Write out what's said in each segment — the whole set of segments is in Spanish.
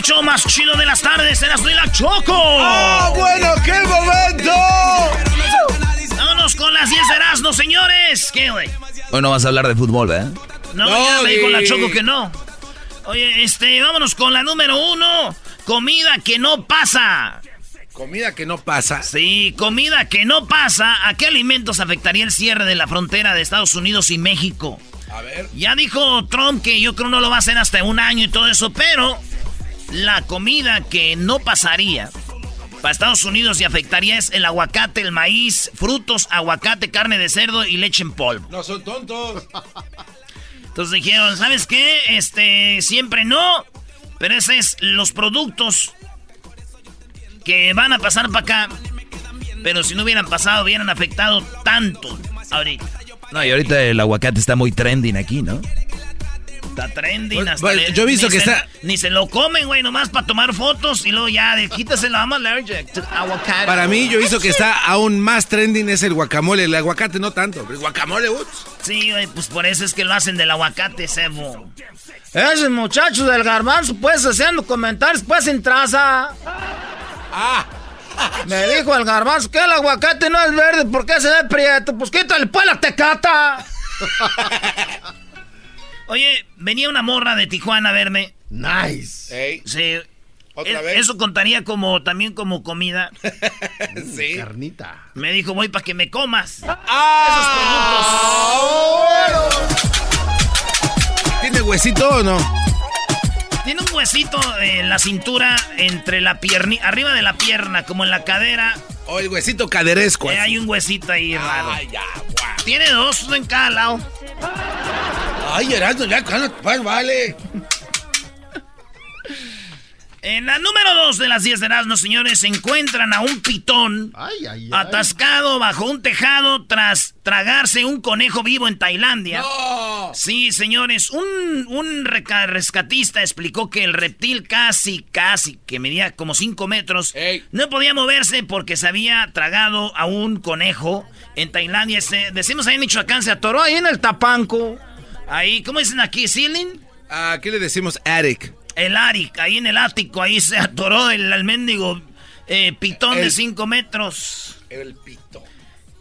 el show más chido de las tardes, Erasmo y la Choco. ¡Ah, bueno, qué momento! Vámonos con las 10 de Erasmo, señores. ¿Qué, güey? Hoy no vas a hablar de fútbol, ¿eh? No, No, ya me dijo la Choco que no. Oye, este, vámonos con la número uno. Comida que no pasa. Comida que no pasa. Sí, comida que no pasa. ¿A qué alimentos afectaría el cierre de la frontera de Estados Unidos y México? A ver. Ya dijo Trump que yo creo no lo va a hacer hasta un año y todo eso, pero la comida que no pasaría para Estados Unidos y afectaría es el aguacate, el maíz, frutos, aguacate, carne de cerdo y leche en polvo. No son tontos. Entonces dijeron, ¿sabes qué? Este, siempre no, pero ese es los productos que van a pasar para acá. Pero si no hubieran pasado, hubieran afectado tanto ahorita. No, y ahorita el aguacate está muy trending aquí, ¿no? Está trending Bueno, hasta bueno, le- yo he visto ni que se- está- Ni se lo comen, güey, nomás para tomar fotos y luego ya, de, quítaselo, I'm allergic to avocado. Para mí, yo he visto que está aún más trending es el guacamole. El aguacate no tanto. pero El guacamole, ups. Sí, güey, pues por eso es que lo hacen del aguacate, Sebo. Ese muchacho del garbanzo, pues, haciendo comentarios, pues, sin traza. Ah, Me dijo el garbanzo que el aguacate no es verde, ¿por qué se ve prieto? Pues quítale pues la tecata. Oye, venía una morra de Tijuana a verme. Nice. Ey, Sí. ¿Otra vez? Eso contaría como también como comida. sí. Carnita. Me dijo, voy para que me comas. ¿Tiene huesito o no? Tiene un huesito en la cintura, entre la pierna, arriba de la pierna, como en la cadera. O el huesito caderesco. Eh, hay un huesito ahí raro. Ay, ya, guau. Tiene dos, uno en cada lado. Ay, Erasmo, ya, pues, vale. En la número dos de las 10 de Erasmo, señores, se encuentran a un pitón Ay, ay, ay. atascado bajo un tejado tras tragarse un conejo vivo en Tailandia. No. Sí, señores, un, un rescatista explicó que el reptil casi, casi, que medía como 5 metros, Ey. no podía moverse porque se había tragado a un conejo en Tailandia. Se- decimos ahí en Michoacán, se atoró ahí en el tapanco. Ahí, ¿cómo dicen aquí? ¿Ceiling? ¿A qué le decimos attic? El Arik, ahí en el ático, ahí se atoró el, mendigo eh, pitón de El- 5 metros. El pito.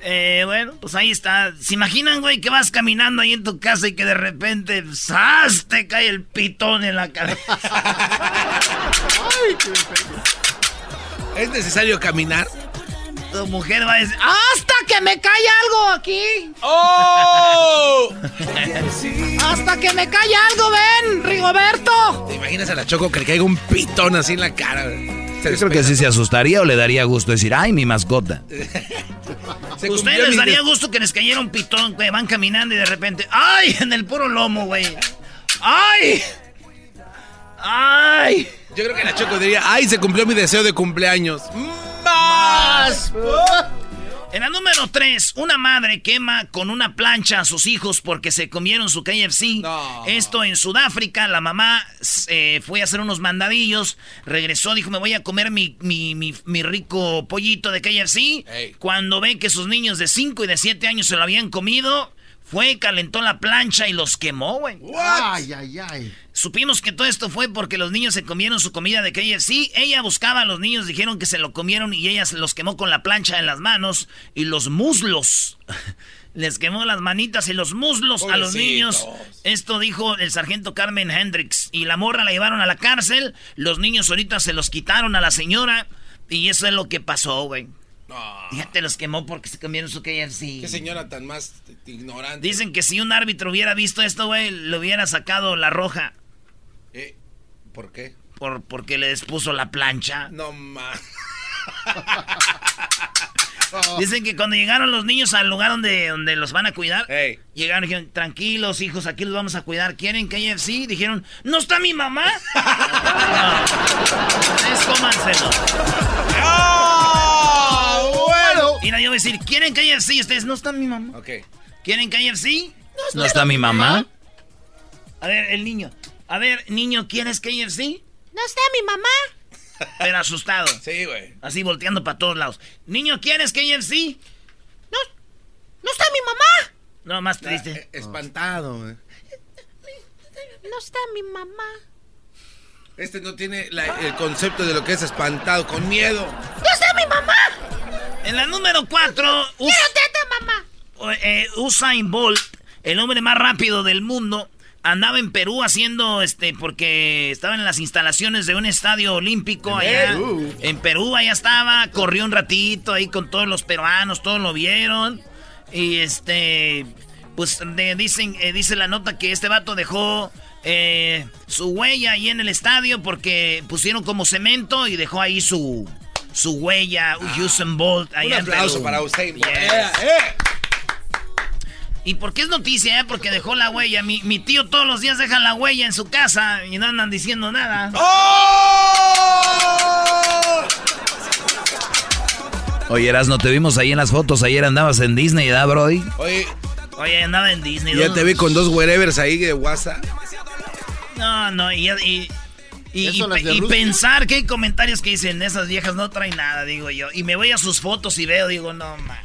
Eh, bueno, pues ahí está. ¿Se imaginan, güey, que vas caminando ahí en tu casa y que de repente, ¡zas! te cae el pitón en la cabeza? ¿Es necesario caminar? Tu mujer va a decir, ¡hasta que me cae algo aquí! ¡Oh! ¡Hasta que me cae algo, ven, Rigoberto! ¿Te imaginas a la Choco que le caiga un pitón así en la cara? Se Yo creo que sí se asustaría o le daría gusto decir, ay, mi mascota. ¿Ustedes les daría gusto que les cayera un pitón, güey? Van caminando y de repente, ¡ay! En el puro lomo, güey. ¡Ay! ¡Ay! Yo creo que la Choco diría, ay, se cumplió mi deseo de cumpleaños. ¡Más! En la número 3, una madre quema con una plancha a sus hijos porque se comieron su KFC. No. Esto en Sudáfrica, la mamá eh, fue a hacer unos mandadillos, regresó, dijo, me voy a comer mi, mi, mi- mi rico pollito de KFC. Cuando ve que sus niños de 5 y de 7 años se lo habían comido, fue, calentó la plancha y los quemó, güey. Ay, ay, ay. Supimos que todo esto fue porque los niños se comieron su comida de KFC. Ella buscaba a los niños, dijeron que se lo comieron y ella se los quemó con la plancha en las manos y los muslos. Les quemó las manitas y los muslos a los niños. Esto dijo el sargento Carmen Hendricks. Y la morra la llevaron a la cárcel. Los niños ahorita se los quitaron a la señora. Y eso es lo que pasó, güey. Fíjate, los quemó porque se comieron su KFC. Qué señora tan más ignorante. Dicen que si un árbitro hubiera visto esto, güey, le hubiera sacado la roja. Eh, ¿Por qué? Por, porque le despuso la plancha. No más. Dicen que cuando llegaron los niños al lugar donde, donde los van a cuidar, llegaron y dijeron, tranquilos hijos, aquí los vamos a cuidar. ¿Quieren KFC? Dijeron, ¿no está mi mamá? no, es cómanselo. ¡Oh, bueno! Y nadie va a decir, ¿quieren KFC? Y ustedes, ¿no está mi mamá? Ok. ¿Quieren KFC? ¿No está, mi mamá? A ver, el niño. A ver, niño, ¿quieres KFC? No está mi mamá. Pero asustado. Sí, güey. Así volteando para todos lados. Niño, ¿quieres KFC? No, no está mi mamá. No, más triste. Eh, espantado, güey. No está mi mamá. Este no tiene el concepto de lo que es espantado, con miedo. ¡No está mi mamá! En la número 4. Us! Eh, Usain Bolt, el hombre más rápido del mundo, andaba en Perú haciendo, este, porque estaba en las instalaciones de un estadio olímpico allá. En Perú, allá estaba, corrió un ratito ahí con todos los peruanos, todos lo vieron. Y este, pues dicen, eh, dice la nota que este vato dejó eh, su huella ahí en el estadio porque pusieron como cemento y dejó ahí su, su huella, ah. Usain Bolt. un aplauso para Usain Bolt. ¿Y por qué es noticia? Eh? Porque dejó la huella. Mi, mi, tío todos los días deja la huella en su casa y no andan diciendo nada. ¡Oh! Oye, Erasno, te vimos ahí en las fotos. Ayer andabas en Disney, ¿verdad, Brody? Oye, Oye andaba en Disney. Ya te vi con dos wherevers ahí de WhatsApp. No, no, y, y, y, pensar que hay comentarios que dicen, esas viejas no traen nada, digo yo. Y me voy a sus fotos y veo, digo, no, man.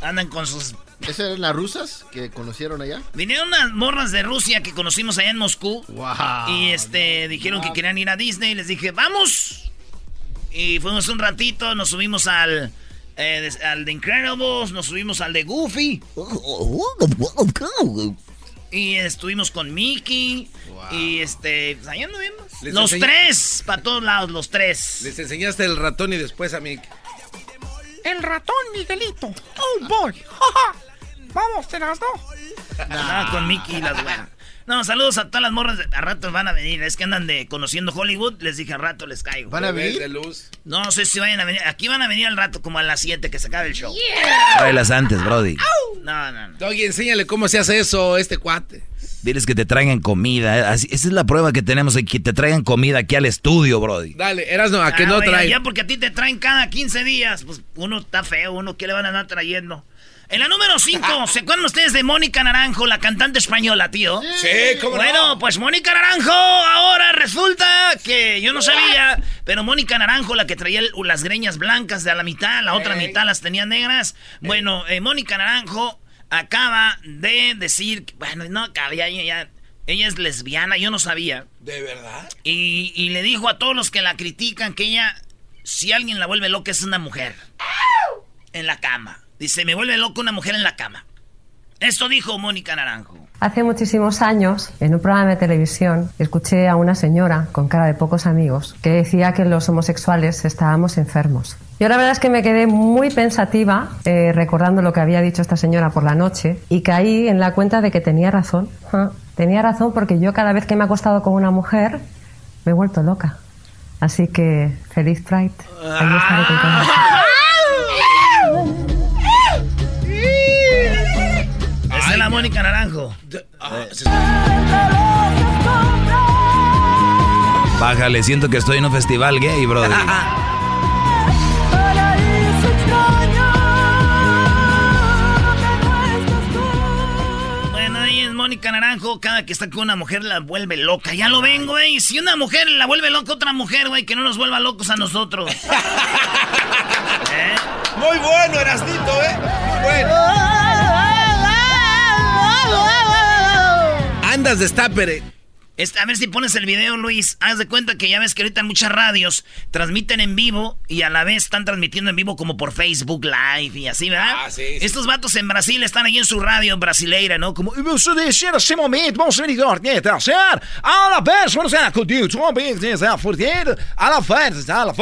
Andan con sus ¿Esas eran las rusas que conocieron allá? Vinieron unas morras de Rusia que conocimos allá en Moscú. Wow, y este dijeron que querían ir a Disney. Y les dije, ¡vamos! Y fuimos un ratito, nos subimos al, eh, al de Incredibles, nos subimos al de Goofy. Y estuvimos con Mickey. Y este, pues allá anduvimos. Los tres, para todos lados, los tres. Les enseñaste el ratón y después a Mickey. El ratón Miguelito. Oh boy. Vamos, te las No, con Mickey y las weas. No, saludos a todas las morras. A rato van a venir. Es que andan de conociendo Hollywood. Les dije, a rato les caigo. ¿Van a venir? De luz. No, sé si vayan a venir. Aquí van a venir al rato, como a las 7 que se acabe el show. Yeah. antes, Brody. No, no, no. Doggy, enséñale cómo se hace eso, este cuate. Diles que te traigan comida. esa es la prueba que tenemos, que te traigan comida aquí al estudio, Brody. Dale, eras no, a que ah, no traen. Ya porque a ti te traen cada 15 días. Pues uno está feo, uno, ¿qué le van a andar trayendo? En la número 5, ¿se acuerdan ustedes de Mónica Naranjo, la cantante española, tío? Sí, ¿cómo Bueno, pues Mónica Naranjo, ahora resulta que yo no sabía, pero Mónica Naranjo, la que traía las greñas blancas de a la mitad, la otra mitad las tenía negras. Bueno, eh, Mónica Naranjo acaba de decir, bueno, no cabía ya, ella es lesbiana, yo no sabía. ¿De verdad? Y, y le dijo a todos los que la critican que ella, si alguien la vuelve loca, es una mujer. En la cama. Dice, me vuelve loco una mujer en la cama. Esto dijo Mónica Naranjo. Hace muchísimos años, en un programa de televisión, escuché a una señora con cara de pocos amigos que decía que los homosexuales estábamos enfermos. Yo la verdad es que me quedé muy pensativa eh, recordando lo que había dicho esta señora por la noche y caí en la cuenta de que tenía razón. tenía razón porque yo cada vez que me he acostado con una mujer me he vuelto loca. Así que feliz Pride. Ahí estaré la Mónica Naranjo. Bájale, siento que estoy en un festival gay, brother. bueno, ahí es Mónica Naranjo. Cada que está con una mujer la vuelve loca. Ya lo ven, güey. Si una mujer la vuelve loca otra mujer, güey, que no nos vuelva locos a nosotros. ¿Eh? Muy bueno, Erasnito, ¿eh? Muy bueno. Andas de Stapere. a ver si pones el video, Luis. Haz de cuenta que ya ves que ahorita muchas radios transmiten en vivo y a la vez están transmitiendo en vivo como por Facebook Live y así, ¿verdad? Ah, sí, Estos vatos en Brasil están ahí en su radio brasileira, ¿no? Como, vamos a decir ese momento, vamos a venir a hacer a la vez, vamos a a a la fuerza, a la a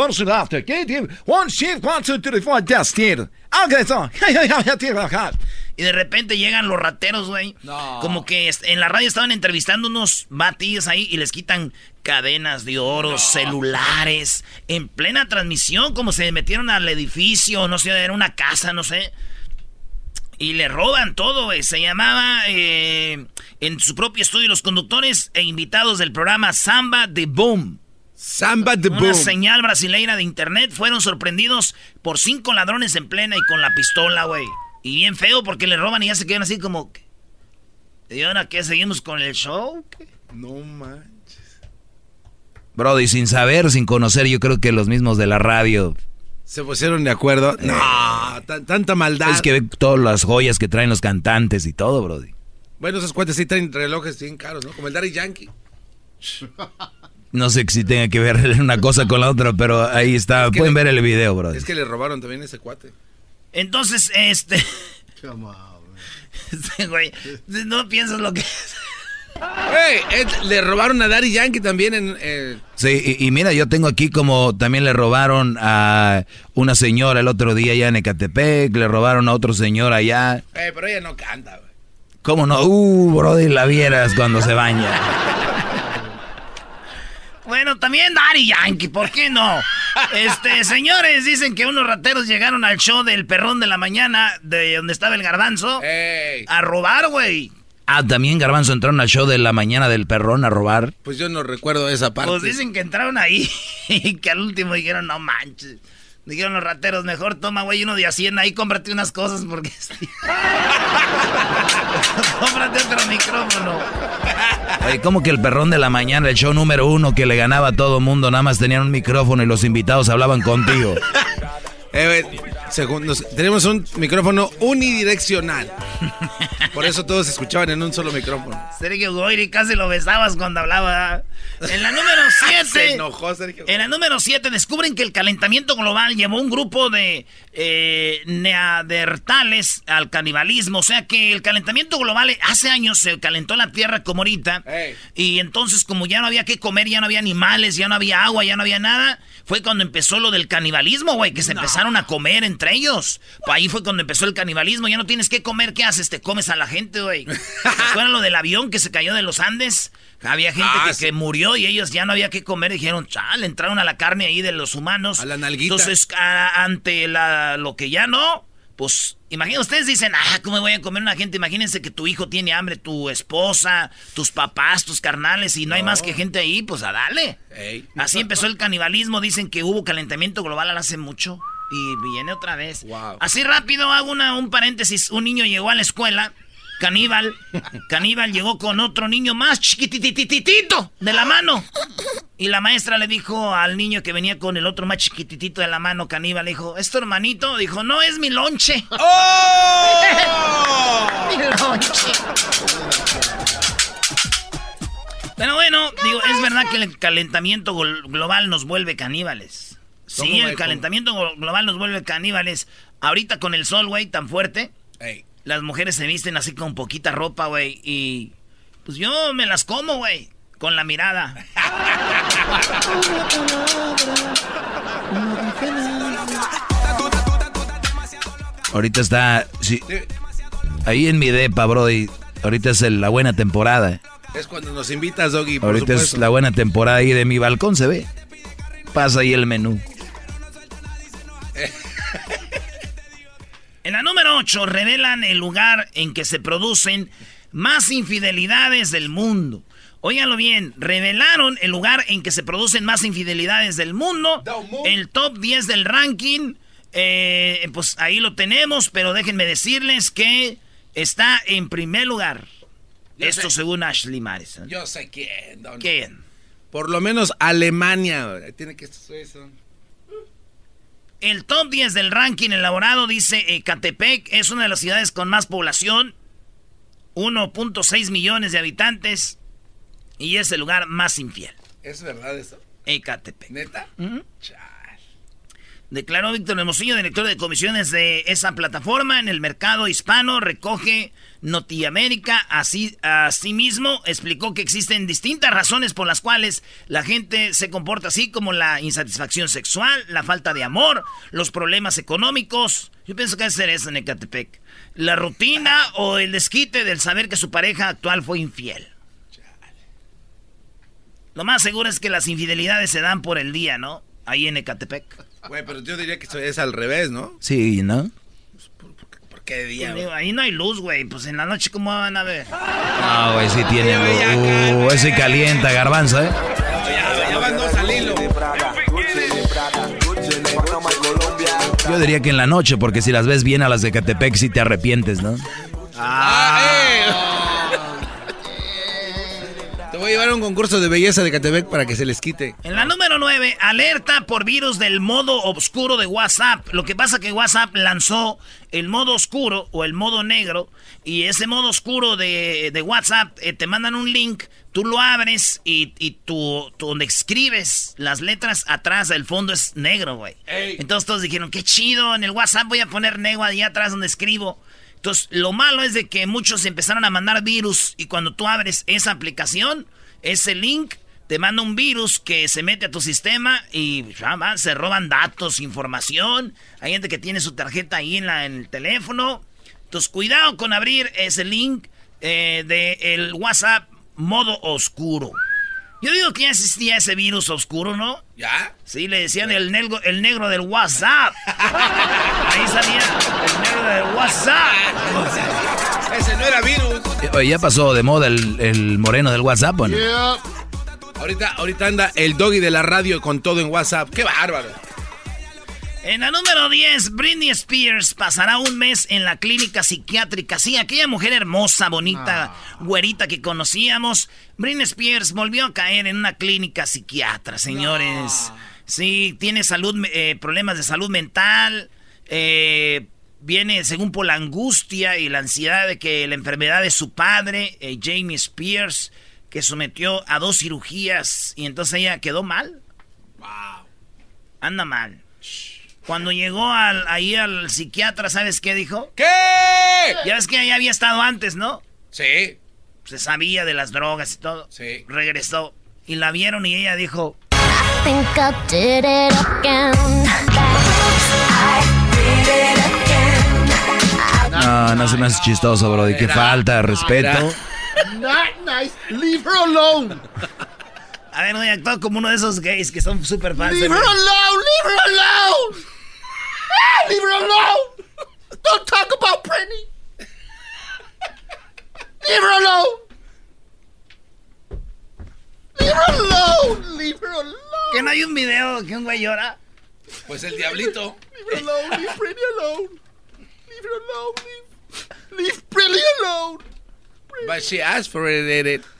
one one, two, three, four, just here. Okay, so, Y de repente llegan los rateros, güey. Como que en la radio estaban entrevistando unos batillos ahí y les quitan cadenas de oro, celulares, en plena transmisión, como se metieron al edificio, no sé, era una casa, no sé. Y le roban todo, güey. Se llamaba eh, en su propio estudio los conductores e invitados del programa Samba de Boom. Samba de Una Boom. señal brasileira de internet fueron sorprendidos por cinco ladrones en plena y con la pistola, güey. Y bien feo porque le roban y ya se quedan así como... ¿Y ahora qué? ¿Seguimos con el show? ¿Qué? No manches. Brody, sin saber, sin conocer, yo creo que los mismos de la radio. ¿Se pusieron de acuerdo? No, tan- tanta maldad. Es que ve todas las joyas que traen los cantantes y todo, Brody. Bueno, esos cuates sí traen relojes bien caros, ¿no? Como el Daddy Yankee. No sé si tenga que ver una cosa con la otra, pero ahí está. Es que Pueden le- ver el video, Brody. Es que le robaron también ese cuate. Entonces, este... este güey, no piensas lo que... Ey, eh, le robaron a Daddy Yankee también en... eh, Sí, y, y mira, yo tengo aquí como también le robaron a una señora el otro día allá en Ecatepec, le robaron a otro señor allá. eh, pero ella no canta, güey. ¿Cómo no? Uh, Brody, la vieras cuando se baña. Bueno, también Daddy Yankee, ¿por qué no? Este, señores, dicen que unos rateros llegaron al show del perrón de la mañana, de donde estaba el garbanzo, Ey, a robar, güey. Ah, también Garbanzo entraron al show de la mañana del perrón a robar. pues yo no recuerdo esa parte. Pues dicen que entraron ahí y que al último dijeron, no manches. Dijeron los rateros, mejor toma, güey, uno de Hacienda ahí, cómprate unas cosas porque... cómprate otro micrófono. Oye, ¿cómo que el perrón de la mañana, el show número uno que le ganaba a todo mundo, nada más tenían un micrófono y los invitados hablaban contigo? Eh, nos- tenemos un micrófono unidireccional. Por eso todos se escuchaban en un solo micrófono. Sergio Goyri casi lo besabas cuando hablaba. En la número 7... Se enojó Sergio. En la número 7 descubren que el calentamiento global llevó un grupo de eh, neandertales al canibalismo. O sea que el calentamiento global, eh, hace años se calentó la Tierra como ahorita. Y entonces como ya no había que comer, ya no había animales, ya no había agua, ya no había nada, fue cuando empezó lo del canibalismo, güey, que se empezaron a comer entre ellos. Ahí fue cuando empezó el canibalismo. Ya no tienes que comer, ¿qué haces? Te comes a la gente, güey. ¿Se acuerdan lo del avión que se cayó de los Andes? Había gente Ah, que, sí. que murió y ellos ya no había que comer. Dijeron, chal, entraron a la carne ahí de los humanos. A la nalguita. Entonces, a- ante la, lo que ya no, pues, imagínense, ustedes dicen, ah, ¿cómo me voy a comer una gente? Imagínense que tu hijo tiene hambre, tu esposa, tus papás, tus carnales, y no, hay más que gente ahí, pues a dale. Ey. Así empezó el canibalismo. Dicen que hubo calentamiento global hace mucho. Y viene otra vez. Wow. Así rápido hago una, un paréntesis. Un niño llegó a la escuela. Caníbal. Caníbal llegó con otro niño más chiquitititito de la mano. Y la maestra le dijo al niño que venía con el otro más chiquititito de la mano, caníbal, le dijo, ¿es tu hermanito? Dijo, no, es mi lonche. mi lonche. Pero bueno, digo, es verdad que el calentamiento global nos vuelve caníbales. Sí, ¿Cómo, el calentamiento glo- global nos vuelve caníbales. Ahorita con el sol, güey, tan fuerte, Ey. las mujeres se visten así con poquita ropa, güey, y pues yo me las como, güey, con la mirada. Ahorita está. sí, ahí en mi depa, Brody. Ahorita es el- la buena temporada. Es cuando nos invitas, Doggy, por Ahorita es la buena temporada ahí de mi balcón, se ve. Pasa ahí el menú. En la número 8 revelan el lugar en que se producen más infidelidades del mundo. Óiganlo bien, revelaron el lugar en que se producen más infidelidades del mundo. El top 10 del ranking, eh, pues ahí lo tenemos, pero déjenme decirles que está en primer lugar. Yo Esto sé. según Ashley Madison. Yo sé quién, don. ¿Quién? Por lo menos Alemania. Tiene que ser eso. El top 10 del ranking elaborado dice Ecatepec es una de las ciudades con más población, 1.6 millones de habitantes y es el lugar más infiel. ¿Es verdad eso? Ecatepec. ¿Neta? Chal. Declaró Víctor Hermosillo, director de comisiones de esa plataforma en el mercado hispano, recoge Notiamérica. Así, asimismo, explicó que existen distintas razones por las cuales la gente se comporta así, como la insatisfacción sexual, la falta de amor, los problemas económicos. Yo pienso que debe ser eso en Ecatepec. La rutina o el desquite del saber que su pareja actual fue infiel. Lo más seguro es que las infidelidades se dan por el día, ¿no? Ahí en Ecatepec. Güey, pero yo diría que eso es al revés, ¿no? Sí, ¿no? ¿Por qué día, Pues, ahí no hay luz, güey. Pues en la noche, ¿cómo van a ver? No, güey, sí tiene. Uh, ese calienta, garbanzo, ¿eh? Ya, ya van dos al hilo. Yo diría que en la noche, porque si las ves bien a las de Catepec, sí te arrepientes, ¿no? Ah, llevar a un concurso de belleza de Catepec para que se les quite. En la número 9, alerta por virus del modo oscuro de WhatsApp. Lo que pasa que WhatsApp lanzó el modo oscuro o el modo negro. Y ese modo oscuro de, de WhatsApp eh, te mandan un link, tú lo abres y, y tú, tú donde escribes las letras atrás, el fondo es negro, güey. Entonces todos dijeron, qué chido, en el WhatsApp voy a poner negro allá atrás donde escribo. Entonces, lo malo es de que muchos empezaron a mandar virus y cuando tú abres esa aplicación, ese link te manda un virus que se mete a tu sistema y va, se roban datos, información. Hay gente que tiene su tarjeta ahí en, la, en el teléfono. Entonces, cuidado con abrir ese link eh, de el WhatsApp modo oscuro. Yo digo que ya existía ese virus oscuro, ¿no? ¿Ya? Sí, le decían el negro, el negro del WhatsApp. Ahí salía el negro del WhatsApp. Ese no era virus. Oye, ya pasó de moda el, el moreno del WhatsApp, ¿o no? Ahorita, ahorita anda el doggy de la radio con todo en WhatsApp. ¡Qué bárbaro! En la número 10, Britney Spears pasará un mes en la clínica psiquiátrica. Sí, aquella mujer hermosa, bonita, güerita que conocíamos. Britney Spears volvió a caer en una clínica psiquiatra, señores. Sí, tiene salud, eh, problemas de salud mental. eh, viene, según por la angustia y la ansiedad de que la enfermedad de su padre, eh, Jamie Spears, que sometió a dos cirugías y entonces ella quedó mal. Anda mal. Cuando llegó al, ahí al psiquiatra, ¿sabes qué dijo? ¿Qué? Ya ves que ahí había estado antes, ¿no? Sí. Se sabía de las drogas y todo. Sí. Regresó. Y la vieron y ella dijo... think I did it again. I did it again. No, no se me hace chistoso, bro. Y qué falta de respeto. Not nice. Leave her alone. A ver, no, actuó como uno de esos gays que son súper fans. de Leave her alone. Leave her alone. Ah, leave her alone. Don't talk about Britney. Leave her alone. Leave her alone. Leave her alone. Que no hay un video que un güey llora. Pues el diablito. Leave her alone. Leave Britney alone. Leave her alone. Leave, leave Britney alone. But she asked for it, it, it.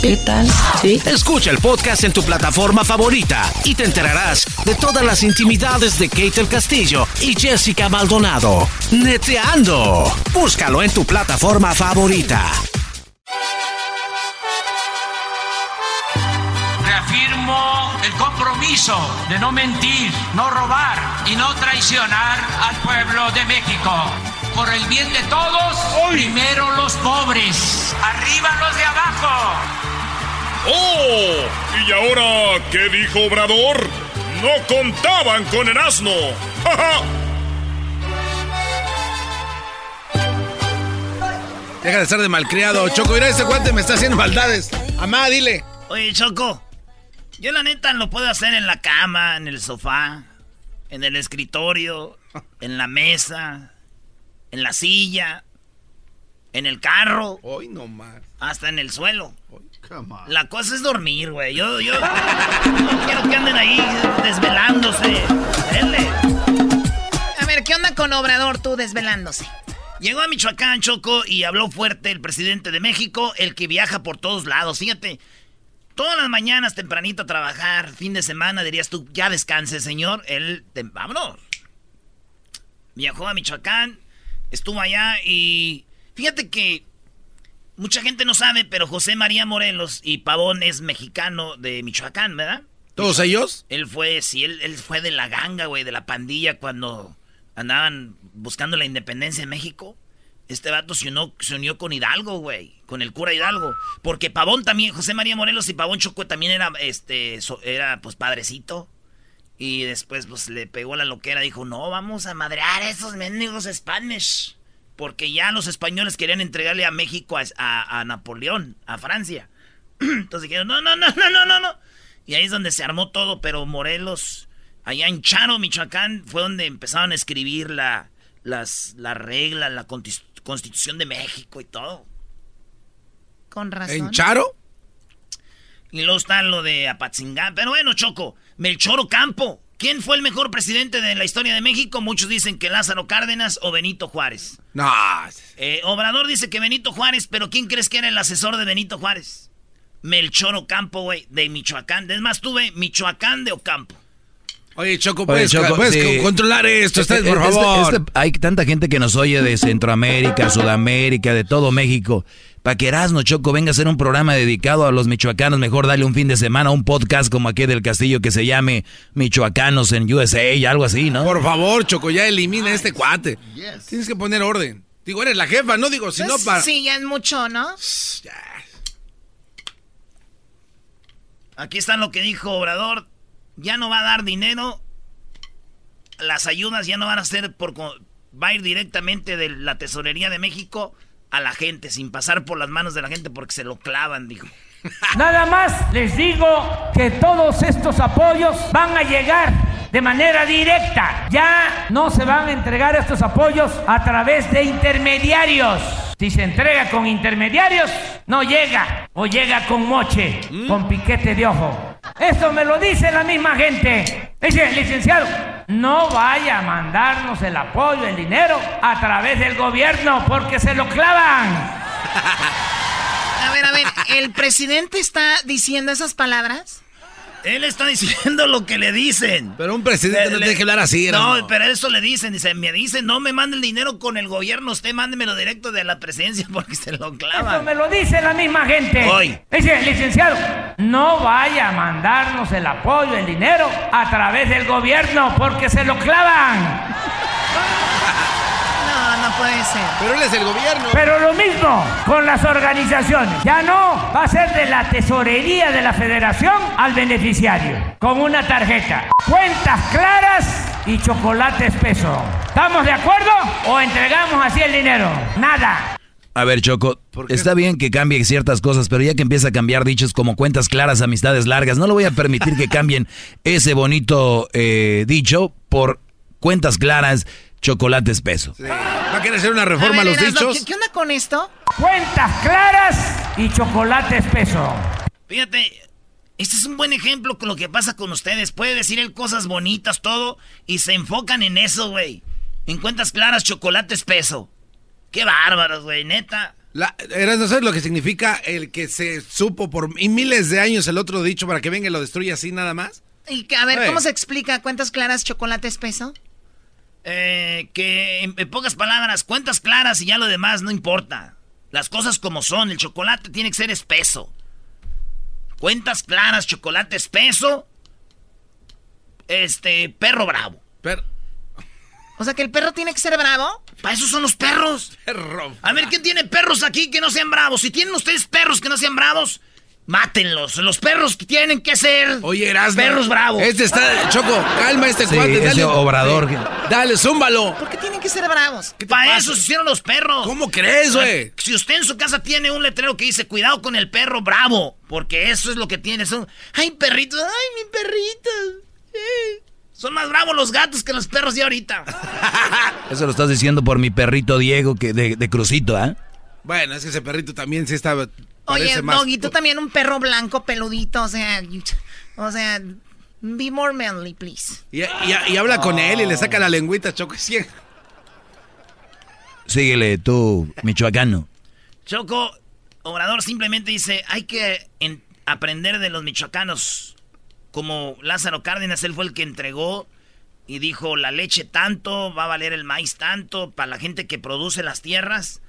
¿Qué tal? Sí. Escucha el podcast en tu plataforma favorita y te enterarás de todas las intimidades de Kate del Castillo y Jessica Maldonado. Neteando. Búscalo en tu plataforma favorita. Reafirmo el compromiso de no mentir, no robar y no traicionar al pueblo de México. Por el bien de todos, primero los pobres, arriba los de abajo. ¡Oh! ¿Y ahora qué dijo Obrador? No contaban con el asno. ¡Ja, ja! Deja de estar de malcriado. Choco, mira, ese guante me está haciendo maldades. Amá, dile. Oye, Choco, yo la neta lo puedo hacer en la cama, en el sofá, en el escritorio, en la mesa. En la silla, en el carro. Hoy no más. Hasta en el suelo. La cosa es dormir, güey. Yo, yo no quiero que anden ahí desvelándose. Dele. A ver, ¿qué onda con Obrador tú desvelándose? Llegó a Michoacán, Choco, y habló fuerte el presidente de México, el que viaja por todos lados. Fíjate, todas las mañanas tempranito a trabajar, fin de semana, dirías tú, ya descanse, señor. Él, te- vámonos. Viajó a Michoacán, estuvo allá y fíjate que mucha gente no sabe, pero José María Morelos y Pavón es mexicano de Michoacán, ¿verdad? ¿Todos ellos? Él fue, sí, él, él fue de la ganga, güey, de la pandilla cuando andaban buscando la independencia en México. Este vato se unió, se unió con Hidalgo, güey, con el cura Hidalgo. Porque Pavón también, José María Morelos y Pavón Choco también era, este, so- era, pues, padrecito. Y después, pues, le pegó la loquera, dijo, no, vamos a madrear a esos mendigos Spanish. Porque ya los españoles querían entregarle a México a, a- a Napoleón, a Francia. Entonces dijeron, no, no, no, no, no, no, no. Y ahí es donde se armó todo, pero Morelos, allá en Charo, Michoacán, fue donde empezaron a escribir la, las, la regla, la constitución de México y todo. Con razón. ¿En Charo? Y luego está lo de Apatzingán. Pero bueno, Choco, Melchor Ocampo. ¿Quién fue el mejor presidente de la historia de México? Muchos dicen que Lázaro Cárdenas o Benito Juárez. No. Eh, Obrador dice que Benito Juárez, pero ¿quién crees que era el asesor de Benito Juárez? Melchor Ocampo, güey, de Michoacán. Es más, tuve Michoacán de Ocampo. Oye, Choco, Oye, puedes, Choco, puedes sí. co- controlar esto, Este- por este- favor. este- hay tanta gente que nos oye de Centroamérica, Sudamérica, de todo México. Para que Erasmo Choco venga a hacer un programa dedicado a los michoacanos, mejor dale un fin de semana, un podcast como aquí del Castillo que se llame Michoacanos en USA y algo así, ¿no? Por favor, Choco, ya elimina a este cuate. Tienes que poner orden. Digo, eres la jefa, no digo, si no Pues, para... Sí, ya es mucho, ¿no? Aquí está lo que dijo Obrador. Ya no va a dar dinero. Las ayudas ya no van a ser por... Va a ir directamente de la tesorería de México a la gente, sin pasar por las manos de la gente porque se lo clavan, dijo. Nada más les digo que todos estos apoyos van a llegar de manera directa. Ya no se van a entregar estos apoyos a través de intermediarios. Si se entrega con intermediarios, no llega o llega con moche, con piquete de ojo. Esto me lo dice la misma gente. Dice, licenciado, no vaya a mandarnos el apoyo, el dinero, a través del gobierno porque se lo clavan. A ver, a ver, ¿el presidente está diciendo esas palabras? Él está diciendo lo que le dicen. Pero un presidente no tiene que hablar así, No, Erasmo. pero eso le dicen. Dice, me dicen, no me mande el dinero con el gobierno, usted mándemelo directo de la presidencia porque se lo Esto clavan. me lo dice la misma gente. Hoy. Dice, licenciado, no vaya a mandarnos el apoyo, el dinero, a través del gobierno, porque se lo clavan. Puede ser. Pero él es el gobierno. Pero lo mismo con las organizaciones. Ya no, va a ser de la tesorería de la federación al beneficiario, con una tarjeta. Cuentas claras y chocolate espeso. ¿Estamos de acuerdo o entregamos así el dinero? Nada. A ver, Choco, está bien que cambie ciertas cosas, pero ya que empieza a cambiar dichos como cuentas claras, amistades largas, no le voy a permitir que cambien ese bonito eh, dicho por cuentas claras, chocolate espeso. ¿Va a querer hacer una reforma a, ver, los dichos? ¿qué, qué onda con esto? Cuentas claras y chocolate espeso. Fíjate, este es un buen ejemplo con lo que pasa con ustedes. Puede decir él cosas bonitas, todo, y se enfocan en eso, güey. En cuentas claras, chocolate espeso. Qué bárbaros, güey, neta. La, Erasmo, ¿sabes lo que significa el que se supo por y miles de años el otro dicho para que venga y lo destruya así nada más? Y que, a ver, Ey. ¿cómo se explica cuentas claras, chocolate espeso? Eh, que en, en pocas palabras, cuentas claras y ya lo demás no importa. Las cosas como son, el chocolate tiene que ser espeso. Cuentas claras, chocolate espeso. Este, perro bravo. O sea, que el perro tiene que ser bravo. Para eso son los perros. Perro. A ver, ¿quién tiene perros aquí que no sean bravos? Si tienen ustedes perros que no sean bravos, mátenlos. Los perros que tienen que ser Oye, Erasmo. perros bravos. Este está, Choco, calma este Sí, cuate. ese Dale, obrador. Sí. Dale, zúmbalo. ¿Por qué tienen que ser bravos? Para eso se hicieron los perros. ¿Cómo crees, güey? Si usted en su casa tiene un letrero que dice cuidado con el perro bravo, porque eso es lo que tiene. Son, ay, perrito, ay, mi perrito. Eh. Son más bravos los gatos que los perros de ahorita. Eso lo estás diciendo por mi perrito Diego que de, de Crucito, ¿ah? Bueno, es que ese perrito también sí estaba. Oye, más- Doggy, tú también un perro blanco peludito, o sea, o sea, be more manly, please. Y, y- y habla con él y le saca la lengüita, Choco. Sí. Síguele tú, michoacano. Choco, Obrador simplemente dice, hay que en- aprender de los michoacanos. Como Lázaro Cárdenas, él fue el que entregó y dijo, la leche tanto, va a valer el maíz tanto, para la gente que produce las tierras.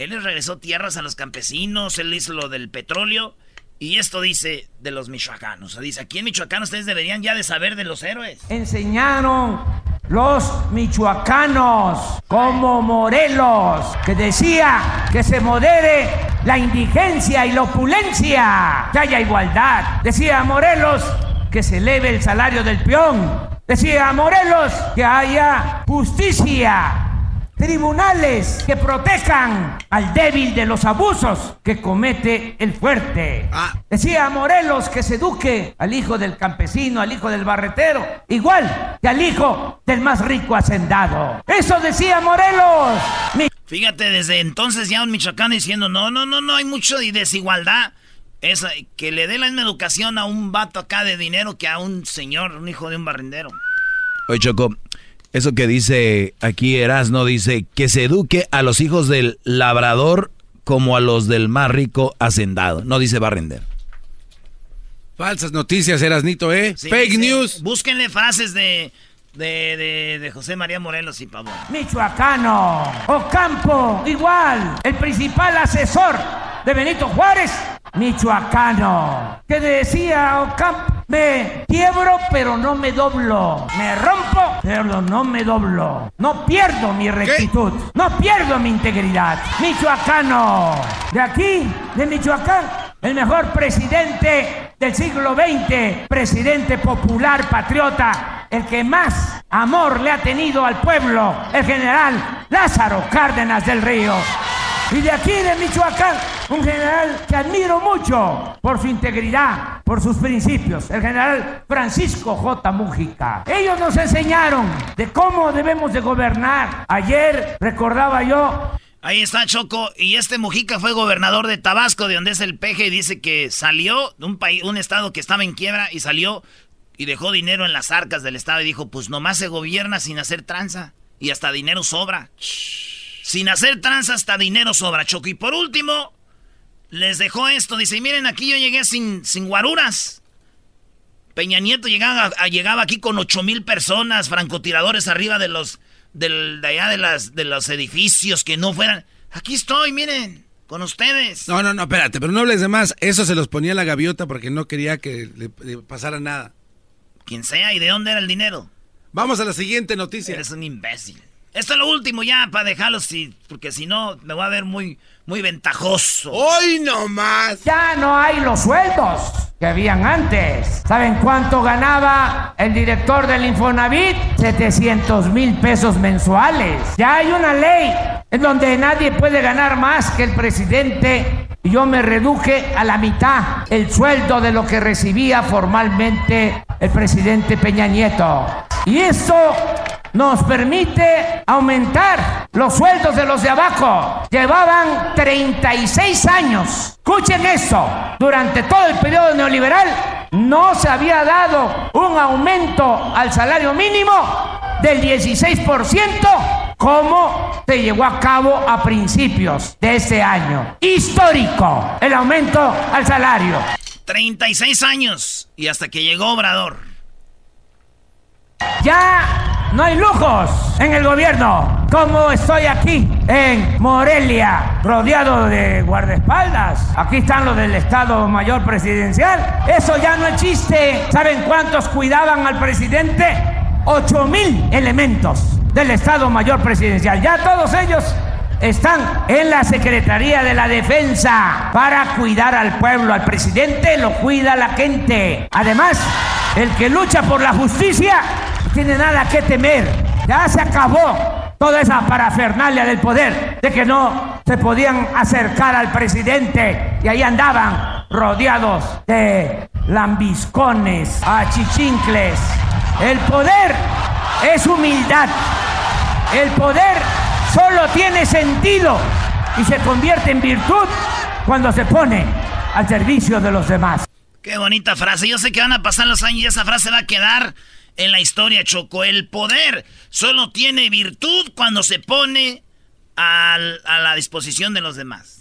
Él les regresó tierras a los campesinos, él hizo lo del petróleo. Y esto dice de los michoacanos. Dice, aquí en Michoacán ustedes deberían ya de saber de los héroes. enseñaron los michoacanos como Morelos, que decía que se modere la indigencia y la opulencia, que haya igualdad. Decía Morelos que se eleve el salario del peón. Decía Morelos que haya justicia. Tribunales que protejan al débil de los abusos que comete el fuerte. Decía Morelos que se eduque al hijo del campesino, al hijo del barretero, igual que al hijo del más rico hacendado. Eso decía Morelos. Mi- Fíjate, desde entonces ya un michoacano diciendo, no, no, no, no, hay mucho de desigualdad. Es que le dé la misma educación a un vato acá de dinero que a un señor, un hijo de un barrendero. Oye, Choco, eso que dice aquí Erasno dice que se eduque a los hijos del labrador como a los del más rico hacendado. No dice barrender. Falsas noticias, Erasnito, ¿eh? Sí, Fake sí. news. Búsquenle frases de, de, de, de José María Morelos y Pavón. Michoacano, Ocampo, igual, el principal asesor de Benito Juárez, Michoacano, que decía Ocampo, me quiebro pero no me doblo, me rompo pero no me doblo, no pierdo mi rectitud, no pierdo mi integridad. Michoacano, de aquí, de Michoacán, el mejor presidente del siglo XX, presidente popular, patriota, el que más amor le ha tenido al pueblo, el general Lázaro Cárdenas del Río. Y de aquí, de Michoacán, un general que admiro mucho por su integridad, por sus principios, el general Francisco J. Mújica. Ellos nos enseñaron de cómo debemos de gobernar. Ayer recordaba yo Ahí está Choco, y este Mujica fue gobernador de Tabasco, de donde es el peje, y dice que salió de un país, un estado que estaba en quiebra, y salió y dejó dinero en las arcas del estado, y dijo, pues nomás se gobierna sin hacer tranza, y hasta dinero sobra. Sin hacer tranza hasta dinero sobra, Choco. Y por último, les dejó esto, dice, miren, aquí yo llegué sin, sin guaruras. Peña Nieto llegaba, a- llegaba aquí con ocho mil personas, francotiradores arriba de los, del, de allá de las, de los edificios que no fueran. Aquí estoy, miren, con ustedes. No, no, no, espérate, pero no hables de más. Eso se los ponía la gaviota porque no quería que le, le pasara nada. Quien sea, ¿y de dónde era el dinero? Vamos a la siguiente noticia. Eres un imbécil. Esto es lo último ya para dejarlos, porque si no me voy a ver muy, muy ventajoso. ¡Hoy no más! Ya no hay los sueldos que habían antes. ¿Saben cuánto ganaba el director del Infonavit? 700 mil pesos mensuales. Ya hay una ley en donde nadie puede ganar más que el presidente. Y yo me reduje a la mitad el sueldo de lo que recibía formalmente el presidente Peña Nieto. Y eso nos permite aumentar los sueldos de los de abajo. Llevaban 36 años. Escuchen esto. Durante todo el periodo neoliberal no se había dado un aumento al salario mínimo del 16% como se llevó a cabo a principios de este año. Histórico el aumento al salario. 36 años y hasta que llegó Obrador. Ya no hay lujos en el gobierno. Como estoy aquí en Morelia, rodeado de guardaespaldas. Aquí están los del Estado Mayor Presidencial. Eso ya no existe. ¿Saben cuántos cuidaban al presidente? 8 mil elementos del Estado Mayor Presidencial. Ya todos ellos están en la Secretaría de la Defensa para cuidar al pueblo. Al presidente lo cuida la gente. Además, el que lucha por la justicia tiene nada que temer. Ya se acabó toda esa parafernalia del poder de que no se podían acercar al presidente y ahí andaban rodeados de lambiscones, achichincles, El poder es humildad. El poder solo tiene sentido y se convierte en virtud cuando se pone al servicio de los demás. Qué bonita frase. Yo sé que van a pasar los años y esa frase va a quedar en la historia, Choco. El poder solo tiene virtud cuando se pone a la disposición de los demás.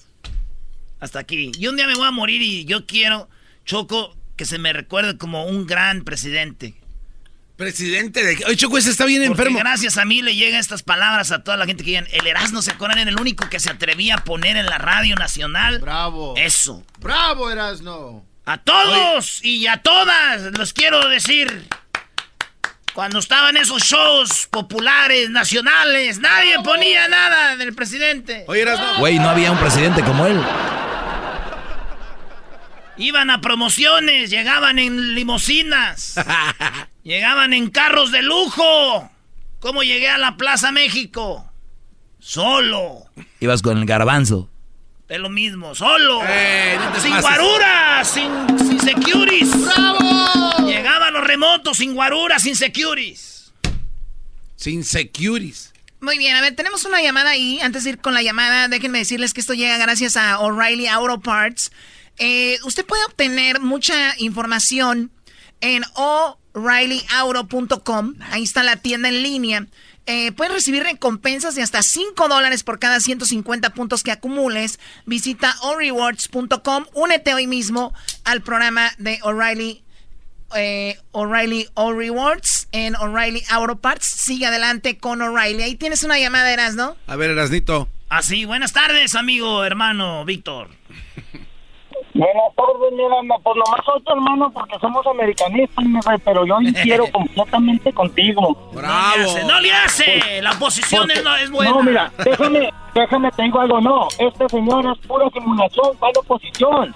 Hasta aquí. Y un día me voy a morir y yo quiero, Choco, que se me recuerde como un gran presidente. Presidente de... Oye, Choco, ese está bien Porque enfermo. gracias a mí le llegan estas palabras a toda la gente que digan, el Erasmo se acuerdan, era el único que se atrevía a poner en la radio nacional. Bravo. Eso. Bravo, Erasno. A todos y a todas los quiero decir. Cuando estaban esos shows populares, nacionales, nadie ponía nada del presidente. Oye, Erasno. Güey, no había un presidente como él. Iban a promociones, llegaban en limosinas, llegaban en carros de lujo. ¿Cómo llegué a la Plaza México? Solo. Ibas con el garbanzo. Es lo mismo, solo. Eh, no sin pases. guaruras, sin, sin securities. ¡Bravo! Los remotos sin guaruras, sin securities. Sin securities. Muy bien, a ver, tenemos una llamada ahí. Antes de ir con la llamada, déjenme decirles que esto llega gracias a O'Reilly Auto Parts. Eh, usted puede obtener mucha información en o'ReillyAuto.com. Ahí está la tienda en línea. Eh, puedes recibir recompensas de hasta 5 dólares por cada 150 puntos que acumules. Visita o'rewards.com. Únete hoy mismo al programa de O'Reilly eh, O'Reilly O Rewards en O'Reilly Auto Parts. Sigue adelante con O'Reilly. Ahí tienes una llamada, Eras, ¿no? A ver, Erasnito. Así, buenas tardes, amigo, hermano, Víctor. Buenas tardes, mi hermano. Pues nomás soy tu hermano porque somos americanistas, mi rey, pero yo difiero completamente contigo. No le hace, no le hace. La oposición Porque- es, no, es buena. No, mira, déjame, déjame, tengo algo, no. Este señor es pura simulación, ¿cuál oposición?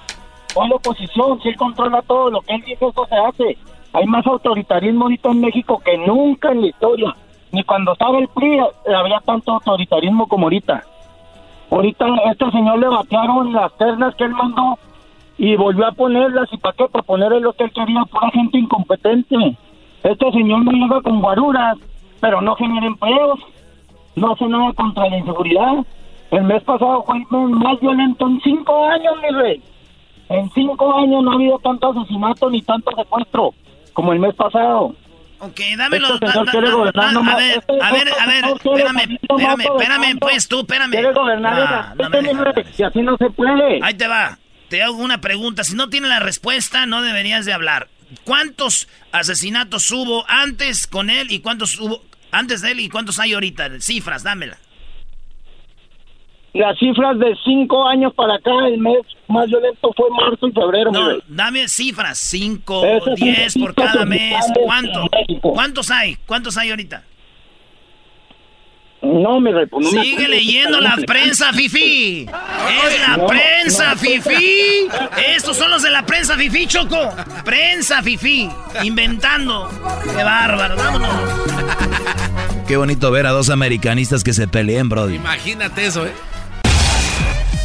¿Cuál oposición? Si él controla todo lo que él dice, eso se hace. Hay más autoritarismo ahorita en México que nunca en la historia. Ni cuando estaba el PRI había tanto autoritarismo como ahorita. Ahorita este señor le batearon las ternas que él mandó y volvió a ponerlas. ¿Y para qué? Para ponerle lo que él quería, pura gente incompetente. Este señor no llega con guaruras, pero no genera empleos, no hace nada contra la inseguridad. El mes pasado fue el más violento en cinco años, mi rey. En cinco años no ha habido tanto asesinato ni tanto secuestro como el mes pasado. Ok, dámelo. Este da- señor da- quiere da- gobernar da- a nomás. ver, Este- a ver, a ver, espérame, espérame, espérame, pues tú, espérame. Quiere gobernar en Ah, la- no me y así no se puede. Ahí te va. Te hago una pregunta. Si no tienes la respuesta, no deberías de hablar. ¿Cuántos asesinatos hubo antes con él y cuántos hubo antes de él y cuántos hay ahorita? Cifras, dámela. Las cifras de cinco años para acá, el mes más violento fue marzo y febrero, No, dame cifras. Cinco, diez por cada mes. ¿Cuánto? ¿Cuántos hay? ¿Cuántos hay ahorita? No, mi rey, pues no me Sigue acuerdo. leyendo la prensa, Fifi. Es la No, prensa, no. Fifi. Estos son los de la prensa, Fifi, Choco. Prensa, Fifi. Inventando. Qué bárbaro. Vámonos. Qué bonito ver a dos americanistas que se peleen, Brody. Imagínate eso, ¿eh?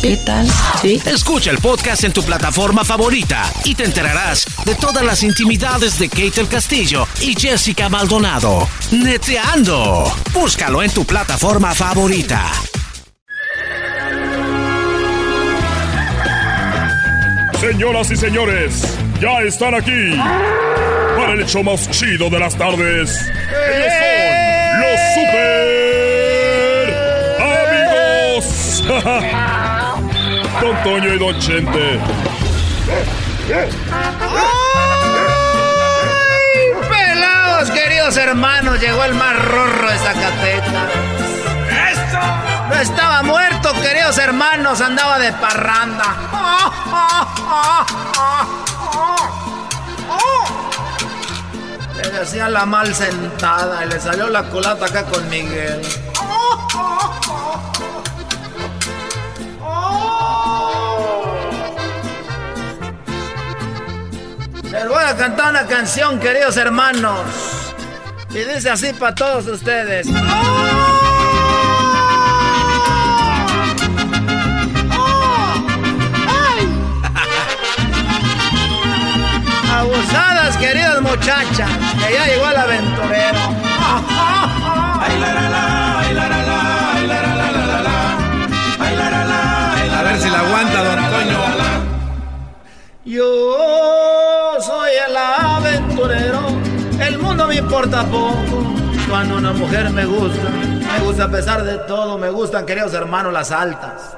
¿Qué tal? Sí. Escucha el podcast en tu plataforma favorita y te enterarás de todas las intimidades de Kate el Castillo y Jessica Maldonado. Neteando. Búscalo en tu plataforma favorita. Señoras y señores, ya están aquí para el hecho más chido de las tardes. Ellos son los super amigos. Don Toño y Don Chente. ¡Ay, pelados, queridos hermanos! Llegó el más rorro de Zacatecas. No estaba muerto, queridos hermanos, andaba de parranda. Le decía la mal sentada y le salió la culata acá con Miguel. Les voy a cantar una canción, queridos hermanos. Y dice así para todos ustedes. Abusadas, queridas muchachas, que ya llegó el aventurero. A ver si la aguanta, don Toño. Yo mundo me importa poco. Cuando una mujer me gusta, me gusta a pesar de todo, me gustan, queridos hermanos, las altas.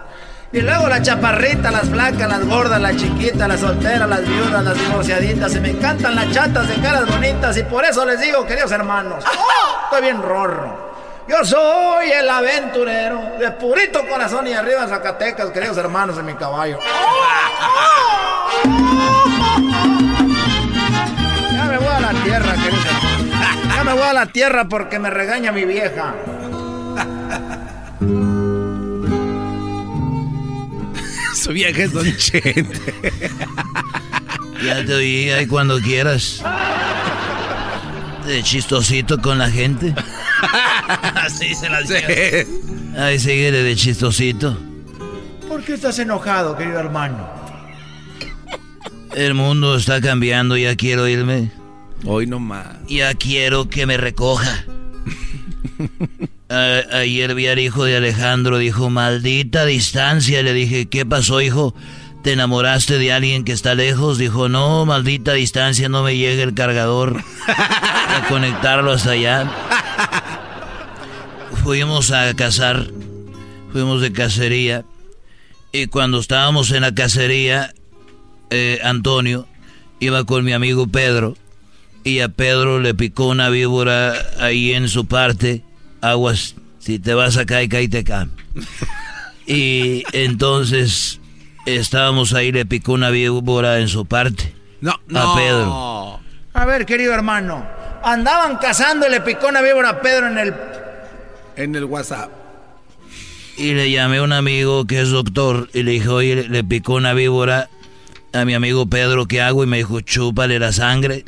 Y luego las chaparritas, las flacas, las gordas, las chiquitas, las solteras, las viudas, las divorciaditas. Y me encantan las chatas de caras bonitas. Y por eso les digo, queridos hermanos, estoy bien rorro. Yo soy el aventurero de purito corazón y arriba Zacatecas, queridos hermanos de mi caballo. Ya me voy a la tierra, queridos. Ya me voy a la tierra porque me regaña mi vieja. Su vieja es Don Chente. Ya te oí ahí cuando quieras. De chistosito con la gente. Así se la Ahí sigue de chistosito. ¿Por qué estás enojado, querido hermano? El mundo está cambiando, ya quiero irme. Hoy no más. Ya quiero que me recoja. Ayer vi al hijo de Alejandro, dijo, maldita distancia. Le dije, ¿qué pasó, hijo? ¿Te enamoraste de alguien que está lejos? Dijo, no, maldita distancia, no me llega el cargador a conectarlo hasta allá. Fuimos a cazar, fuimos de cacería. Y cuando estábamos en la cacería, eh, Antonio iba con mi amigo Pedro. Y a Pedro le picó una víbora ahí en su parte. Aguas, si te vas a caer, caíte acá. Y entonces estábamos ahí, le picó una víbora en su parte. No, A Pedro. A ver, querido hermano. Andaban cazando y le picó una víbora a Pedro en el... En el WhatsApp. Y le llamé a un amigo que es doctor y le dije, oye, le- le picó una víbora a mi amigo Pedro, ¿qué hago? Y me dijo, chúpale la sangre,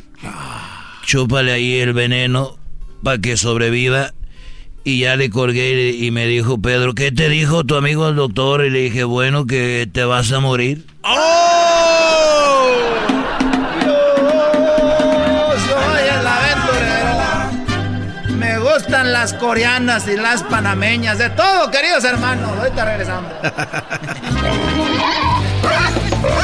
chúpale ahí el veneno para que sobreviva. Y ya le colgué y, me dijo, Pedro, ¿qué te dijo tu amigo el doctor? Y le dije, bueno, que te vas a morir. Yo soy el aventurero. Me gustan las coreanas y las panameñas, de todo, queridos hermanos. Ahorita regresamos.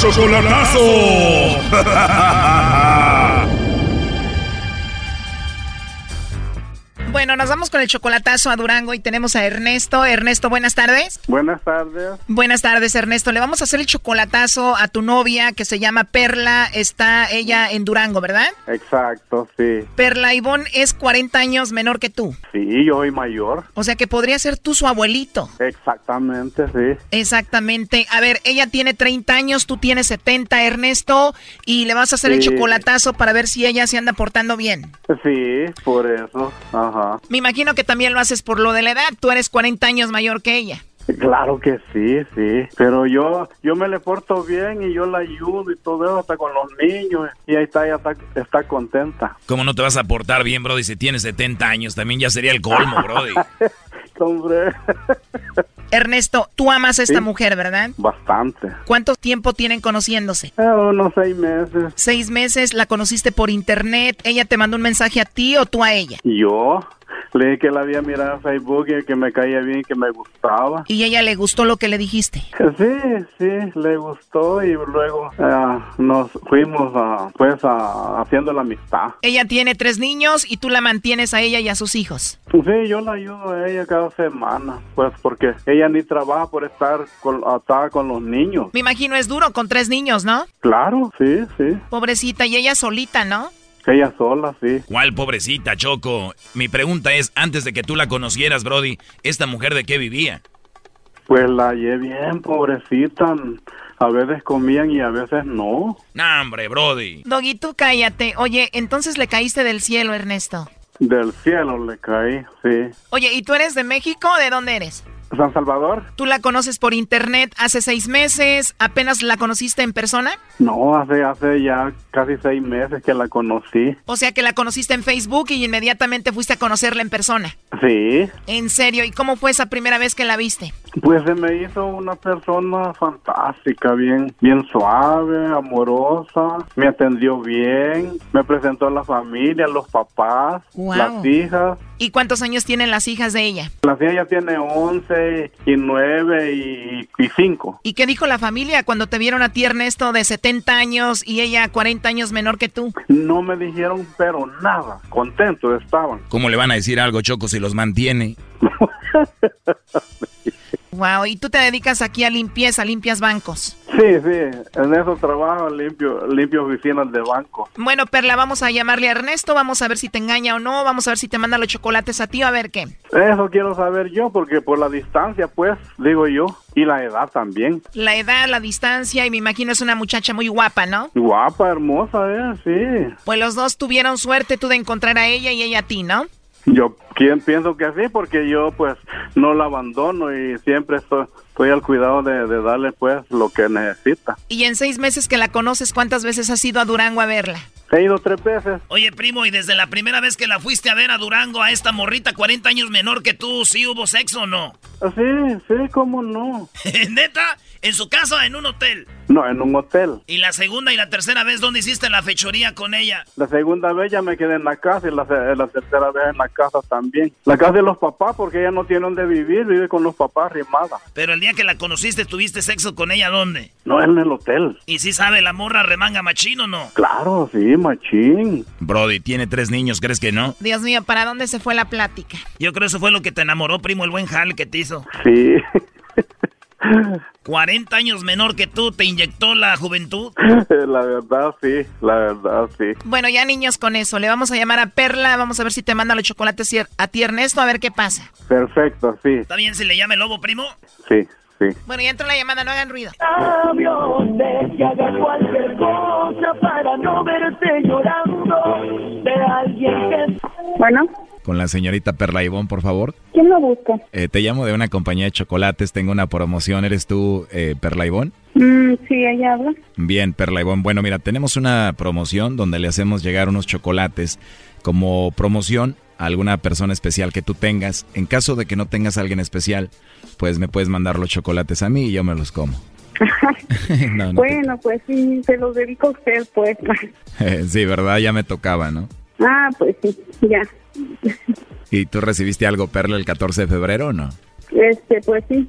Chocolatazo. Bueno, nos vamos con el chocolatazo a Durango y tenemos a Ernesto. Ernesto, buenas tardes. Buenas tardes. Buenas tardes, Ernesto. Le vamos a hacer el chocolatazo a tu novia que se llama Perla. Está ella en Durango, ¿verdad? Exacto, sí. Perla Ivonne es 40 años menor que tú. Sí, yo soy mayor. O sea que podría ser tú su abuelito. Exactamente, sí. Exactamente. A ver, ella tiene 30 años, tú tienes 70, Ernesto, y le vas a hacer el chocolatazo para ver si ella se anda portando bien. Sí, por eso. Ajá. Me imagino que también lo haces por lo de la edad. Tú eres 40 años mayor que ella. Claro que sí, sí. Pero yo yo me le porto bien y yo la ayudo y todo eso hasta con los niños. Y ahí está, ella está, está contenta. ¿Cómo no te vas a portar bien, Brody, si tienes 70 años? También ya sería el colmo, Brody. Hombre, Ernesto, tú amas a esta Sí. mujer, ¿verdad? bastante. ¿Cuánto tiempo tienen conociéndose? Eh, unos seis meses. Seis meses, la conociste por internet, ella te mandó un mensaje a ti o tú a ella. Yo, Le dije que la había mirado en Facebook y que me caía bien y que me gustaba. ¿Y ella le gustó lo que le dijiste? Sí, sí, le gustó y luego ah, nos fuimos a, pues a, haciendo la amistad. Ella tiene tres niños y tú la mantienes a ella y a sus hijos. Sí, yo la ayudo a ella cada semana, pues porque ella ni trabaja por estar con, atada con los niños. Me imagino es duro con tres niños, ¿no? Claro, sí, sí. Pobrecita, y ella solita, ¿no? Ella sola, sí. ¿Cuál pobrecita, Choco? Mi pregunta es, antes de que tú la conocieras, Brody, ¿esta mujer de qué vivía? Pues la hallé bien, pobrecita. A veces comían y a veces no. Nah, hombre, Brody. Doggy, tú cállate. Oye, entonces le caíste del cielo, Ernesto. Del cielo le caí, sí. Oye, ¿y tú eres de México o de dónde eres? San Salvador. ¿Tú la conoces por internet hace seis meses? ¿Apenas la conociste en persona? No, hace, hace ya casi seis meses que la conocí. O sea que la conociste en Facebook y inmediatamente fuiste a conocerla en persona. Sí. ¿En serio? ¿Y cómo fue esa primera vez que la viste? Pues se me hizo una persona fantástica, bien, bien suave, amorosa, me atendió bien, me presentó a la familia, los papás, Wow. las hijas. ¿Y cuántos años tienen las hijas de ella? La hija ya tiene 11 y 9 y, y 5. ¿Y qué dijo la familia cuando te vieron a ti, Ernesto, de 70 años y ella 40 años menor que tú? No me dijeron pero nada, contentos estaban. ¿Cómo le van a decir algo, Choco, si los mantiene? Wow, y tú te dedicas aquí a limpieza, limpias bancos. Sí, sí, en eso trabajo, limpio, limpio oficinas de banco. Bueno, Perla, vamos a llamarle a Ernesto, vamos a ver si te engaña o no, vamos a ver si te manda los chocolates a ti, a ver qué. Eso quiero saber yo, porque por la distancia, pues, digo yo, y la edad también. La edad, la distancia, y me imagino es una muchacha muy guapa, ¿no? Guapa, hermosa, eh, sí. Pues los dos tuvieron suerte tú de encontrar a ella y ella a ti, ¿no? Yo quien pienso que sí, porque yo pues no la abandono y siempre estoy, estoy al cuidado de, de darle pues lo que necesita. Y en seis meses que la conoces, ¿cuántas veces has ido a Durango a verla? He ido tres veces. Oye, primo, y desde la primera vez que la fuiste a ver a Durango, a esta morrita 40 años menor que tú, ¿sí hubo sexo o no? Sí, sí, cómo no. ¿Neta? ¿En su casa o en un hotel? No, en un hotel. ¿Y la segunda y la tercera vez dónde hiciste la fechoría con ella? La segunda vez ya me quedé en la casa y la, la tercera vez en la casa también. La casa de los papás porque ella no tiene donde vivir, vive con los papás rimada. Pero el día que la conociste, ¿tuviste sexo con ella dónde? No, en el hotel. ¿Y si sabe la morra remanga machín o no? Claro, sí, machín. Brody, tiene tres niños, ¿crees que no? Dios mío, ¿para dónde se fue la plática? Yo creo eso fue lo que te enamoró, primo, el buen jale que te hizo. Sí. 40 años menor que tú, te inyectó la juventud. la verdad, sí, la verdad, sí. Bueno, ya niños con eso, le vamos a llamar a Perla, vamos a ver si te manda los chocolates a ti, Ernesto, a ver qué pasa. Perfecto, sí, ¿Está bien si le llama el lobo, primo? sí, sí. Bueno, ya entró la llamada, no hagan ruido. de que haga cualquier cosa para no verte llorando de alguien que... Bueno, Con la señorita Perla Ivón, por favor. ¿quién lo busca? Eh, te llamo de una compañía de chocolates, tengo una promoción. ¿Eres tú, eh, Perla Ivón? Mm, sí, ella habla. Bien, Perla Ivón. Bueno, mira, tenemos una promoción donde le hacemos llegar unos chocolates como promoción a alguna persona especial que tú tengas. En caso de que no tengas a alguien especial, pues me puedes mandar los chocolates a mí y yo me los como. no, no te- Bueno, pues sí, se los dedico a usted, pues. sí, ¿verdad? Ya me tocaba, ¿no? Ah, pues sí, ya. ¿Y tú recibiste algo, Perla, el 14 de febrero o no? Este, pues sí.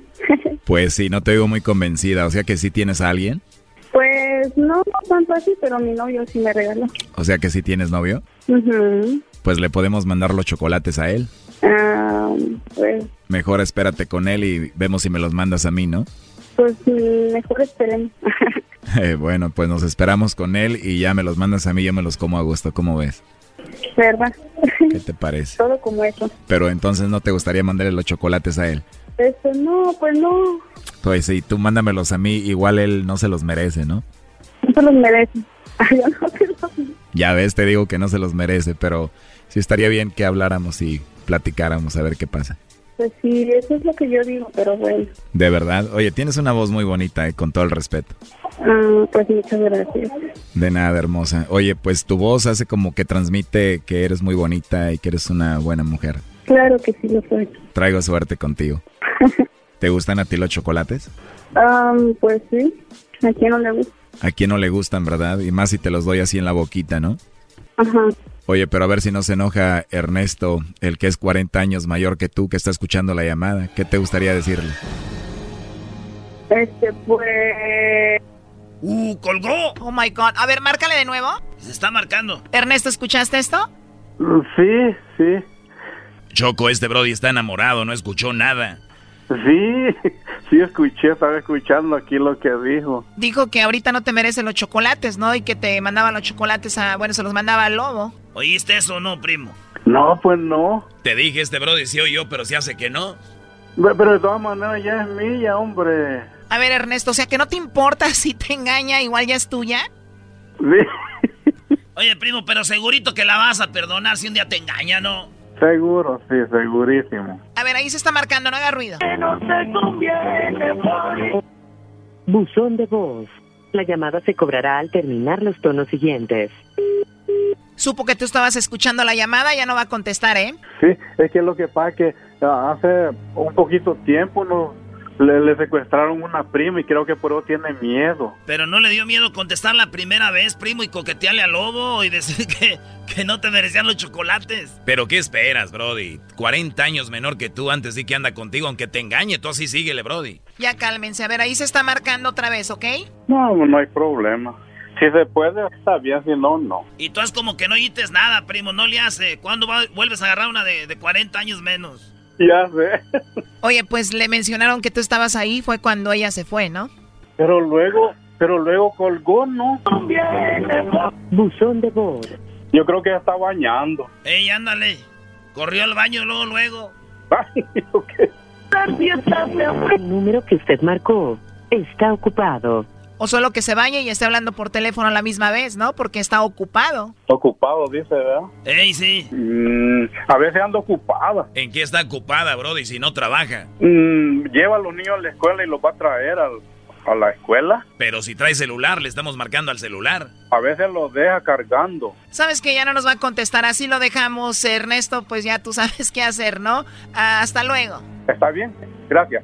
Pues sí, no te digo muy convencida. O sea que sí tienes a alguien. Pues no, no tanto así, pero mi novio sí me regaló. O sea que sí tienes novio. Pues le podemos mandar los chocolates a él. Ah, pues, Mejor espérate con él y vemos si me los mandas a mí, ¿no? pues mm, mejor esperemos. Eh, bueno, pues nos esperamos con él y ya me los mandas a mí, yo me los como a gusto, ¿cómo ves? ¿Verdad? ¿Qué te parece? Todo como eso. Pero entonces no te gustaría mandarle los chocolates a él. Este, no, pues no. Pues sí, tú mándamelos a mí, igual él no se los merece, ¿no? No se los merece. Ay, yo no se los Ya ves, te digo que no se los merece, pero sí estaría bien que habláramos y platicáramos a ver qué pasa. Pues sí, eso es lo que yo digo, pero bueno. De verdad, oye, tienes una voz muy bonita, eh, con todo el respeto. Ah, pues muchas gracias. De nada, hermosa. Oye, pues tu voz hace como que transmite que eres muy bonita y que eres una buena mujer. Claro que sí lo soy. Traigo suerte contigo. ¿Te gustan a ti los chocolates? Pues sí. ¿A quién no le gusta? A quién no le gustan, ¿verdad? Y más si te los doy así en la boquita, ¿no? Ajá. Oye, pero a ver si no se enoja Ernesto, el que es 40 años mayor que tú, que está escuchando la llamada. ¿Qué te gustaría decirle? Este, pues... ¡Uh, colgó! Oh, my God. A ver, márcale de nuevo. Se está marcando. Ernesto, ¿escuchaste esto? Sí, sí. Choco, este Brody está enamorado, no escuchó nada. Sí, sí escuché, estaba escuchando aquí lo que dijo. Dijo que ahorita no te merecen los chocolates, ¿no? Y que te mandaba los chocolates a... Bueno, se los mandaba al lobo. ¿Oíste eso o no, primo? No, pues no. Te dije, este Brody sí yo, pero se hace que no. Pero de todas maneras ya es mía, hombre. A ver, Ernesto, o sea que no te importa si te engaña, igual ya es tuya. Sí. Oye, primo, pero segurito que la vas a perdonar si un día te engaña, ¿no? Seguro, sí, segurísimo. A ver, ahí se está marcando, no haga ruido. Buzón de voz. La llamada se cobrará al terminar los tonos siguientes. Supo que tú estabas escuchando la llamada, ya no va a contestar, ¿eh? Sí, es que lo que pasa es que ah, hace un poquito tiempo nos le, le secuestraron una prima y creo que por eso tiene miedo. Pero no le dio miedo contestar la primera vez, primo, y coquetearle al lobo y decir que, que no te merecían los chocolates. Pero ¿qué esperas, Brody? 40 años menor que tú, antes sí que anda contigo, aunque te engañe, tú así síguele, Brody. Ya cálmense, a ver, ahí se está marcando otra vez, ¿ok? No, no hay problema. Si se puede, está bien, si no, no. Y tú es como que no oítes nada, primo, no le hace. ¿Cuándo va- vuelves a agarrar una de, de 40 años menos? Ya sé. Oye, pues le mencionaron que tú estabas ahí, fue cuando ella se fue, ¿no? Pero luego, pero luego colgó, ¿no? Buzón de voz. Yo creo que ya está bañando. Ey, ándale. Corrió al baño luego, luego. El número que usted marcó está ocupado. O solo que se bañe y esté hablando por teléfono a la misma vez, ¿no? Porque está ocupado. Ocupado, dice, ¿verdad? Ey, sí. Mm, a veces ando ocupada. ¿En qué está ocupada, Brody, si no trabaja? Mm, lleva a los niños a la escuela y los va a traer al- a la escuela. Pero si trae celular, le estamos marcando al celular. A veces los deja cargando. Sabes que ya no nos va a contestar, así lo dejamos, Ernesto, pues ya tú sabes qué hacer, ¿no? Ah, hasta luego. ¿Está bien? Gracias.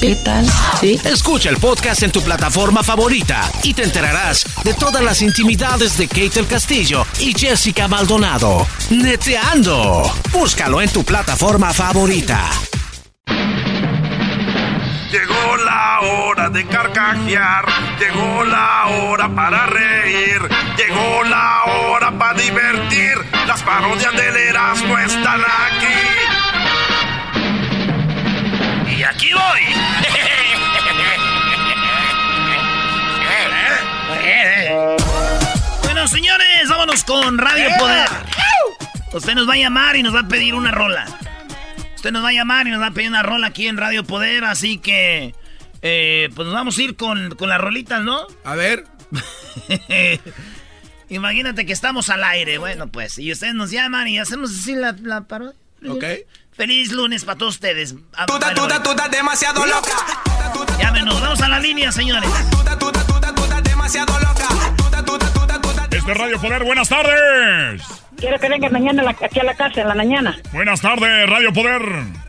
¿Qué tal? Sí. Escucha el podcast en tu plataforma favorita y te enterarás de todas las intimidades de Kate Castillo y Jessica Maldonado. Neteando. Búscalo en tu plataforma favorita. Llegó la hora de carcajear, llegó la hora para reír, llegó la hora para divertir. Las parodias del Erasmo están aquí. Y aquí voy. bueno, señores, vámonos con Radio Poder. Usted nos va a llamar y nos va a pedir una rola. Usted nos va a llamar y nos va a pedir una rola aquí en Radio Poder, así que eh, pues nos vamos a ir con, con las rolitas, ¿no? A ver. Imagínate que estamos al aire, bueno, pues, y ustedes nos llaman y hacemos así la, la parodia. Ok. Feliz lunes para todos ustedes. Ah, bueno, estás, tú estás demasiado loca. Llámenos, vamos a la línea, señores. Demasiado loca. Este es Radio Poder, buenas tardes. Quiero que venga mañana a la- aquí a la casa, en la mañana. Buenas tardes, Radio Poder.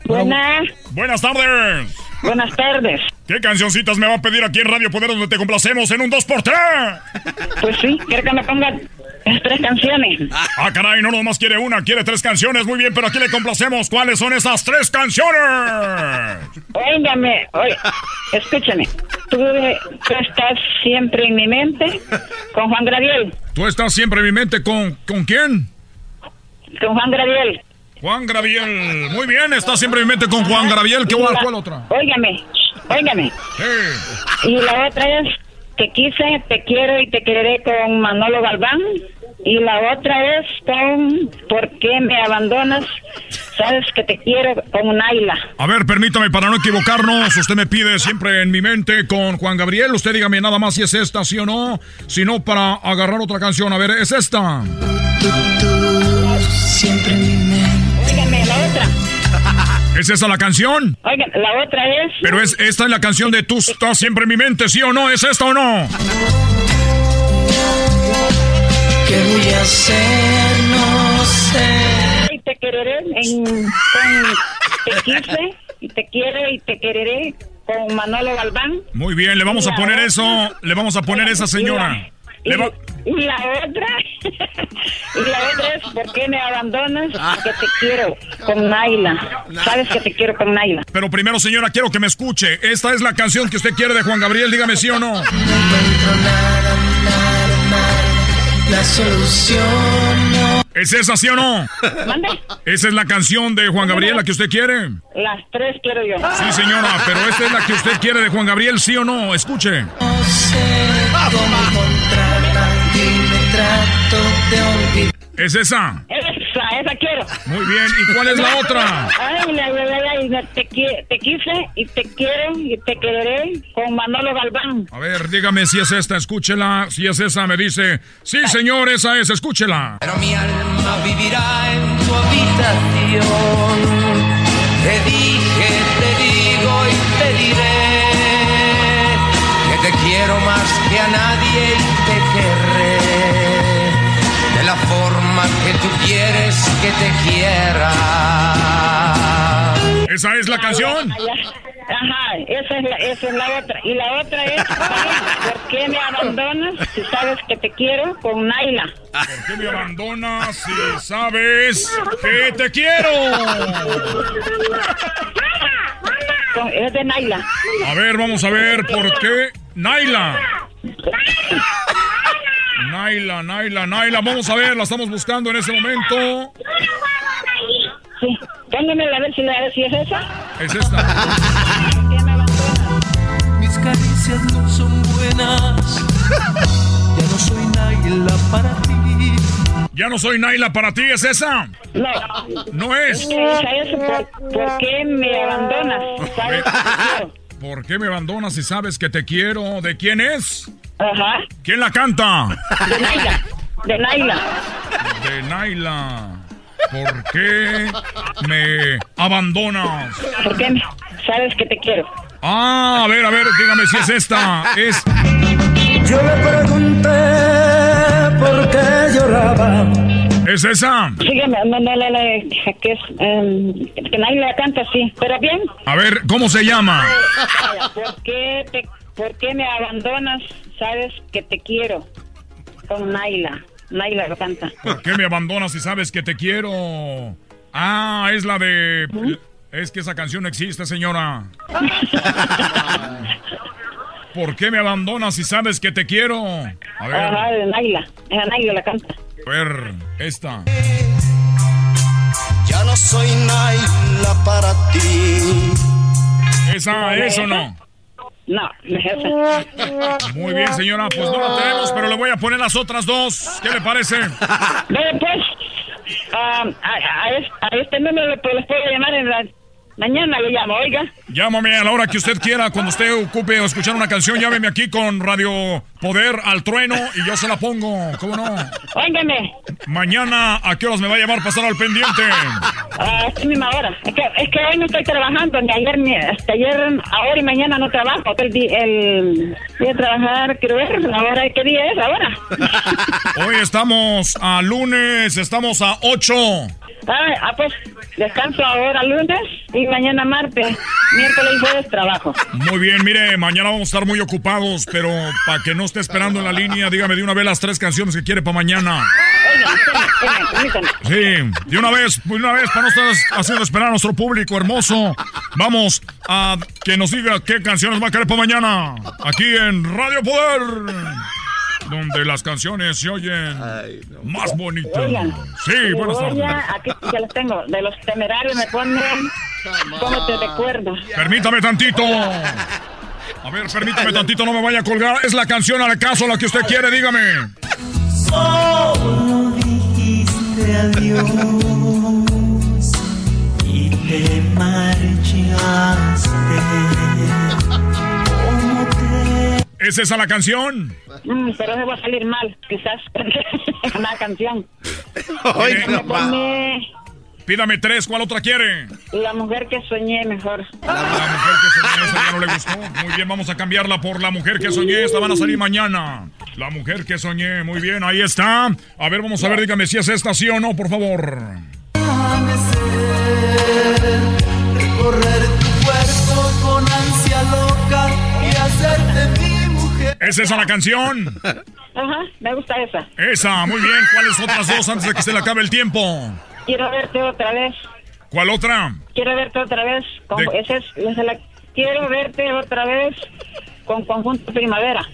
Buenas. Buenas tardes. Buenas tardes. ¿Qué cancioncitas me va a pedir aquí en Radio Poder donde te complacemos en un 2x3? Pues sí, quiero que me ponga tres canciones. Ah, caray, no nomás quiere una, quiere tres canciones. Muy bien, pero aquí le complacemos. ¿Cuáles son esas tres canciones? Óigame, oye, escúchame. Tú, tú estás siempre en mi mente con Juan Graviel. ¿Tú estás siempre en mi mente con, con quién? Con Juan Graviel. Juan Graviel. Muy bien, está siempre en mi mente con Juan Graviel. ¿Qué, la- ¿Cuál otra? Óigame, óigame. Y la otra es Te quise, te quiero y te quereré con Manolo Galván. Y la otra es con ¿Por qué me abandonas? Sabes que te quiero con Naila. A ver, permítame para no equivocarnos. Usted me pide siempre en mi mente con Juan Gabriel. Usted dígame nada más si es esta, sí o no. Si no, para agarrar otra canción. A ver, es esta. Siempre en mi ¿Es esa la canción? Oigan, la otra es. Pero es esta es la canción de Tú estás siempre en mi mente, ¿sí o no? ¿Es esta o no? ¿Qué voy a hacer? No sé. Y te quereré en, con Te quise y te quiero y te quereré con Manolo Galván. Muy bien, le vamos a poner eso. Le vamos a poner esa señora. Y, la otra, y la otra es ¿por qué me abandonas? Que te quiero con Naila. Sabes que te quiero con Naila. Pero primero, señora, quiero que me escuche. Esta es la canción que usted quiere de Juan Gabriel. Dígame sí o no. La solución. ¿Es esa sí o no? ¿Mande? ¿Esa es la canción de Juan Gabriel, la que usted quiere? Las tres quiero yo. Sí, señora, pero esta es la que usted quiere de Juan Gabriel, ¿sí o no? Escuche. No sé cómo encontrarla y me trato de olvidar. ¿Es esa? Esa, esa quiero. Muy bien, ¿y cuál es la otra? Ay, la, la, la, te, te quise y te quiero y te quereré con Manolo Galván. A ver, dígame si es esta, escúchela. Si es esa, me dice. Sí, señor, esa es, escúchela. Pero mi alma vivirá en tu habitación. Te dije, te digo y te diré que te quiero más que a nadie y te querré tú quieres que te quiera. ¿Esa es la canción? Ajá, esa es, la, esa es la otra. Y la otra es, ¿por qué me abandonas si sabes que te quiero con Naila? ¿Por qué me abandonas si sabes que te quiero? Con- Es de Naila. A ver, vamos a ver por qué. Naila. Naila, Naila, Naila. Vamos a ver, la estamos buscando en este momento. Sí, póngamela a ver si, la- si es esa. Es esta. Mis caricias no son buenas. Ya no soy Naila para ti. Ya no soy Naila para ti, ¿es esa? No. No es. Por, ¿por qué me abandonas? ¿Sabes? ¿Por qué me abandonas si sabes que te quiero? ¿De quién es? Ajá. ¿Quién la canta? De Naila. De Naila. De Naila. ¿Por qué me abandonas? ¿Por qué sabes que te quiero? Ah, a ver, a ver, dígame si es esta. Es. Yo le pregunté por qué lloraba. ¿Es esa? No, que es, em, que Naila canta así, pero bien. A ver, ¿cómo se llama? ¿Por qué, te, ¿Por qué me abandonas? Sabes que te quiero. Con Naila. Naila lo canta. ¿Por qué me abandonas si sabes que te quiero? Ah, es la de... Es que esa canción no existe, señora. ¿Por qué me abandonas si sabes que te quiero? A ver, Ajá, de Naila. Es Naila la canta. A ver, esta. Ya no soy Naila para ti. ¿Esa es o no? No, no es esa. Muy bien, señora, pues no la tenemos, pero le voy a poner las otras dos. ¿Qué le parece? Ve, pues, ah, a, a, a este número le- les puedo llamar en la mañana, le llamo, oiga. Llámame a la hora que usted quiera, cuando usted ocupe o escuchar una canción, llámeme aquí con Radio Poder al trueno y yo se la pongo, ¿cómo no? Óigame, Mañana, ¿a qué horas me va a llamar para estar al pendiente? a esta misma hora. Es que, es que hoy no estoy trabajando, ni ayer, ni hasta ayer, ahora y mañana no trabajo. El, el, voy a trabajar, quiero ver, la hora, ¿qué día es ahora? Hoy estamos a lunes, estamos a 8. Ah, ah, pues descanso ahora lunes y mañana martes. Miércoles y jueves trabajo. Muy bien, mire, mañana vamos a estar muy ocupados, pero para que no esté esperando en la línea, dígame de una vez las tres canciones que quiere para mañana. Sí, de una vez, de una vez, para no estar haciendo esperar a nuestro público hermoso. Vamos a que nos diga qué canciones va a querer para mañana. Aquí en Radio Poder. Donde las canciones se oyen más bonitas. Oigan, Sí, buenas tardes. aquí ya los tengo. De los temerarios me ponen. ¿Cómo te recuerdo? Permítame tantito. A ver, permítame tantito, no me vaya a colgar. Es la canción al caso la que usted quiere, dígame. Solo dijiste adiós y te marchaste. ¿Cómo te ¿Es esa la canción? Mm, pero me va a salir mal, quizás. Una canción. Ay, no, pone Pídame tres, ¿cuál otra quiere? La mujer que soñé mejor. La mujer que soñé, esa ya no le gustó. Muy bien, vamos a cambiarla por la mujer que soñé. Esta van a salir mañana. La mujer que soñé, muy bien, ahí está. A ver, vamos a ver, dígame si es esta, sí o no, por favor. ¿Es esa la canción? Ajá, me gusta esa. Esa, muy bien. ¿Cuáles otras dos antes de que se le acabe el tiempo? Quiero verte otra vez. ¿Cuál otra? Quiero verte otra vez. Con, De- esa es, esa es la- quiero verte otra vez con conjunto primavera.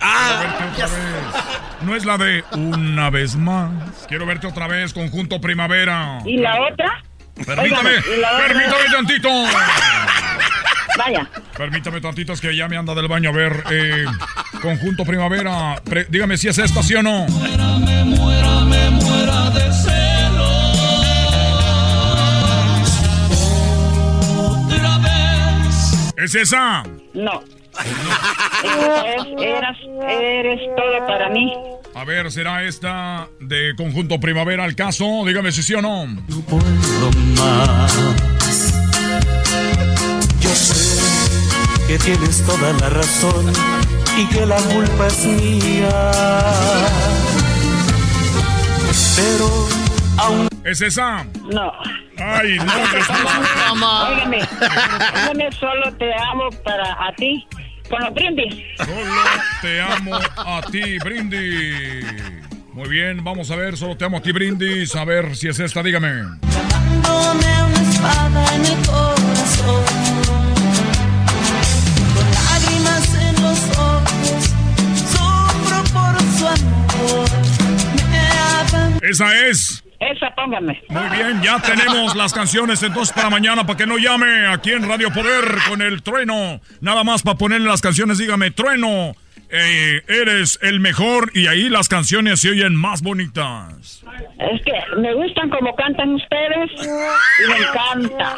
No es la de una vez más. Quiero verte otra vez, conjunto primavera. ¿Y la otra? Permítame, Óigame, ¿y la otra? permítame tantito. Vaya. Permítame tantito, es que ya me anda del baño. A ver, eh, conjunto primavera. Pre- dígame si es esta, sí o no. Me muera, me muera de celos. Otra vez. ¿Es esa? No. Eras, eres todo para mí. A ver, ¿será esta de conjunto primavera al caso? Dígame si sí o no. puedo más. Yo sé que tienes toda la razón y que la culpa es mía. Pero aún ¿Es esa? No. Ay, no. Óigame, óigame, solo te amo para a ti. Con los brindis. Solo te amo a ti, Brindis. Muy bien, vamos a ver, solo te amo a ti, Brindis. A ver si es esta, dígame. Dándome una espada en el corazón. Esa es. Esa, póngame. Muy bien, ya tenemos las canciones entonces para mañana, para que no llame aquí en Radio Poder con el trueno. Nada más para ponerle las canciones, dígame, trueno, eh, eres el mejor y ahí las canciones se oyen más bonitas. Es que me gustan como cantan ustedes y me encanta.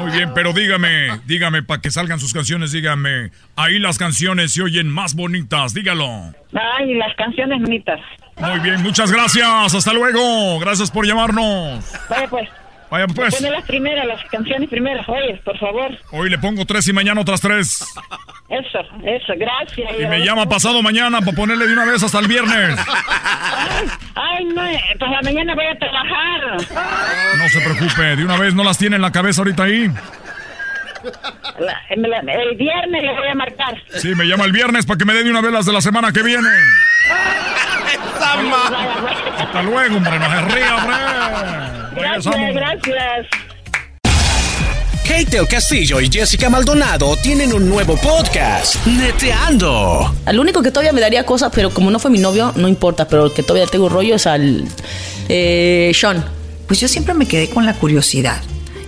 Muy bien, pero dígame, dígame, para que salgan sus canciones, dígame, ahí las canciones se oyen más bonitas, dígalo. Ay, las canciones bonitas. Muy bien, muchas gracias, hasta luego, gracias por llamarnos. Vaya pues. Vaya pues. Pone las primeras, las canciones primeras. Oye, por favor. Hoy le pongo tres y mañana otras tres. Eso, eso, gracias. Y me llama pasado mañana para ponerle de una vez hasta el viernes. Ay, no, eh, pues la mañana voy a trabajar. No se preocupe, de una vez no las tiene en la cabeza ahorita ahí. La- el viernes le voy a marcar. Sí, me llama el viernes para que me dé de una vez las de la semana que viene. Hasta luego, hombre, no se ría, hombre. Gracias, Regresamos. gracias. Kate del Castillo y Jessica Maldonado tienen un nuevo podcast, Neteando. Al único que todavía me daría cosas, pero como no fue mi novio, no importa, pero el que todavía tengo rollo es al eh, Sean. Pues yo siempre me quedé con la curiosidad.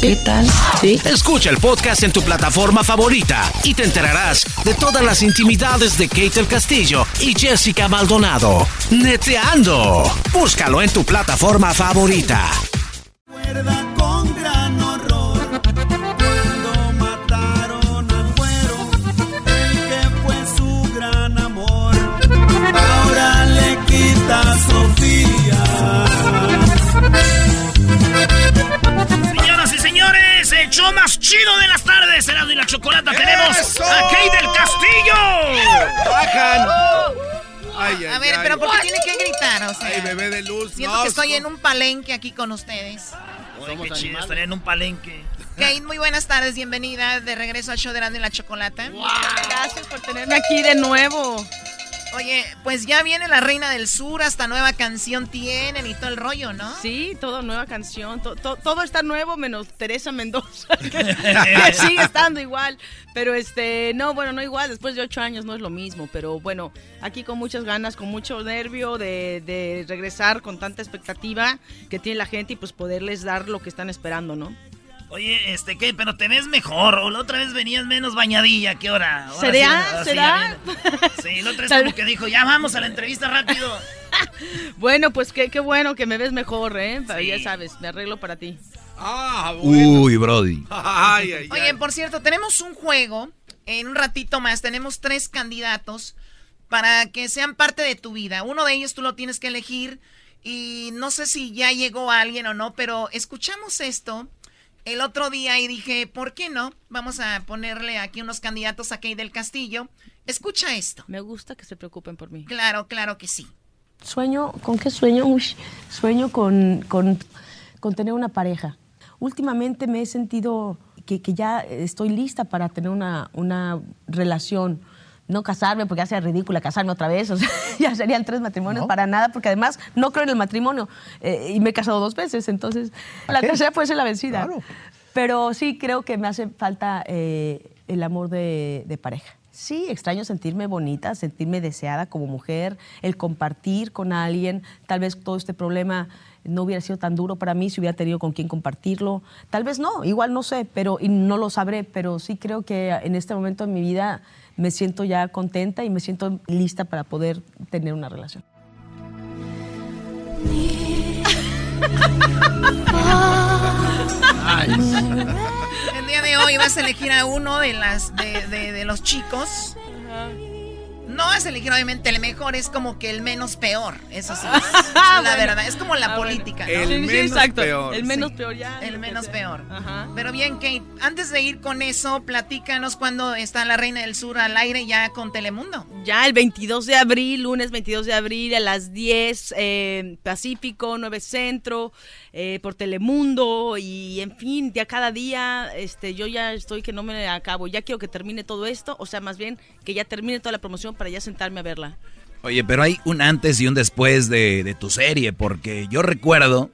¿Qué tal? Sí. Escucha el podcast en tu plataforma favorita y te enterarás de todas las intimidades de Kate del Castillo y Jessica Maldonado. Neteando. Búscalo en tu plataforma favorita. con gran horror. Chido de las tardes, Erasmo y la Chocolata. Tenemos a Kate del Castillo. ¡Bajan! a ver, pero ¿por qué tiene que gritar? O sea, Ay, bebé de luz. siento no, que estoy en un palenque aquí con ustedes. Oye, qué chido, estaría en un palenque. Kate, muy buenas tardes, bienvenida de regreso al show de Erasmo y la Chocolata. Gracias por tenerme aquí de nuevo. Oye, pues ya viene la Reina del Sur, hasta nueva canción tienen y todo el rollo, ¿no? Sí, todo nueva canción, to- to- todo está nuevo menos Teresa Mendoza, que, que sigue estando igual. Pero este, no, bueno, no igual, después de ocho años no es lo mismo, pero bueno, aquí con muchas ganas, con mucho nervio de, de regresar con tanta expectativa que tiene la gente y pues poderles dar lo que están esperando, ¿no? Oye, este, ¿qué? Pero te ves mejor. O la otra vez venías menos bañadilla. ¿Qué hora? Ahora ¿Será? sí, sí, ¿Será? Sí, la otra vez como que dijo, ya vamos a la entrevista rápido. Bueno, pues qué, qué bueno que me ves mejor, ¿eh? Ya sabes, me arreglo para ti. Ah, Uy, Brody. Ay, ay, Oye, por cierto, tenemos un juego. En un ratito más tenemos tres candidatos para que sean parte de tu vida. Uno de ellos tú lo tienes que elegir y no sé si ya llegó alguien o no, pero escuchamos esto el otro día y dije, ¿por qué no? Vamos a ponerle aquí unos candidatos a Kay del Castillo. Escucha esto. Me gusta que se preocupen por mí. Claro, claro que sí. Sueño, ¿con qué sueño? Uy, sueño con, con, con tener una pareja. Últimamente me he sentido que, que ya estoy lista para tener una, una relación. No casarme porque ya sea ridícula casarme otra vez, o sea, ya serían tres matrimonios para nada, porque además no creo en el matrimonio eh, y me he casado dos veces, entonces la qué? tercera puede ser la vencida. Pero sí creo que me hace falta eh, el amor de, de pareja. Sí, extraño sentirme bonita, sentirme deseada como mujer, el compartir con alguien. Tal vez todo este problema no hubiera sido tan duro para mí si hubiera tenido con quién compartirlo. Tal vez no, igual no sé, pero y no lo sabré, pero sí creo que en este momento de mi vida me siento ya contenta y me siento lista para poder tener una relación. El día de hoy vas a elegir a uno de las de, de- de los chicos. No vas a elegir obviamente el mejor, es como que el menos peor. Eso sí. es la Bueno. verdad, es como la Ah, bueno. política. ¿no? El Sí, sí, menos exacto. peor. El menos peor, ya, El menos sea. peor. Pero bien, Kate, antes de ir con eso, platícanos cuando está la Reina del Sur al aire ya con Telemundo. Ya el 22 de abril, lunes 22 de abril a las 10 eh, Pacífico, 9 Centro, eh, por Telemundo y en fin, ya cada día este, yo ya estoy que no me acabo, ya quiero que termine todo esto, o sea, más bien que ya termine toda la promoción para ya sentarme a verla. Oye, pero hay un antes y un después de, de tu serie, porque yo recuerdo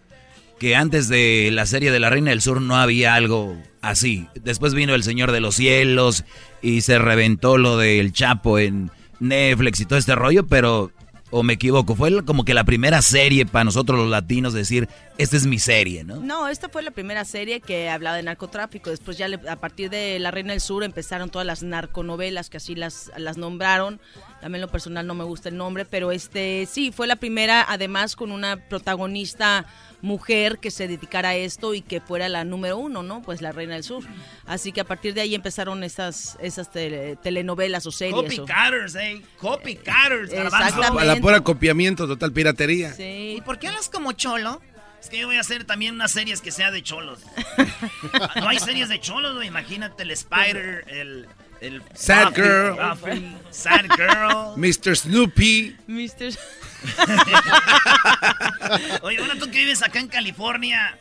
que antes de la serie de La Reina del Sur no había algo así. Después vino El Señor de los Cielos y se reventó lo del Chapo en Netflix y todo este rollo, pero, o me equivoco, fue como que la primera serie para nosotros los latinos decir, esta es mi serie, ¿no? No, esta fue la primera serie que hablaba de narcotráfico. Después ya le- a partir de La Reina del Sur empezaron todas las narconovelas que así las, las nombraron. También lo personal no me gusta el nombre, pero este sí, fue la primera, además con una protagonista mujer que se dedicara a esto y que fuera la número uno, ¿no? Pues La Reina del Sur. Así que a partir de ahí empezaron esas, esas tele- telenovelas o series. Copycatters, eh. Copycatters, Exactamente. A la pura copiamiento, total piratería. ¿Y por qué hablas como cholo? Es que yo voy a hacer también unas series que sea de cholos. no hay series de cholos. Imagínate el Spider, el... el Sad Buffy, Girl. Buffy, Sad Girl. Mr. Snoopy. Mr. Oye, ahora tú que vives acá en California...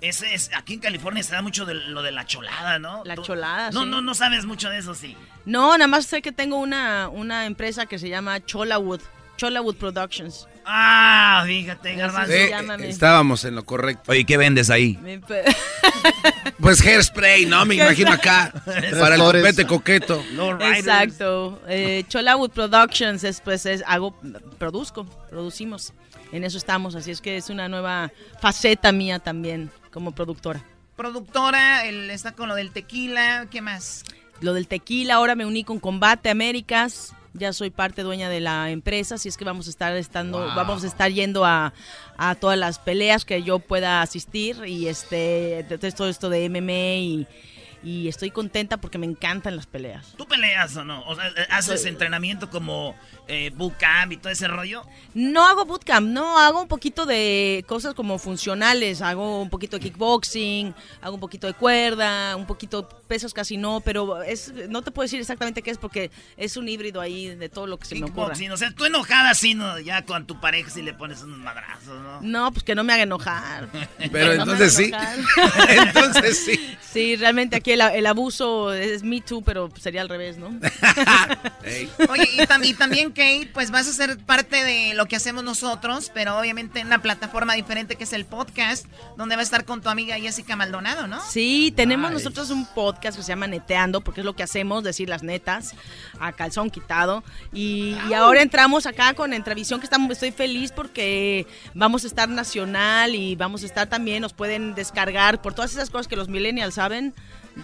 Ese es, aquí en California se da mucho de lo de la cholada, ¿no? La Tú- cholada, No, sí. no, no sabes mucho de eso, sí. No, nada más sé que tengo una, una empresa que se llama Cholawood, Cholawood Productions. Ah, fíjate, garbanzo. Sí, llámame. estábamos en lo correcto. Oye, ¿qué vendes ahí? Pues hairspray, ¿no? Me imagino acá. para el copete coqueto. Exacto. Eh, Cholawood Productions es, pues, es, hago, produzco, producimos. En eso estamos, así es que es una nueva faceta mía también como productora. Productora, él está con lo del tequila, ¿qué más? Lo del tequila, ahora me uní con Combate Américas. Ya soy parte dueña de la empresa, así es que vamos a estar estando, Wow. vamos a estar yendo a, a todas las peleas que yo pueda asistir y este todo esto de MMA y, y estoy contenta porque me encantan las peleas. ¿Tú peleas o no? O sea, ¿haces Soy- entrenamiento como eh, bootcamp y todo ese rollo? No hago bootcamp, no hago un poquito de cosas como funcionales, hago un poquito de kickboxing, hago un poquito de cuerda, un poquito pesos casi no, pero es no te puedo decir exactamente qué es porque es un híbrido ahí de todo lo que se me ocurra. Kickboxing, o sea, tú enojada así, ¿no? Ya con tu pareja si le pones unos madrazos, ¿no? No, pues que no me haga enojar. Pero No entonces sí. entonces sí. Sí, realmente aquí el, el abuso es me too, pero sería al revés, ¿no? Oye, y, tam- y también, Kate, pues vas a ser parte de lo que hacemos nosotros, pero obviamente en una plataforma diferente que es el podcast, donde va a estar con tu amiga Jessica Maldonado, ¿no? Sí, tenemos nosotros un podcast que se llama Neteando, porque es lo que hacemos, decir las netas, a calzón quitado. Y, y ahora entramos acá con Entrevisión, que estamos, estoy feliz porque vamos a estar nacional y vamos a estar también, nos pueden descargar por todas esas cosas que los millennials saben.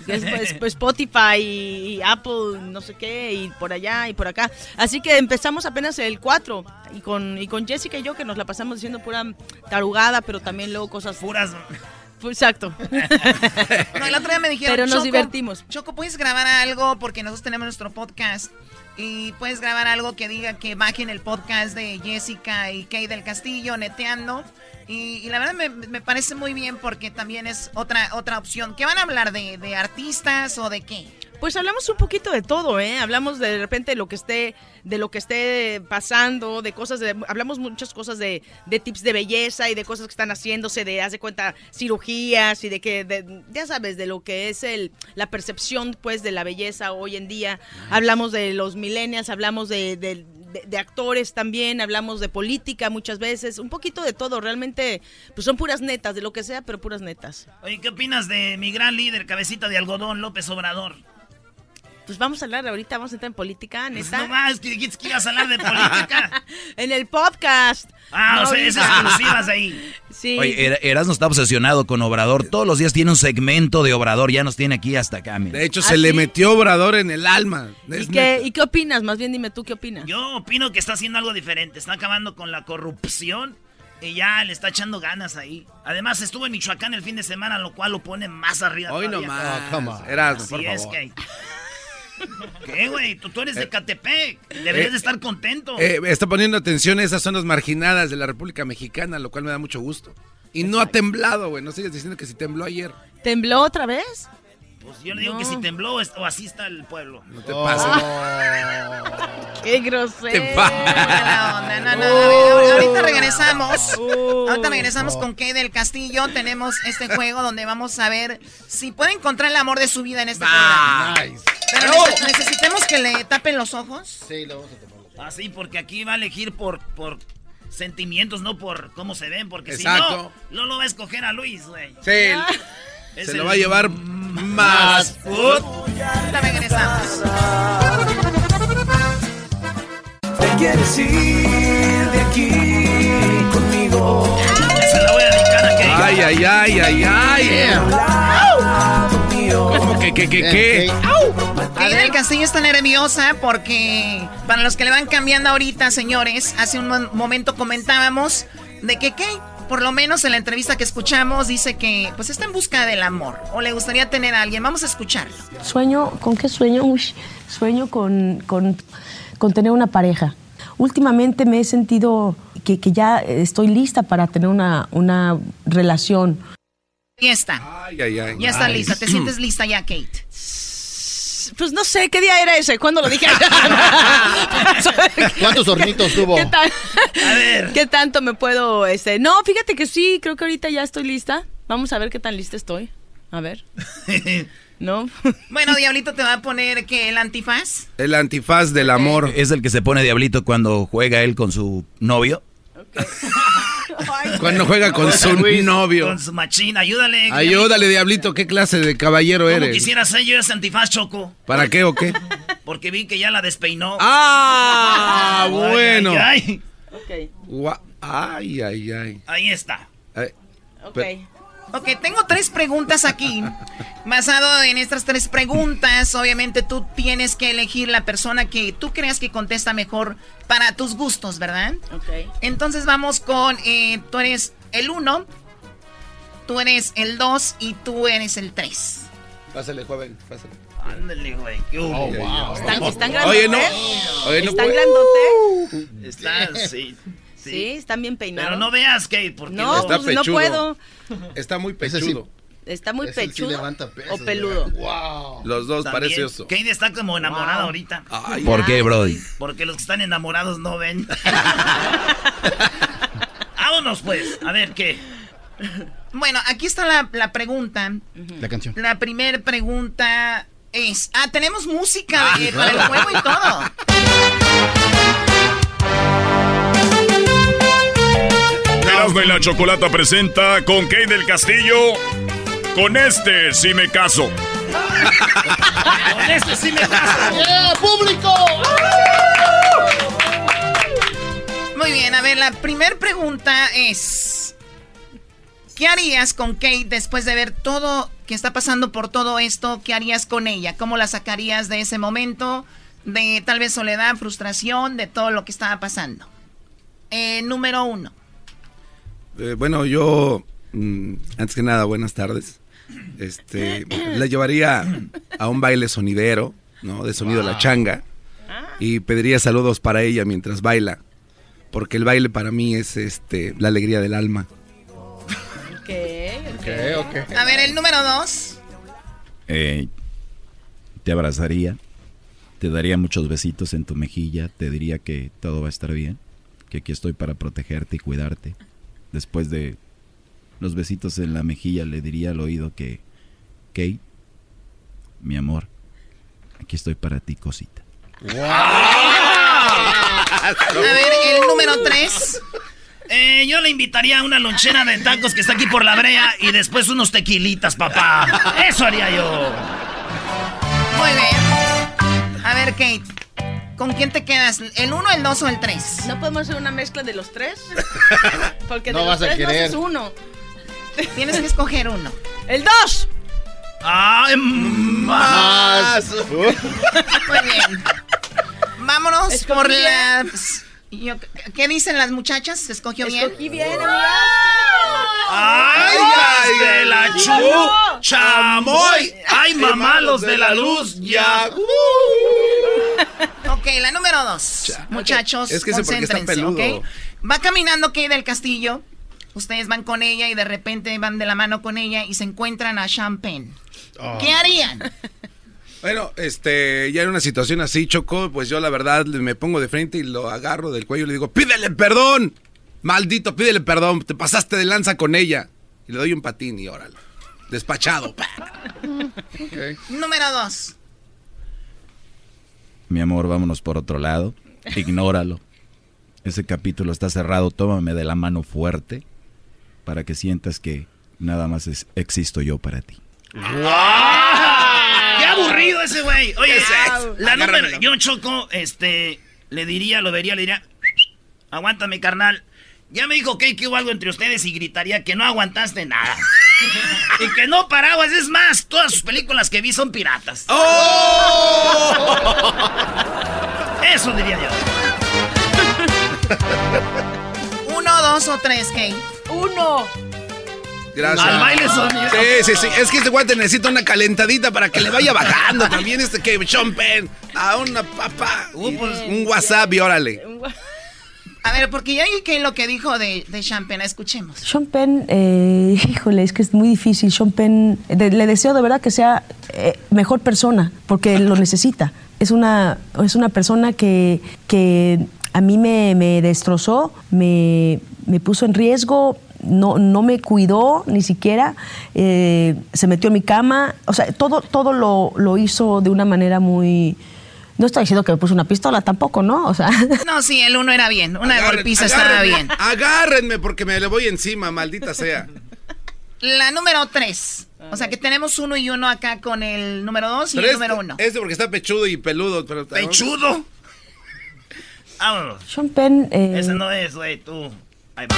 Que es, pues, pues, Spotify y, y Apple, no sé qué, y por allá y por acá. Así que empezamos apenas el 4 y con, y con Jessica y yo que nos la pasamos diciendo pura tarugada, pero también luego cosas... Puras... Exacto. No, el otro día me dijeron, Pero nos "Choco, divertimos. Choco, ¿puedes grabar algo? Porque nosotros tenemos nuestro podcast. Y puedes grabar algo que diga que bajen el podcast de Jessica y Kay del Castillo, neteando. Y, y la verdad me, me parece muy bien porque también es otra, otra opción. ¿Qué van a hablar? ¿De, de artistas o de qué? Pues hablamos un poquito de todo, ¿eh? Hablamos de, repente de lo que esté, de lo que esté pasando, de cosas, de, hablamos muchas cosas de, de tips de belleza y de cosas que están haciéndose, de, haz de cuenta, cirugías y de que, de- ya sabes, de lo que es el, la percepción, pues, de la belleza hoy en día. Hablamos de los millennials, hablamos de, de- de- de actores también, hablamos de política muchas veces, un poquito de todo, realmente, pues son puras netas, de lo que sea, pero puras netas. Oye, ¿qué opinas de mi gran líder, cabecita de algodón, López Obrador? Pues vamos a hablar ahorita, vamos a entrar en política, neta. No más, que dijiste que ibas a hablar de política. en el podcast. Ah, No, o sea, esas exclusivas ahí. Sí. Oye, Er- Erasmo está obsesionado con Obrador. Todos los días tiene un segmento de Obrador. Ya nos tiene aquí hasta acá. mira. De hecho, ¿Ah, se le sí? metió Obrador en el alma. ¿Y qué. ¿Y qué opinas? Más bien dime tú qué opinas. Yo opino que está haciendo algo diferente. Está acabando con la corrupción y ya le está echando ganas ahí. Además, estuvo en Michoacán el fin de semana, lo cual lo pone más arriba. Hoy nomás. Oh. Erasmo, Así por es favor. que- ¿Qué, güey? Tú, tú eres de Catepec. Deberías eh, de estar contento. Eh, está poniendo atención a esas zonas marginadas de la República Mexicana, lo cual me da mucho gusto. Y no ha temblado, güey. No sigues diciendo que si tembló ayer. ¿Tembló otra vez? Pues yo le digo No. que si tembló o así está el pueblo. No te pases. ¡Qué grosero! No, no, no, ver, ahorita regresamos. Ahorita regresamos con Kay del Castillo. Tenemos este juego donde vamos a ver si puede encontrar el amor de su vida en este programa. Pero nece- necesitemos que le tapen los ojos. Sí, lo vamos a tomar. Ah, sí, porque aquí va a elegir por, por sentimientos, no por cómo se ven. Porque Exacto. si no, Lolo va a escoger a Luis, güey. Sí, Es se el lo va a llevar más. food. Regresamos. Te quieres ir de aquí conmigo. Se la voy a dedicar a Kay. Ay, ay, ay, ay, ay. ¿Cómo que, que, que, que? Kay del Castillo está nerviosa porque para los que le van cambiando ahorita, señores, hace un mo- momento comentábamos de que Kay, por lo menos en la entrevista que escuchamos, dice que pues está en busca del amor o le gustaría tener a alguien. Vamos a escucharlo. Sueño, ¿con qué sueño? Uy, sueño con, con, con tener una pareja. Últimamente me he sentido que, que ya estoy lista para tener una, una relación. Ya está. Ay, ay, ay. Ya está Ay. lista. ¿Te sientes lista ya, Kate? Pues no sé, ¿qué día era ese? ¿Cuándo lo dije? ¿Cuántos hornitos tuvo? ¿Qué, tal- ¿Qué tanto me puedo...? Este... No, fíjate que sí, creo que ahorita ya estoy lista. Vamos a ver qué tan lista estoy. A ver. ¿No? Bueno, Diablito te va a poner que el antifaz. El antifaz del amor. Es el que se pone diablito cuando juega él con su novio. Cuando juega con su novio. Con su machina, ayúdale. Ayúdale, diablito, ¿qué clase de caballero ¿Cómo eres? quisiera ser yo ese antifaz, Choco? ¿Para qué o qué? Porque vi que ya la despeinó. Ah, bueno. ay, ay. Ay, ay, ay. Ahí está. Ay, pe- Ok, tengo tres preguntas aquí. Basado en estas tres preguntas, obviamente tú tienes que elegir la persona que tú creas que contesta mejor para tus gustos, ¿verdad? Ok. Entonces vamos con, eh, tú eres el uno, tú eres el dos y tú eres el tres. Pásale, joven, pásale. Ándale, güey. Oh, wow. ¿Están, están Oye, no. grandotes? Oye, no ¿Están puede- grandotes? Está, sí. Sí, están bien peinados. Pero no veas, Kate, porque No, Está pues no pechudo. puedo. Está muy pechudo. Está muy Ese sí pechudo levanta pesos, o peludo. Wow. Los dos También, parece oso. Kate está como enamorada Wow. ahorita. Ay, ¿Por qué, Brody? Porque los que están enamorados no ven. Vámonos, pues. A ver, ¿qué? Bueno, aquí está la, la pregunta. La canción. La primera pregunta es... Ah, tenemos música Ah, claro. para el juego y todo. Erasmo y la Chocolata presenta con Kate del Castillo. Con este sí me caso. Con este sí me caso. ¡Yeah, público! Muy bien, a ver, la primera pregunta es... ¿Qué harías con Kate después de ver todo que está pasando por todo esto? ¿Qué harías con ella? ¿Cómo la sacarías de ese momento? De tal vez soledad, frustración, de todo lo que estaba pasando. Eh, número uno. Eh, bueno, yo, mm, antes que nada, buenas tardes. Este, la llevaría a un baile sonidero, ¿no? De sonido La Changa. Y pediría saludos para ella mientras baila. Porque el baile para mí es este, la alegría del alma. Ok, Ok, ok. A ver, el número dos. Eh, te abrazaría, te daría muchos besitos en tu mejilla, te diría que todo va a estar bien, que aquí estoy para protegerte y cuidarte. Después de los besitos en la mejilla le diría al oído que, Kate, mi amor, aquí estoy para ti, cosita. A ver, el número tres. Eh, yo le invitaría a una lonchera de tacos que está aquí por la brea y después unos tequilitas, papá. Eso haría yo. Muy bien. A ver, Kate. ¿Con quién te quedas? ¿El uno, el dos o el tres? ¿No podemos hacer una mezcla de los tres? Porque No de los vas a tres no haces uno. Tienes que escoger uno. ¡El dos! ¡Ay, más! Muy bien. Vámonos Escogí por bien. las... yo- ¿Qué dicen las muchachas? ¿Se escogió bien? Escogí bien. ¡Ay, de la chu! ¡Chamoy! ¡Ay, mamá, los de la luz! ¡Ya! Ok, la número dos. Muchachos, Es que está concéntrense, peludo. ¿ok? Va caminando Kate del Castillo. Ustedes van con ella y de repente van de la mano con ella y se encuentran a Champagne. Oh. ¿Qué harían? Bueno, este, ya en una situación así, Choco, pues yo la verdad me pongo de frente y lo agarro del cuello y le digo, pídele perdón, maldito, pídele perdón, te pasaste de lanza con ella. Y le doy un patín y órale, despachado. Número dos. Mi amor, vámonos por otro lado. Ignóralo. Ese capítulo está cerrado. Tómame de la mano fuerte para que sientas que nada más es- existo yo para ti. ¡Qué aburrido ese güey! Oye, la número, yo choco, este, le diría, lo vería, le diría, aguántame, carnal. Ya me dijo que hubo algo entre ustedes y gritaría que no aguantaste nada. y que no paraguas, es más, todas sus películas que vi son piratas. Eso diría yo. Uno, dos o tres, Kate. Uno. Gracias. Al baile sonido. Sí, sí, sí. Es que este guante necesita una calentadita para que le vaya bajando también este que Sean Penn. A una papa. Uh, pues, un WhatsApp y órale. A ver, porque ya que lo que dijo de, de Champagne, escuchemos. Sean Penn, eh, híjole, es que es muy difícil. Sean Penn, le deseo de verdad que sea eh, mejor persona, porque lo necesita. Es una, es una persona que, que a mí me, me destrozó, me, me puso en riesgo, no, no me cuidó ni siquiera, eh, se metió en mi cama, o sea, todo, todo lo, lo hizo de una manera muy... No estoy diciendo que me puso una pistola tampoco, ¿no? O sea... No, sí, el uno era bien. Una Agárrenme, golpiza estaba bien. Agárrenme porque me le voy encima, maldita sea. La número tres. O sea que tenemos uno y uno acá con el número dos y Pero el este- número uno. Este porque está pechudo y peludo. Pero, ¿Pechudo? Vámonos. Sean Penn... eh, Ese no es, güey, tú. Ahí va.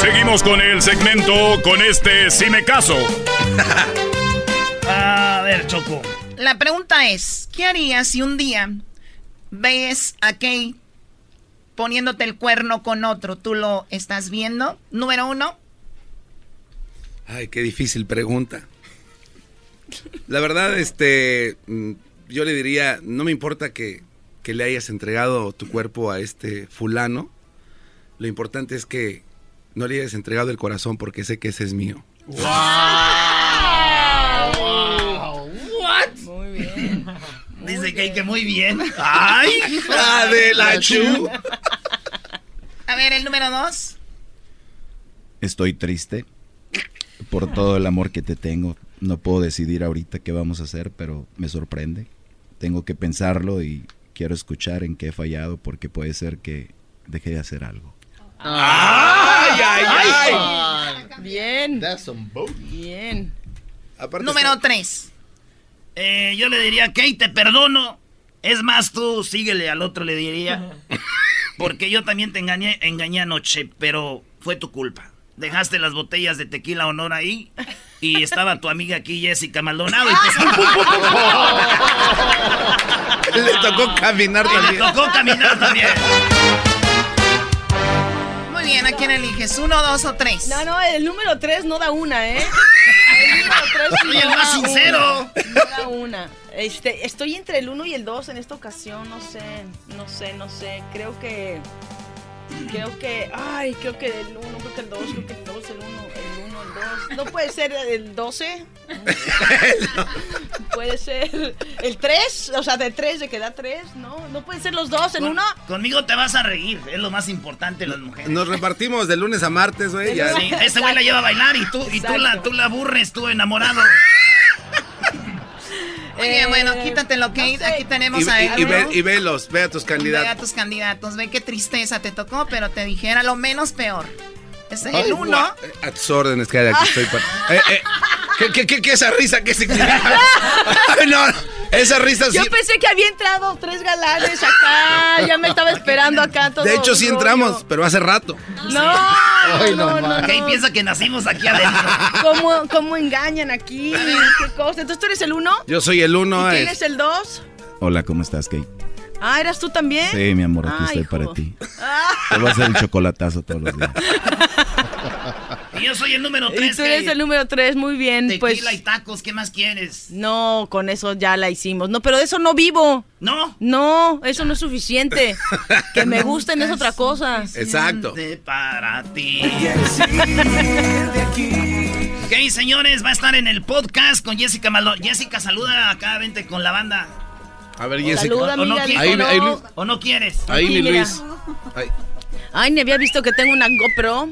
Seguimos con el segmento con este sí me caso. A ver, Choco. La pregunta es, ¿qué harías si un día ves a Kate poniéndote el cuerno con otro? ¿Tú lo estás viendo? Número uno. Ay, qué difícil pregunta. La verdad, este, mm, yo le diría, no me importa que, que le hayas entregado tu cuerpo a este fulano. Lo importante es que no le hayas entregado el corazón porque sé que ese es mío. What? Muy bien. Dice que, que muy bien. ¡Ay, hija de la chu! A ver, el número dos. Estoy triste por todo el amor que te tengo. No puedo decidir ahorita qué vamos a hacer, pero me sorprende. Tengo que pensarlo y quiero escuchar en qué he fallado porque puede ser que dejé de hacer algo. ¡Ay, ay, ay! Bien. Bien. Número tres. Eh, yo le diría, Kate, te perdono. Es más, tú síguele al otro, le diría. Porque yo también te engañé, engañé anoche, pero fue tu culpa. Dejaste las botellas de tequila honor ahí y estaba tu amiga aquí, Jessica Maldonado. Y pues- Le tocó caminar Y le también. tocó caminar también. Muy bien, ¿a quién eliges? ¿Uno, dos o tres? No, no, el número 3 no da una, ¿eh? El número 3 Soy el más sincero. Da una. Este, estoy entre el 1 y el 2 en esta ocasión, no sé, no sé, no sé. Creo que creo que ay, creo que el 1, creo que el 2, creo que el 2, el 1, el 1, el 2. No puede ser el 12. puede ser el 3, o sea, de 3 de que da 3, ¿no? No pueden ser los dos en Con- uno. Conmigo te vas a reír, es lo más importante de las mujeres. Nos repartimos de lunes a martes, güey. Sí, ese güey la lleva a bailar y tú, y tú la, tú la aburres, tú enamorado. Bien, bueno, Eh, quítatelo, Kate. Aquí Y, tenemos a y- y ve, él. y velos, ve a tus Ve a candidatos. tus candidatos. Ve qué tristeza te tocó, pero te dijera lo menos peor. Es el uno. A tus órdenes, que aquí estoy. para- Eh, eh, ¿qué, qué, qué, qué esa risa? ¿Qué significa? Ay, no, esa risa sí. Yo pensé que había entrado tres galanes acá, ya me estaba esperando acá todo. De hecho, sí rollo. entramos, pero hace rato. No, Ay, no no, no, no. piensa que nacimos aquí adentro. ¿Cómo, ¿Cómo engañan aquí? ¿Qué cosa? Entonces tú eres el uno. Yo soy el uno. ¿Y quién es- es el dos? Hola, ¿cómo estás, Kate? Ah, ¿eras tú también? Sí, mi amor, aquí Ay, estoy hijo. para ti. Ah. Te voy a hacer el chocolatazo todos los días. Y yo soy el número Y 3. tú eres el número tres, muy bien. Tequila Pues y tacos, ¿qué más quieres? no, con eso ya la hicimos. No, pero de eso no vivo. ¿No? No, eso no es suficiente. Que me gusten es otra cosa. Exacto. De para ti. Ok, señores, va a estar en el podcast con Jessica Maldonado. Jessica, saluda acá, vente con la banda. A ver, Jessica. Saluda, ¿O no amiga, quieres? Ahí, no. Luis. ¿O no quieres? Ahí, mi. Luis. Ay. Ay, ni había visto que tengo una GoPro.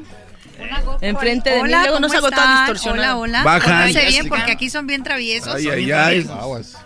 Enfrente de mí, Hola, luego no ¿cómo salgo toda están? distorsionada. Hola, hola. Pórtense bien Jessica. porque aquí son bien traviesos. Ay, ay, ay.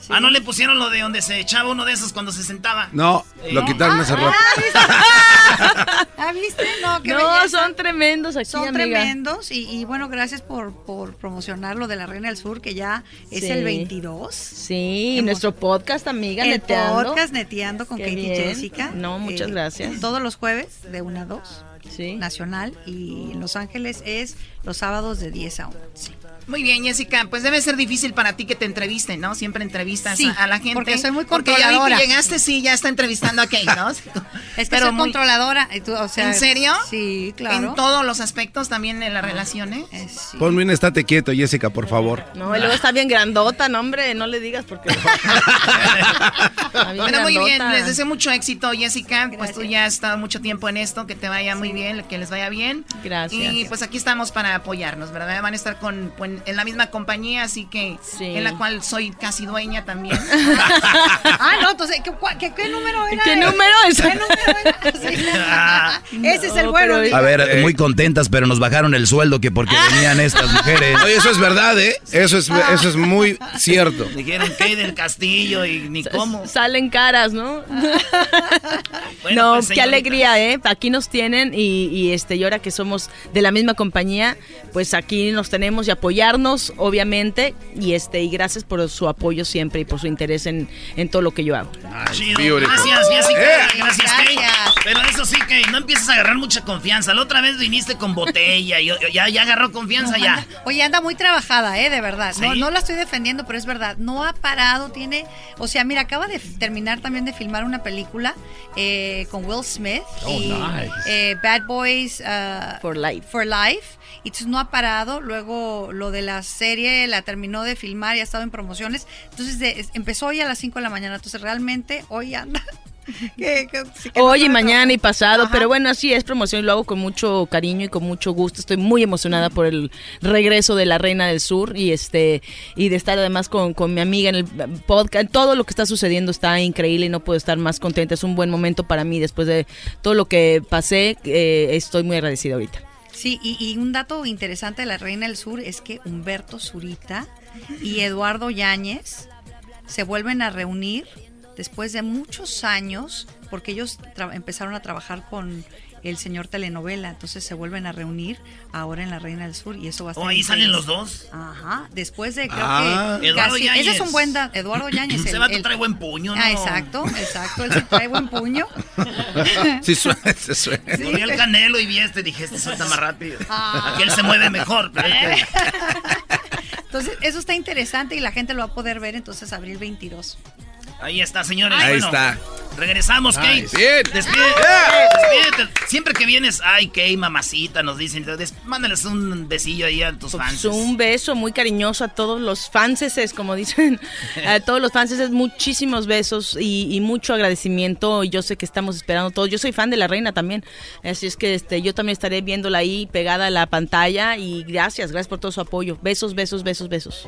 Ah, ¿no le pusieron lo de donde se echaba uno de esos cuando se sentaba? No, lo quitaron hace rato. ¿Ah, viste? No, qué No, belleza. son tremendos aquí, Son amiga. tremendos y, y bueno, gracias por, por promocionar lo de la Reina del Sur, que ya es Sí. el 22. Sí, Hemos- nuestro podcast, amiga, el neteando. podcast Neteando con Qué Katie y bien. Jessica. No, muchas Eh, gracias. Todos los jueves de 1 a 2, Sí. nacional, y en Los Ángeles es los sábados de 10 a 11. Muy bien, Jessica. Pues debe ser difícil para ti que te entrevisten, ¿no? Siempre entrevistas Sí, a, a la gente. porque soy muy Porque ya vi controladora. que llegaste, sí, ya está entrevistando a Kate, ¿no? Es que Pero soy muy- controladora. y tú, o sea, ¿En serio? Sí, claro. En todos los aspectos, también en las relaciones. Eh, sí. Ponme un estate quieto, Jessica, por favor. No, y luego está bien grandota, no, hombre, no le digas porque. Está bien Bueno, muy bien, grandota. les deseo mucho éxito, Jessica. Pues tú ya has estado mucho tiempo en esto, que te vaya muy bien, que les vaya bien. Gracias. Y pues aquí estamos para apoyarnos, ¿verdad? Van a estar con, con- en la misma compañía, así que Sí. en la cual soy casi dueña también. Ah, no, entonces, ¿qué, cua- qué- qué número era? ¿Qué número es? ¿Qué número era? Sí. Ese es el No, bueno. pero- A ver, muy contentas, pero nos bajaron el sueldo que porque venían estas mujeres. Oye, eso es verdad, ¿eh? Eso es, eso es muy cierto. Dijeron Kate del Castillo y ni cómo. Salen caras, ¿no? Bueno, no, pues, qué señorita. alegría, ¿eh? Aquí nos tienen y, y, este, y ahora que somos de la misma compañía, pues aquí nos tenemos y apoyarnos, obviamente, y este, y gracias por su apoyo siempre y por su interés en, en todo lo que yo hago. Gracias, Jessica. Eh. Gracias. Gracias. Pero eso sí, que no empieces a agarrar mucha confianza. La otra vez viniste con botella y ya, ya agarró confianza No, ya. anda- oye, anda muy trabajada, ¿eh? De verdad. No, ¿Sí? no la estoy defendiendo, pero es verdad. No ha parado, tiene... O sea, mira, acaba de terminar también de filmar una película eh, con Will Smith. Oh, y, nice. eh, Bad Boys... uh, For life. For Life. Y entonces no ha parado. Luego lo de la serie la terminó de filmar y ha estado en promociones. Entonces de- empezó hoy a las 5 de la mañana. Entonces realmente hoy anda. que- que- sí que no Hoy y mañana y pasado, pero bueno, así es promoción y lo hago con mucho cariño y con mucho gusto. Estoy muy emocionada por el regreso de la Reina del Sur y este y de estar además con, con mi amiga en el podcast. Todo lo que está sucediendo está increíble y no puedo estar más contenta. Es un buen momento para mí después de todo lo que pasé. eh, estoy muy agradecida ahorita. Sí, y, y un dato interesante de la Reina del Sur es que Humberto Zurita y Eduardo Yáñez se vuelven a reunir después de muchos años, porque ellos empezaron a trabajar con el señor telenovela, entonces se vuelven a reunir ahora en la Reina del Sur y eso va a estar Oh, ahí increíble. salen los dos. Ajá, después de creo Ah. que Eduardo casi- Yáñez. ese es un buen da- Eduardo Yáñez. Ese vato el- trae buen puño, ¿no? Ah, exacto, exacto, él sí trae buen puño. Sí suena, se suena. Lo vi al Canelo y vi este, dije, este suelta más rápido. Ah. Aquel se mueve mejor, pero este... Entonces, eso está interesante y la gente lo va a poder ver entonces abril 22. Ahí está, señores. Ahí Bueno, está. Regresamos, Kate. Nice. Bien. Despide- Yeah. Siempre que vienes, ay, Kate, mamacita, nos dicen. Entonces, mándales un besillo ahí a tus fans. Pues un beso muy cariñoso a todos los fanses, como dicen, a todos los fanses, muchísimos besos y, y mucho agradecimiento. Yo sé que estamos esperando todos. Yo soy fan de la reina también, así es que este, yo también estaré viéndola ahí pegada a la pantalla y gracias, gracias por todo su apoyo. Besos, besos, besos, besos.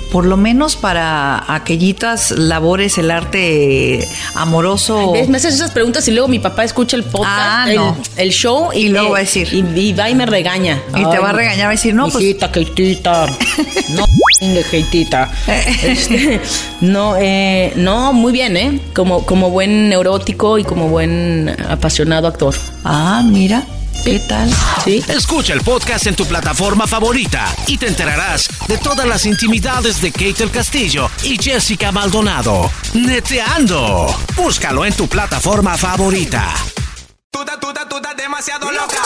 por lo menos para aquellitas labores, el arte amoroso. Me haces esas preguntas y luego mi papá escucha el podcast, Ah, el, no. el show y, luego me- va a decir. Y, y va y me regaña. Y te va a regañar, va a decir, no, pues- Hijita, Keitita. No, Keitita. Este, no, eh, no, muy bien, ¿eh? Como, como buen neurótico y como buen apasionado actor. Ah, mira. ¿Qué tal? Sí. Escucha el podcast en tu plataforma favorita y te enterarás de todas las intimidades de Kate del Castillo y Jessica Maldonado. Neteando. Búscalo en tu plataforma favorita. Estás, tú estás demasiado loca.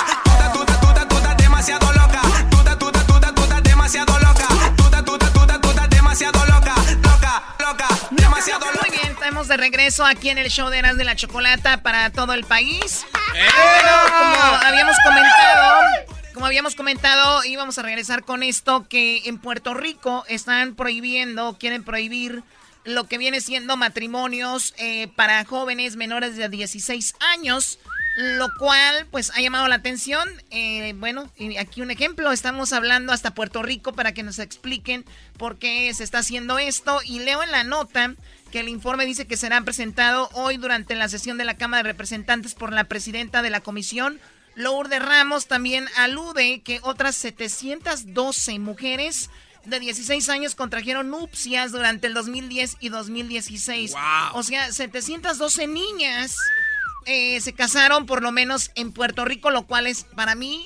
Tú estás, tú estás demasiado loca. Tú estás, tú estás demasiado loca. Tú estás, tú estás demasiado loca. Loca, loca, demasiado loca. Estamos de regreso aquí en el show de Eras de la Chocolata para todo el país. Bueno, como habíamos comentado, como habíamos comentado, íbamos a regresar con esto que en Puerto Rico están prohibiendo, quieren prohibir lo que viene siendo matrimonios eh, para jóvenes menores de 16 años. Lo cual, pues, ha llamado la atención. Eh, bueno, y aquí un ejemplo. Estamos hablando hasta Puerto Rico para que nos expliquen por qué se está haciendo esto. Y leo en la nota que el informe dice que será presentado hoy durante la sesión de la Cámara de Representantes por la presidenta de la comisión. Lourdes Ramos también alude que otras 712 mujeres de 16 años contrajeron nupcias durante el 2010 y 2016. O sea, 712 niñas eh, se casaron por lo menos en Puerto Rico, lo cual es para mí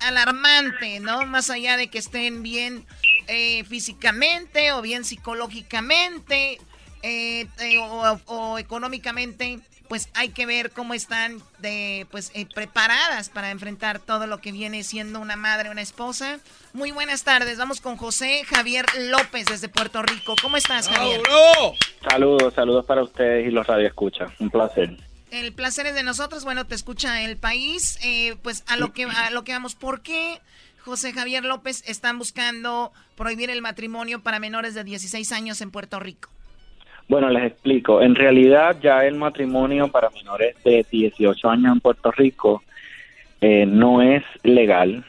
alarmante, ¿no? Más allá de que estén bien eh, físicamente o bien psicológicamente eh, eh, o, o económicamente, pues hay que ver cómo están de, pues, eh, preparadas para enfrentar todo lo que viene siendo una madre, una esposa. Muy buenas tardes, vamos con José Javier López desde Puerto Rico. ¿Cómo estás, Javier? Saludos, saludos para ustedes y los radioescuchas. Un placer. El placer es de nosotros. Bueno, te escucha el país. Eh, pues a lo que a lo que vamos. ¿Por qué José Javier López están buscando prohibir el matrimonio para menores de 16 años en Puerto Rico? Bueno, les explico. En realidad ya el matrimonio para menores de 18 años en Puerto Rico eh, no es legal,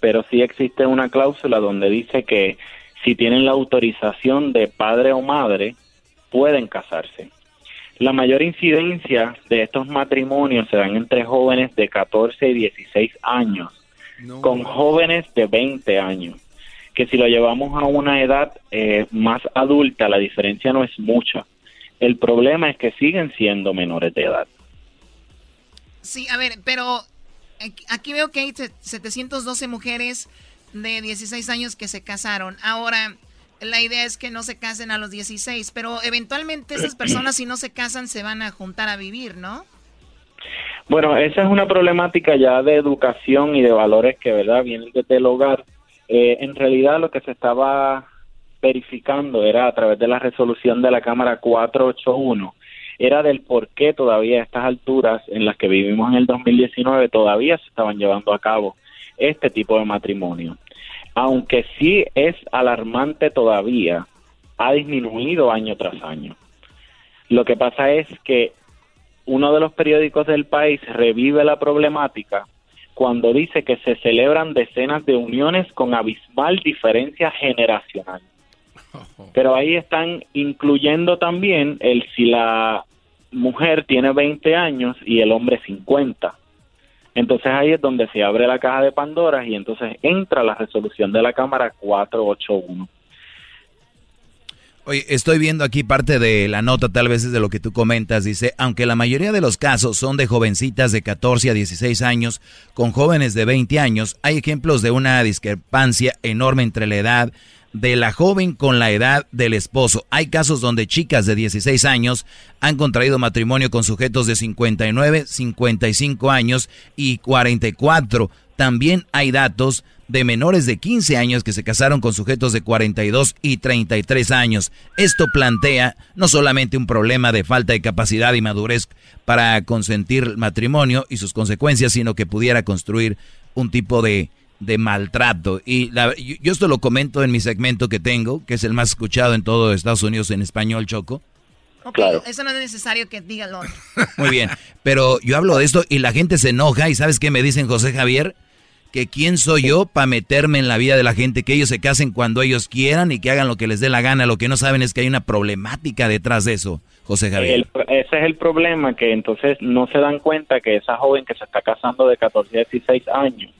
pero sí existe una cláusula donde dice que si tienen la autorización de padre o madre, pueden casarse. La mayor incidencia de estos matrimonios se dan entre jóvenes de 14 y 16 años, con jóvenes de 20 años, que si lo llevamos a una edad eh, más adulta, la diferencia no es mucha. El problema es que siguen siendo menores de edad. Sí, a ver, pero aquí- veo que hay se- 712 mujeres de 16 años que se casaron. Ahora, la idea es que no se casen a los 16, pero eventualmente esas personas si no se casan se van a juntar a vivir, ¿no? Bueno, esa es una problemática ya de educación y de valores que, ¿verdad?, vienen desde el hogar. Eh, en realidad lo que se estaba verificando era a través de la resolución de la Cámara 481, era del por qué todavía a estas alturas en las que vivimos en el 2019 todavía se estaban llevando a cabo este tipo de matrimonio. Aunque sí es alarmante todavía, ha disminuido año tras año. Lo que pasa es que uno de los periódicos del país revive la problemática cuando dice que se celebran decenas de uniones con abismal diferencia generacional. Pero ahí están incluyendo también el si la mujer tiene 20 años y el hombre 50. Entonces ahí es donde se abre la caja de Pandora y entonces entra la resolución de la Cámara 481. Oye, estoy viendo aquí parte de la nota, tal vez es de lo que tú comentas. Dice, aunque la mayoría de los casos son de jovencitas de 14 a 16 años con jóvenes de 20 años, hay ejemplos de una discrepancia enorme entre la edad de la joven con la edad del esposo. Hay casos donde chicas de 16 años han contraído matrimonio con sujetos de 59, 55 años y 44. También hay datos de menores de 15 años que se casaron con sujetos de 42 y 33 años. Esto plantea no solamente un problema de falta de capacidad y madurez para consentir matrimonio y sus consecuencias, sino que pudiera construir un tipo de de maltrato. Y yo, esto lo comento en mi segmento que tengo, que es el más escuchado en todo Estados Unidos en español, Choco. Ok, eso no es necesario que diga lo Muy bien, pero yo hablo de esto y la gente se enoja y ¿sabes qué me dicen José Javier? Que quién soy yo para meterme en la vida de la gente, que ellos se casen cuando ellos quieran y que hagan lo que les dé la gana. Lo que no saben es que hay una problemática detrás de eso, José Javier. ese es el problema, que entonces no se dan cuenta que esa joven que se está casando de 14 a 16 años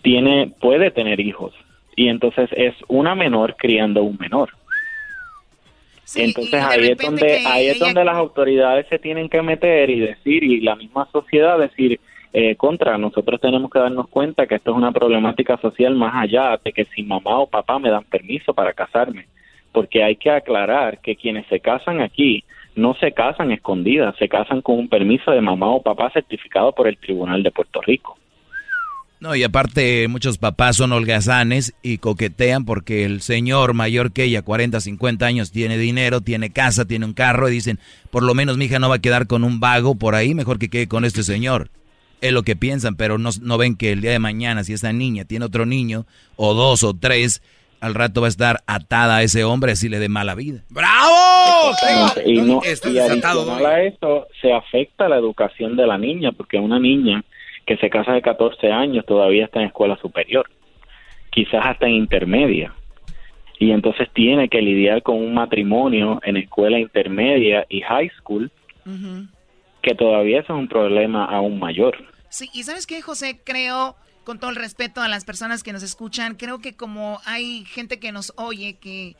tiene, puede tener hijos y entonces es una menor criando un menor. entonces ahí es donde ahí es donde las autoridades se tienen que meter y decir y la misma sociedad decir eh, contra nosotros tenemos que darnos cuenta que esto es una problemática social más allá de que si mamá o papá me dan permiso para casarme porque hay que aclarar que quienes se casan aquí no se casan escondidas, se casan con un permiso de mamá o papá certificado por el Tribunal de Puerto Rico. No, y aparte muchos papás son holgazanes y coquetean porque el señor mayor que ella, 40, 50 años, tiene dinero, tiene casa, tiene un carro y dicen, por lo menos mi hija no va a quedar con un vago por ahí, mejor que quede con este señor. Es lo que piensan, pero no, no ven que el día de mañana, si esa niña tiene otro niño, o dos o tres, al rato va a estar atada a ese hombre así le dé mala vida. ¡Bravo! Y, no, y adicional a eso, se afecta la educación de la niña, porque una niña que se casa de 14 años todavía está en escuela superior, quizás hasta en intermedia. Y entonces tiene que lidiar con un matrimonio en escuela intermedia y high school, que todavía eso es un problema aún mayor. Sí, y sabes qué, José, creo, con todo el respeto a las personas que nos escuchan, creo que como hay gente que nos oye que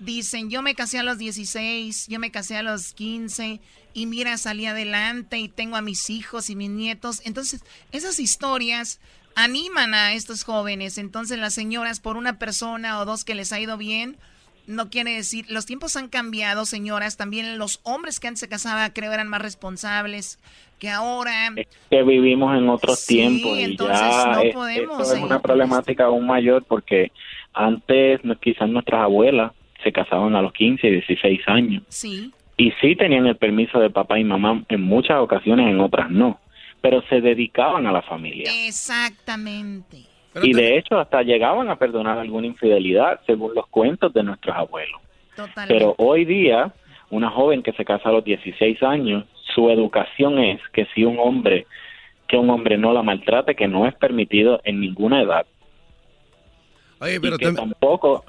dicen, yo me casé a los 16, yo me casé a los 15 y mira, salí adelante y tengo a mis hijos y mis nietos. Entonces, esas historias animan a estos jóvenes. Entonces, las señoras, por una persona o dos que les ha ido bien, no quiere decir, los tiempos han cambiado, señoras. También los hombres que antes se casaban, creo, eran más responsables que ahora. que vivimos en otros tiempos y ya no podemos es una problemática aún mayor porque antes quizás nuestras abuelas se casaban a los 15 y 16 años. Sí. Y sí tenían el permiso de papá y mamá en muchas ocasiones, en otras no. Pero se dedicaban a la familia. Exactamente. y de hecho hasta llegaban a perdonar alguna infidelidad, según los cuentos de nuestros abuelos. Totalmente. Pero hoy día, una joven que se casa a los 16 años, su educación es que si un hombre, que un hombre no la maltrate, que no es permitido en ninguna edad. Oye, pero y que tampoco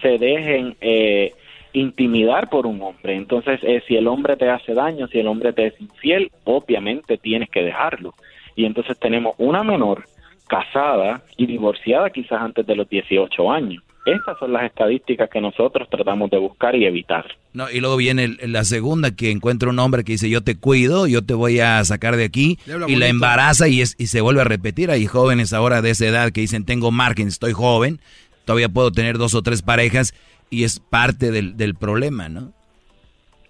se dejen eh, intimidar por un hombre. Entonces, eh, si el hombre te hace daño, si el hombre te es infiel, obviamente tienes que dejarlo. Y entonces tenemos una menor casada y divorciada quizás antes de los 18 años. Estas son las estadísticas que nosotros tratamos de buscar y evitar. No, y luego viene la segunda que encuentra un hombre que dice yo te cuido, yo te voy a sacar de aquí y la embaraza y, es, y se vuelve a repetir. Hay jóvenes ahora de esa edad que dicen tengo margen, estoy joven, todavía puedo tener dos o tres parejas y es parte del, del problema, ¿no?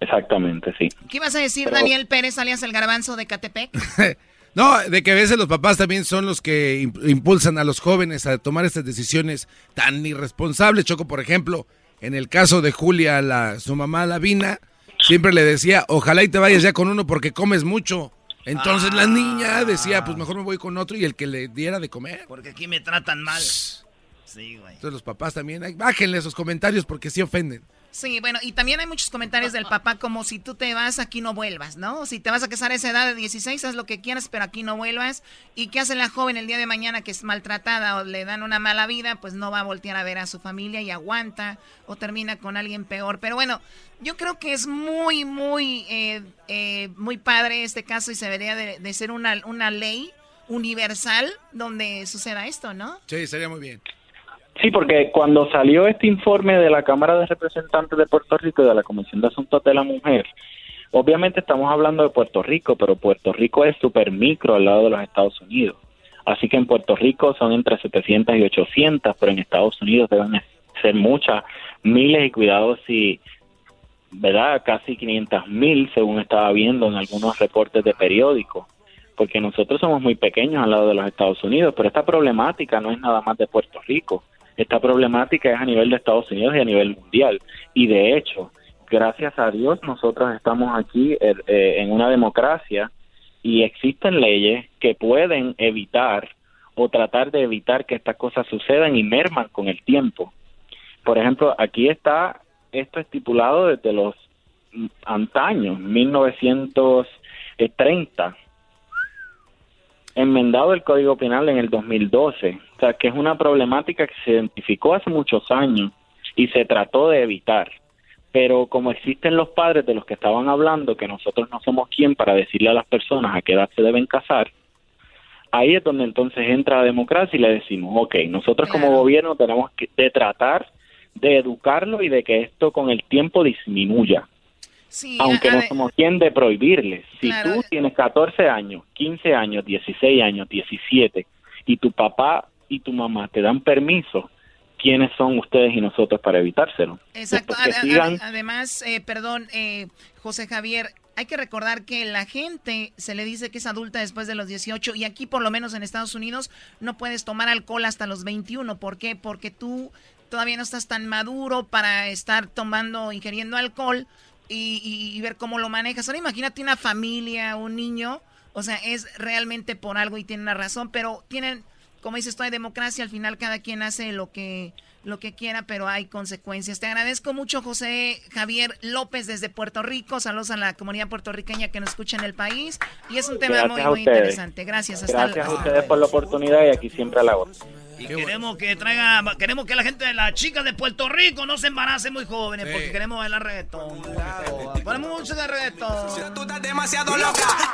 Exactamente, sí. ¿Qué ibas a decir, Pero- Daniel Pérez, alias el garbanzo de Catepec? No, de que a veces los papás también son los que imp- impulsan a los jóvenes a tomar estas decisiones tan irresponsables. Choco, por ejemplo, en el caso de Julia, la, su mamá Lavina, siempre le decía, ojalá y te vayas ya con uno porque comes mucho. Entonces la niña decía, pues mejor me voy con otro y el que le diera de comer. Porque aquí me tratan mal. Sí, güey. Entonces los papás también, bájenle esos comentarios porque sí ofenden. Sí, bueno, y también hay muchos comentarios del papá como si tú te vas, aquí no vuelvas, ¿no? Si te vas a casar a esa edad de 16, haz lo que quieras, pero aquí no vuelvas. ¿Y qué hace la joven el día de mañana que es maltratada o le dan una mala vida? Pues no va a voltear a ver a su familia y aguanta o termina con alguien peor. Pero bueno, yo creo que es muy, muy, eh, eh, muy padre este caso y se debería de, de ser una, una ley universal donde suceda esto, ¿no? Sí, sería muy bien. Sí, porque cuando salió este informe de la Cámara de Representantes de Puerto Rico y de la Comisión de Asuntos de la Mujer, obviamente estamos hablando de Puerto Rico, pero Puerto Rico es súper micro al lado de los Estados Unidos. Así que en Puerto Rico son entre 700 y 800, pero en Estados Unidos deben ser muchas, miles y cuidados si, ¿verdad? Casi 500 mil, según estaba viendo en algunos reportes de periódicos porque nosotros somos muy pequeños al lado de los Estados Unidos, pero esta problemática no es nada más de Puerto Rico, esta problemática es a nivel de Estados Unidos y a nivel mundial. Y de hecho, gracias a Dios, nosotros estamos aquí eh, eh, en una democracia y existen leyes que pueden evitar o tratar de evitar que estas cosas sucedan y merman con el tiempo. Por ejemplo, aquí está esto estipulado desde los antaños, 1930 enmendado el Código Penal en el 2012. Sea, que es una problemática que se identificó hace muchos años y se trató de evitar. Pero como existen los padres de los que estaban hablando, que nosotros no somos quien para decirle a las personas a qué edad se deben casar, ahí es donde entonces entra la democracia y le decimos, ok, nosotros como gobierno tenemos que de tratar de educarlo y de que esto con el tiempo disminuya Sí, aunque no ver, somos quien de prohibirles. Si Claro. tú tienes 14 años, 15 años, 16 años, 17 y tu papá y tu mamá te dan permiso, ¿quiénes son ustedes y nosotros para evitárselo? Exacto. Además, eh, perdón, eh, José Javier, hay que recordar que la gente se le dice que es adulta después de los 18 y aquí por lo menos en Estados Unidos no puedes tomar alcohol hasta los 21. ¿Por qué? Porque tú todavía no estás tan maduro para estar tomando, ingiriendo alcohol y, y- y ver cómo lo manejas. Ahora imagínate una familia, un niño, o sea, es realmente por algo y tiene una razón, pero tienen, como dices tú, hay democracia, al final cada quien hace lo que lo que quiera, pero hay consecuencias. Te agradezco mucho, José Javier López, desde Puerto Rico. Saludos a la comunidad puertorriqueña que nos escucha en el país. Y es un tema Gracias muy, muy interesante. Gracias. Hasta Gracias a ustedes por la oportunidad y aquí siempre a la hora. Y queremos que traiga, queremos que la gente de las chicas de Puerto Rico no se embarace muy jóvenes, porque queremos bailar reggaetón. Ponemos mucho de reggaetón. demasiado loca.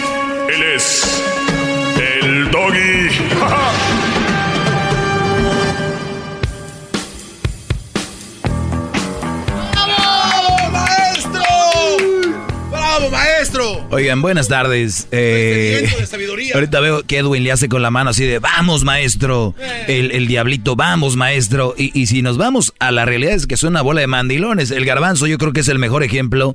Él es el doggy. ¡Bravo, ¡Bravo, maestro! Oigan, buenas tardes. Eh, sediento de sabiduría. ahorita veo que Edwin le hace con la mano así de, vamos maestro. El, el diablito, vamos maestro. Y, y si nos vamos a la realidad es que es una bola de mandilones. El garbanzo yo creo que es el mejor ejemplo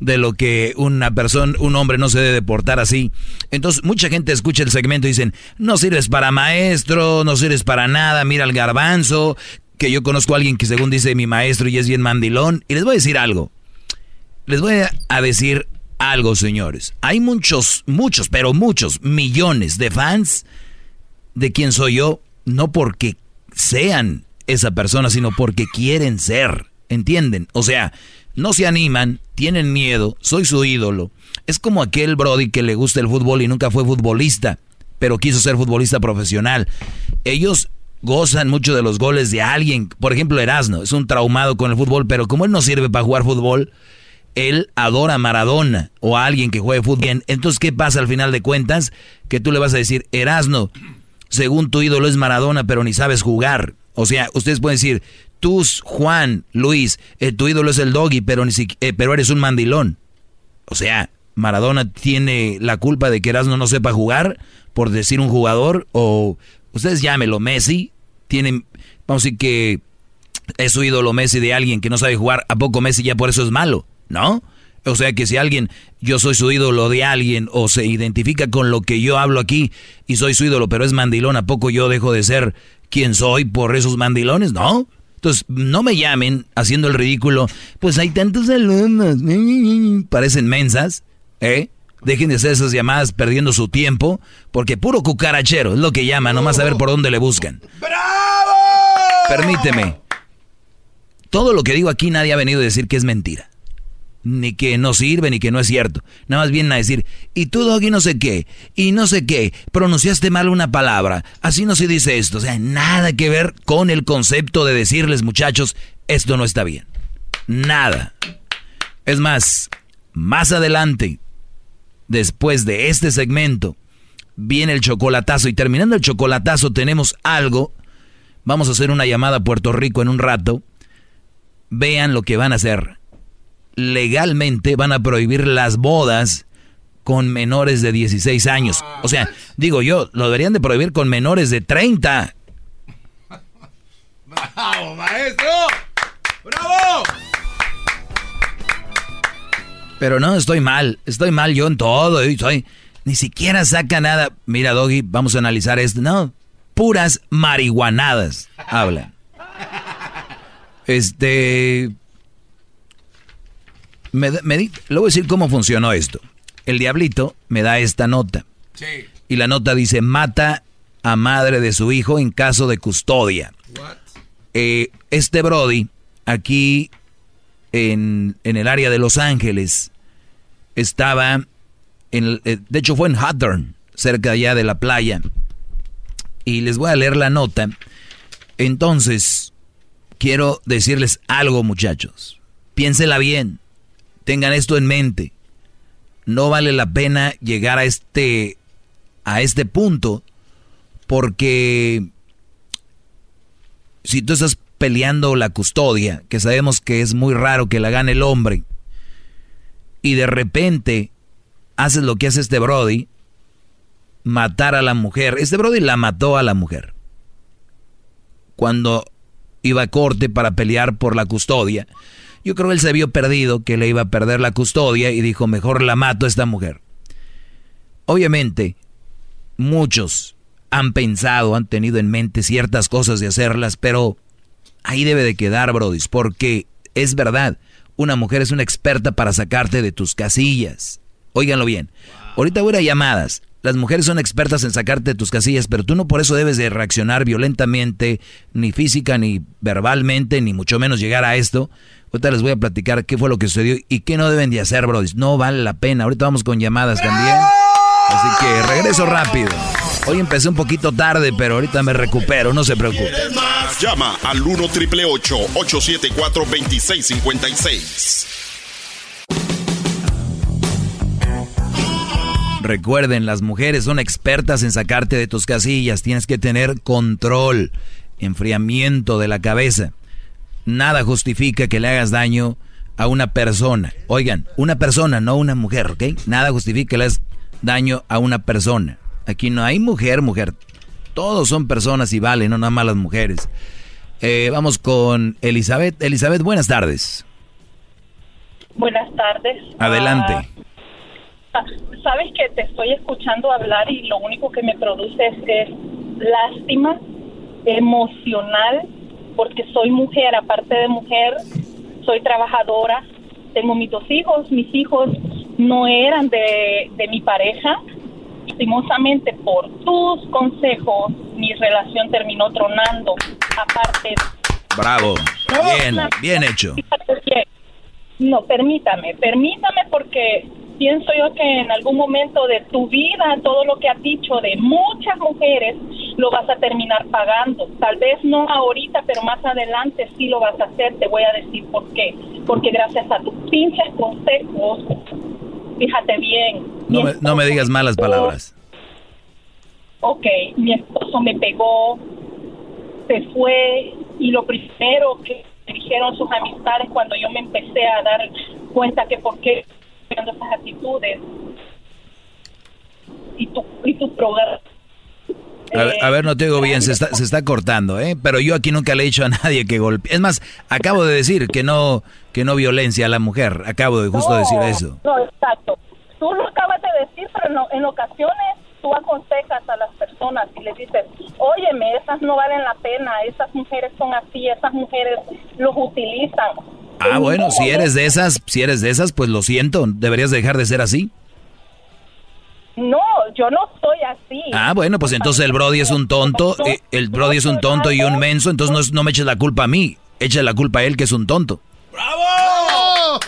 de lo que una persona, un hombre no se debe portar así. Entonces mucha gente escucha el segmento y dicen, no sirves para maestro, no sirves para nada, mira al garbanzo. Que yo conozco a alguien que según dice mi maestro y es bien mandilón. Y les voy a decir algo. Les voy a decir algo, señores. Hay muchos, muchos, pero muchos millones de fans de quién soy yo, no porque sean esa persona, sino porque quieren ser. ¿Entienden? O sea, no se animan, tienen miedo, soy su ídolo. Es como aquel Brody que le gusta el fútbol y nunca fue futbolista, pero quiso ser futbolista profesional. Ellos gozan mucho de los goles de alguien. Por ejemplo, Erasno es un traumado con el fútbol, pero como él no sirve para jugar fútbol, él adora a Maradona o a alguien que juegue fútbol bien. Entonces, ¿qué pasa al final de cuentas? Que tú le vas a decir, Erasno, según tu ídolo es Maradona, pero ni sabes jugar. O sea, ustedes pueden decir, tú, Juan, Luis, eh, tu ídolo es el doggy, pero, ni eh, pero eres un mandilón. O sea, Maradona tiene la culpa de que Erasno no sepa jugar, por decir un jugador, o ustedes llámelo Messi, tienen, vamos a decir que es su ídolo Messi de alguien que no sabe jugar, ¿a poco Messi ya por eso es malo? ¿No? O sea que si alguien, yo soy su ídolo de alguien o se identifica con lo que yo hablo aquí y soy su ídolo, pero es mandilón, ¿a poco yo dejo de ser quien soy por esos mandilones? No. Entonces, no me llamen haciendo el ridículo. Pues hay tantos alumnos, parecen mensas, ¿eh? Dejen de hacer esas llamadas perdiendo su tiempo, porque puro cucarachero es lo que llama, nomás a ver por dónde le buscan. ¡Bravo! Permíteme. Todo lo que digo aquí nadie ha venido a decir que es mentira. Ni que no sirve, ni que no es cierto. Nada más vienen a decir, y tú, Doggy, no sé qué, y no sé qué, pronunciaste mal una palabra, así no se dice esto. O sea, nada que ver con el concepto de decirles, muchachos, esto no está bien. Nada. Es más, más adelante, después de este segmento, viene el chocolatazo y terminando el chocolatazo tenemos algo. Vamos a hacer una llamada a Puerto Rico en un rato. Vean lo que van a hacer. Legalmente van a prohibir las bodas con menores de 16 años. O sea, digo yo, lo deberían de prohibir con menores de 30. ¡Bravo, maestro! ¡Bravo! Pero no, estoy mal, estoy mal yo en todo, soy, ni siquiera saca nada. Mira, Doggy, vamos a analizar esto. No, puras marihuanadas habla. Este... Me, me, le voy a decir cómo funcionó esto. El diablito me da esta nota. Sí. Y la nota dice, mata a madre de su hijo en caso de custodia. Eh, este Brody, aquí en, el área de Los Ángeles. Estaba, en, eh, de hecho fue en Hawthorne, cerca allá de la playa. Y les voy a leer la nota. Entonces, quiero decirles algo muchachos. Piénsela bien. Tengan esto en mente. No vale la pena llegar a este, a este punto porque si tú estás peleando la custodia, que sabemos que es muy raro que la gane el hombre, y de repente haces lo que hace este Brody, matar a la mujer. Este Brody la mató a la mujer. Cuando iba a corte para pelear por la custodia, yo creo que él se vio perdido, que le iba a perder la custodia y dijo, mejor la mato a esta mujer. Obviamente, muchos han pensado, han tenido en mente ciertas cosas de hacerlas, pero ahí debe de quedar, Brody, porque es verdad, una mujer es una experta para sacarte de tus casillas. Óiganlo bien. Ahorita voy a llamadas. Las mujeres son expertas en sacarte de tus casillas, pero tú no por eso debes de reaccionar violentamente, ni física, ni verbalmente, ni mucho menos llegar a esto. Ahorita les voy a platicar qué fue lo que sucedió y qué no deben de hacer, Brody. No vale la pena. Ahorita vamos con llamadas también. Así que regreso rápido. Hoy empecé un poquito tarde, pero ahorita me recupero, no se preocupe. Llama al 1 triple 874 2656. Recuerden, las mujeres son expertas en sacarte de tus casillas. Tienes que tener control, enfriamiento de la cabeza. Nada justifica que le hagas daño a una persona. Oigan, una persona, no una mujer, ¿ok? Nada justifica que le hagas daño a una persona. Aquí no hay mujer, mujer. Todos son personas y valen, no nada más las mujeres. Eh, vamos con Elizabeth. Elizabeth, buenas tardes. Buenas tardes. Adelante. Ah, sabes que te estoy escuchando hablar y lo único que me produce es, lástima emocional porque soy mujer, aparte de mujer, soy trabajadora, tengo mis dos hijos, mis hijos no eran de, de mi pareja, lastimosamente por tus consejos, mi relación terminó tronando. Aparte. Bravo. Bien, bien hecho. No, permítame, permítame porque pienso yo que en algún momento de tu vida, todo lo que has dicho de muchas mujeres, lo vas a terminar pagando. Tal vez no ahorita, pero más adelante sí lo vas a hacer. Te voy a decir por qué. Porque gracias a tus pinches consejos, fíjate bien. No me, no me digas malas palabras. Ok, mi esposo me pegó, se fue y lo primero que dijeron sus amistades cuando yo me empecé a dar cuenta que por qué esas actitudes y tu, y tu programa a ver, a ver, no te digo bien, se está, se está cortando, ¿eh? Pero yo aquí nunca le he dicho a nadie que golpee. Es más, acabo de decir que no, que no violencia a la mujer. Acabo de justo decir eso. No, exacto. Tú lo acabas de decir, pero no, en ocasiones tú aconsejas a las personas y les dices, óyeme, esas no valen la pena, esas mujeres son así, esas mujeres los utilizan. Ah, bueno, si eres de esas, si eres de esas, pues lo siento, deberías dejar de ser así. No, yo no soy así. Ah, bueno, pues entonces el Brody es un tonto, eh, el Brody es un tonto y un menso, entonces no, no me eches la culpa a mí, echa la culpa a él que es un tonto. ¡Bravo!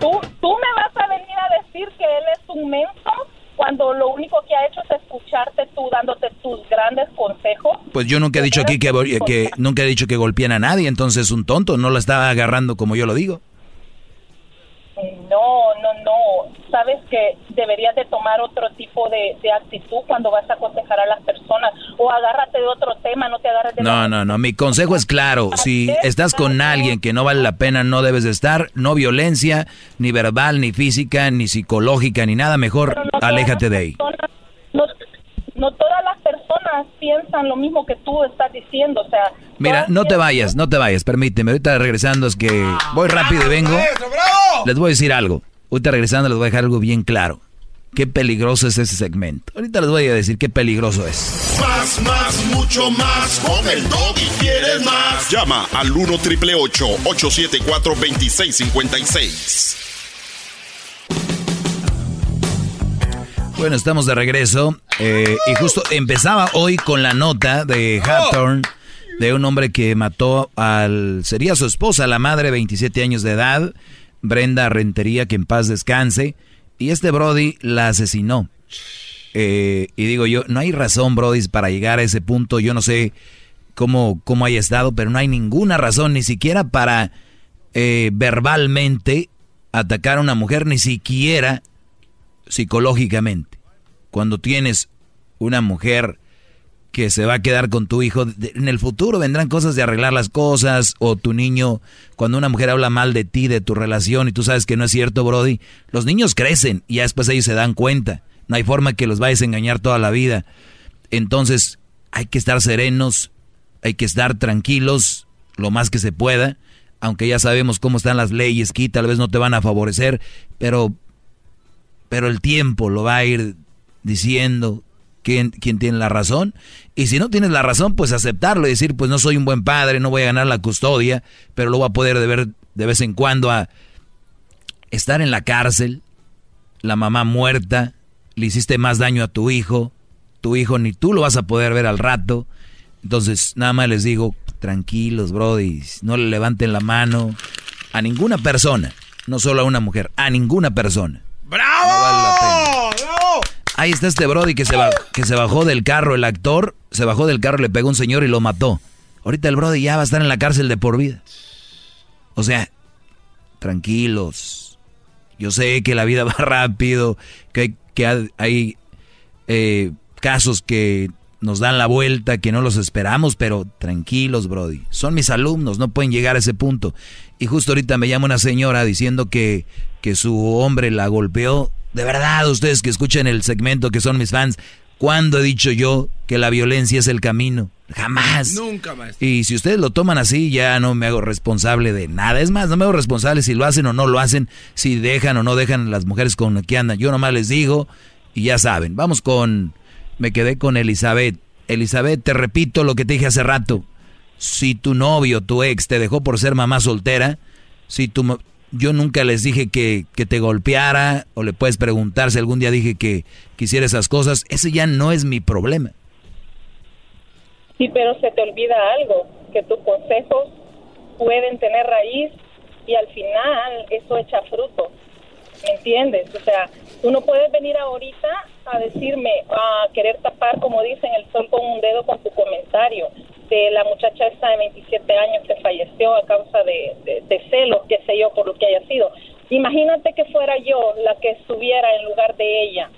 ¿Tú, tú me vas a venir a decir que él es un menso cuando lo único que ha hecho es escucharte tú dándote tus grandes consejos. Pues yo nunca he dicho aquí que, que nunca he dicho que golpeen a nadie, entonces es un tonto, no la estaba agarrando como yo lo digo. No, no, no. Sabes que deberías de tomar otro tipo de, actitud cuando vas a aconsejar a las personas o agárrate de otro tema, no te agarres de... No, no, no, mi consejo es claro. Si estás con alguien que no vale la pena, no debes de estar. No violencia, ni verbal, ni física, ni psicológica, ni nada. Mejor aléjate de ahí. no todas las personas piensan lo mismo que tú estás diciendo, o sea... Mira, no te vayas, no te vayas, permíteme. Ahorita regresando es que voy rápido y vengo. Les voy a decir algo. Ahorita regresando les voy a dejar algo bien claro. Qué peligroso es ese segmento. Ahorita les voy a decir qué peligroso es. Más, más, mucho más. Con el y quieres más. Llama al 1 triple 874 2656. Bueno, estamos de regreso. Eh, y justo empezaba hoy con la nota de Hawthorne de un hombre que mató al. sería su esposa, la madre, 27 años de edad, Brenda Rentería, que en paz descanse. Y este Brody la asesinó. Eh, y digo yo, no hay razón, Brody, para llegar a ese punto. Yo no sé cómo, cómo haya estado, pero no hay ninguna razón, ni siquiera para eh, verbalmente atacar a una mujer, ni siquiera psicológicamente. Cuando tienes una mujer que se va a quedar con tu hijo, en el futuro vendrán cosas de arreglar las cosas, o tu niño, cuando una mujer habla mal de ti, de tu relación, y tú sabes que no es cierto, Brody, los niños crecen y ya después ellos se dan cuenta. No hay forma que los vayas a engañar toda la vida. Entonces, hay que estar serenos, hay que estar tranquilos lo más que se pueda, aunque ya sabemos cómo están las leyes, que tal vez no te van a favorecer, pero pero el tiempo lo va a ir diciendo quién, quién tiene la razón. Y si no tienes la razón, pues aceptarlo y decir, pues no soy un buen padre, no voy a ganar la custodia, pero lo voy a poder de ver de vez en cuando a estar en la cárcel, la mamá muerta, le hiciste más daño a tu hijo, tu hijo ni tú lo vas a poder ver al rato. Entonces, nada más les digo, tranquilos, brody, no le levanten la mano a ninguna persona, no solo a una mujer, a ninguna persona. ¡Bravo! Ahí está este Brody que se, que se bajó del carro, el actor se bajó del carro, le pegó a un señor y lo mató. Ahorita el Brody ya va a estar en la cárcel de por vida. O sea, tranquilos. Yo sé que la vida va rápido, que hay, que hay eh, casos que nos dan la vuelta, que no los esperamos, pero tranquilos, Brody. Son mis alumnos, no pueden llegar a ese punto. Y justo ahorita me llama una señora diciendo que, que su hombre la golpeó. De verdad, ustedes que escuchen el segmento, que son mis fans, ¿cuándo he dicho yo que la violencia es el camino? Jamás. Nunca más. Y si ustedes lo toman así, ya no me hago responsable de nada. Es más, no me hago responsable si lo hacen o no lo hacen, si dejan o no dejan las mujeres con las que andan. Yo nomás les digo y ya saben. Vamos con... Me quedé con Elizabeth. Elizabeth, te repito lo que te dije hace rato si tu novio, tu ex, te dejó por ser mamá soltera, si tu, yo nunca les dije que, que, te golpeara, o le puedes preguntar si algún día dije que quisiera esas cosas, ese ya no es mi problema. Sí, pero se te olvida algo, que tus consejos pueden tener raíz y al final eso echa fruto, ¿me entiendes? O sea, tú no puedes venir ahorita a decirme, a querer tapar, como dicen, el sol con un dedo con tu comentario de la muchacha esta de 27 años que falleció a causa de, de, de celos, qué sé yo, por lo que haya sido. Imagínate que fuera yo la que estuviera en lugar de ella.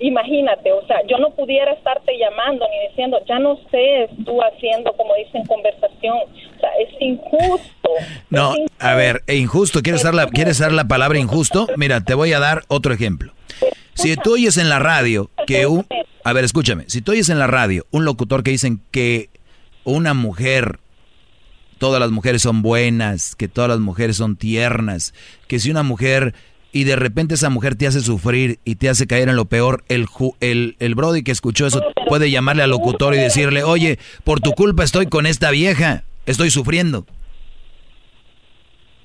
Imagínate, o sea, yo no pudiera estarte llamando ni diciendo, ya no sé, tú haciendo, como dicen, conversación. O sea, es injusto. No, a ver, e injusto, ¿quieres dar, la, ¿quieres dar la palabra injusto? Mira, te voy a dar otro ejemplo. Si tú oyes en la radio que un... A ver, escúchame, si tú oyes en la radio un locutor que dicen que una mujer, todas las mujeres son buenas, que todas las mujeres son tiernas, que si una mujer y de repente esa mujer te hace sufrir y te hace caer en lo peor, el, ju- el, el Brody que escuchó eso puede llamarle al locutor y decirle, oye, por tu culpa estoy con esta vieja, estoy sufriendo.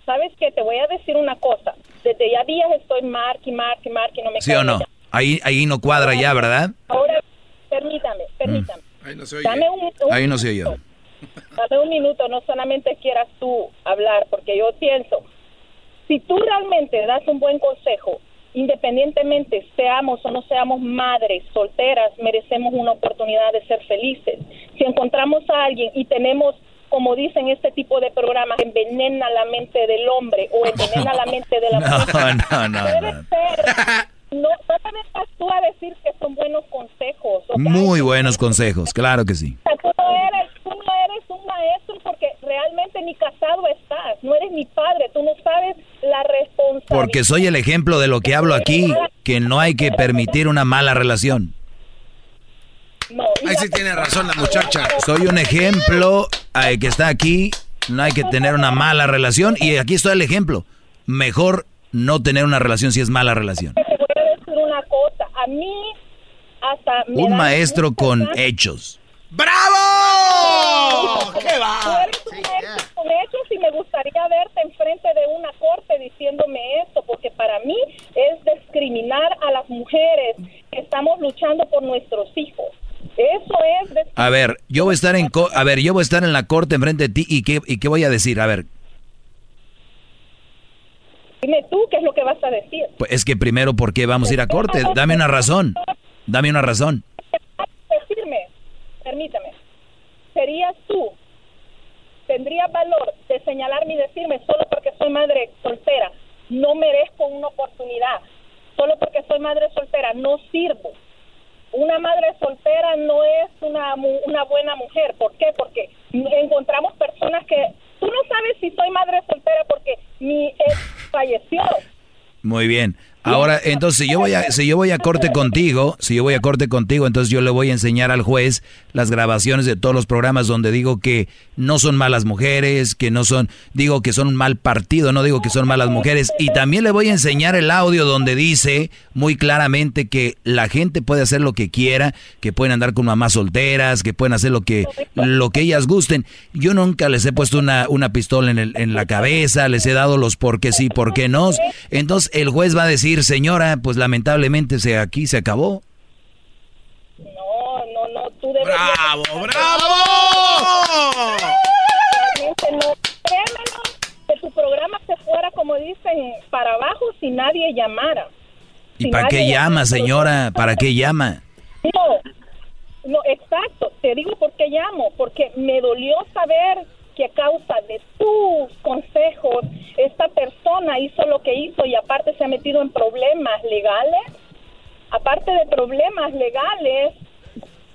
¿Sabes qué? Te voy a decir una cosa. Desde ya días estoy y mark y no me ¿Sí o no? Ahí, ahí no cuadra ya, ¿verdad? Ahora, permítame, permítame. Ahí no se Dame un, un- Ahí no se oyó. dame un minuto, no solamente quieras tú hablar, porque yo pienso, si tú realmente das un buen consejo, independientemente seamos o no seamos madres solteras, merecemos una oportunidad de ser felices. Si encontramos a alguien y tenemos, como dicen este tipo de programas, envenena la mente del hombre o envenena la mente de la mujer, No, no, no, debe no. ser. No, tú a decir que son buenos consejos. o sea, Muy buenos consejos, claro que sí. tú no eres, tú no eres un maestro porque realmente ni casado estás, no eres mi padre, tú no sabes la responsabilidad. Porque soy el ejemplo de lo que hablo aquí, que no hay que permitir una mala relación. Ahí sí tiene razón la muchacha. Soy un ejemplo eh, que está aquí, no hay que tener una mala relación y aquí está el ejemplo. Mejor no tener una relación si es mala relación. Te voy a decir una cosa, a mí hasta me Un maestro con hechos. ¡Bravo! ¡Qué va! Tú eres un maestro con hechos y me gustaría verte enfrente de una corte diciéndome esto, porque para mí es discriminar a las mujeres que estamos luchando por nuestros hijos. Eso es A ver, yo voy a estar en co- a ver, yo voy a estar en la corte enfrente de ti y qué y qué voy a decir, a ver, Dime tú qué es lo que vas a decir. pues es que primero por qué vamos a ir a corte? Dame una razón. Dame una razón. decirme, permítame, serías tú, tendrías valor de señalarme y decirme solo porque soy madre soltera, no merezco una oportunidad, solo porque soy madre soltera, no sirvo. Una madre soltera no es una, una buena mujer. ¿Por qué? Porque encontramos personas que... Tú no sabes si soy madre soltera porque mi ex falleció. Muy bien. Ahora, entonces, si yo voy a, si yo voy a corte contigo, si yo voy a corte contigo, entonces yo le voy a enseñar al juez las grabaciones de todos los programas donde digo que no son malas mujeres, que no son, digo que son un mal partido, no digo que son malas mujeres. Y también le voy a enseñar el audio donde dice muy claramente que la gente puede hacer lo que quiera, que pueden andar con mamás solteras, que pueden hacer lo que, lo que ellas gusten. Yo nunca les he puesto una, una pistola en, el- en la cabeza, les he dado los por qué sí, por qué no. Entonces el juez va a decir, señora, pues lamentablemente se, aquí se acabó. No, no, no, tú deberías... ¡Bravo, bravo! Realmente no. Créemelo, que tu programa se fuera, como dicen, para abajo si nadie llamara. ¿Y para qué llama, señora? ¿Para qué llama? No, no, exacto. Te digo por qué llamo. Porque me dolió saber que a causa de tus consejos, esta persona hizo lo que hizo y aparte se ha metido en problemas legales. Aparte de problemas legales,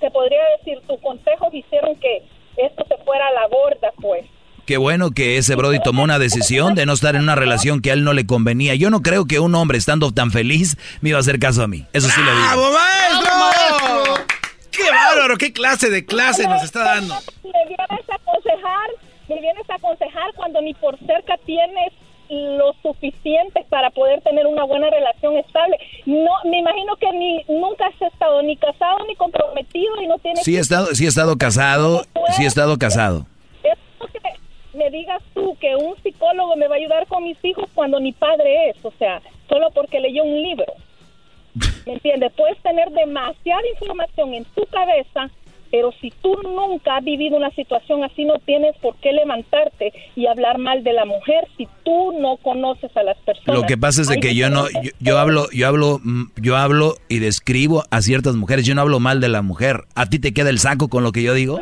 se podría decir, tus consejos hicieron que esto se fuera a la borda, pues. Qué bueno que ese Brody tomó una decisión de no estar en una relación que a él no le convenía. Yo no creo que un hombre estando tan feliz me iba a hacer caso a mí. Eso sí lo digo. ¡Bravo, maestro! ¡Qué bárbaro! ¿Qué clase de clase nos está dando? Vienes a aconsejar, me vienes a aconsejar cuando ni por cerca tienes lo suficiente para poder tener una buena relación estable. No, me imagino que ni nunca has estado ni casado ni comprometido y no tienes Sí he estado, sí he estado casado, sí he estado casado. Es como que me digas tú que un psicólogo me va a ayudar con mis hijos cuando ni padre es, o sea, solo porque leyó un libro. ¿Me entiendes? Puedes tener demasiada información en tu cabeza Pero si tú nunca has vivido una situación así, no tienes por qué levantarte y hablar mal de la mujer si tú no conoces a las personas. Lo que pasa es de que yo no, yo, yo hablo, yo hablo, mm, yo hablo y describo a ciertas mujeres. Yo no hablo mal de la mujer. ¿A ti te queda el saco con lo que yo digo?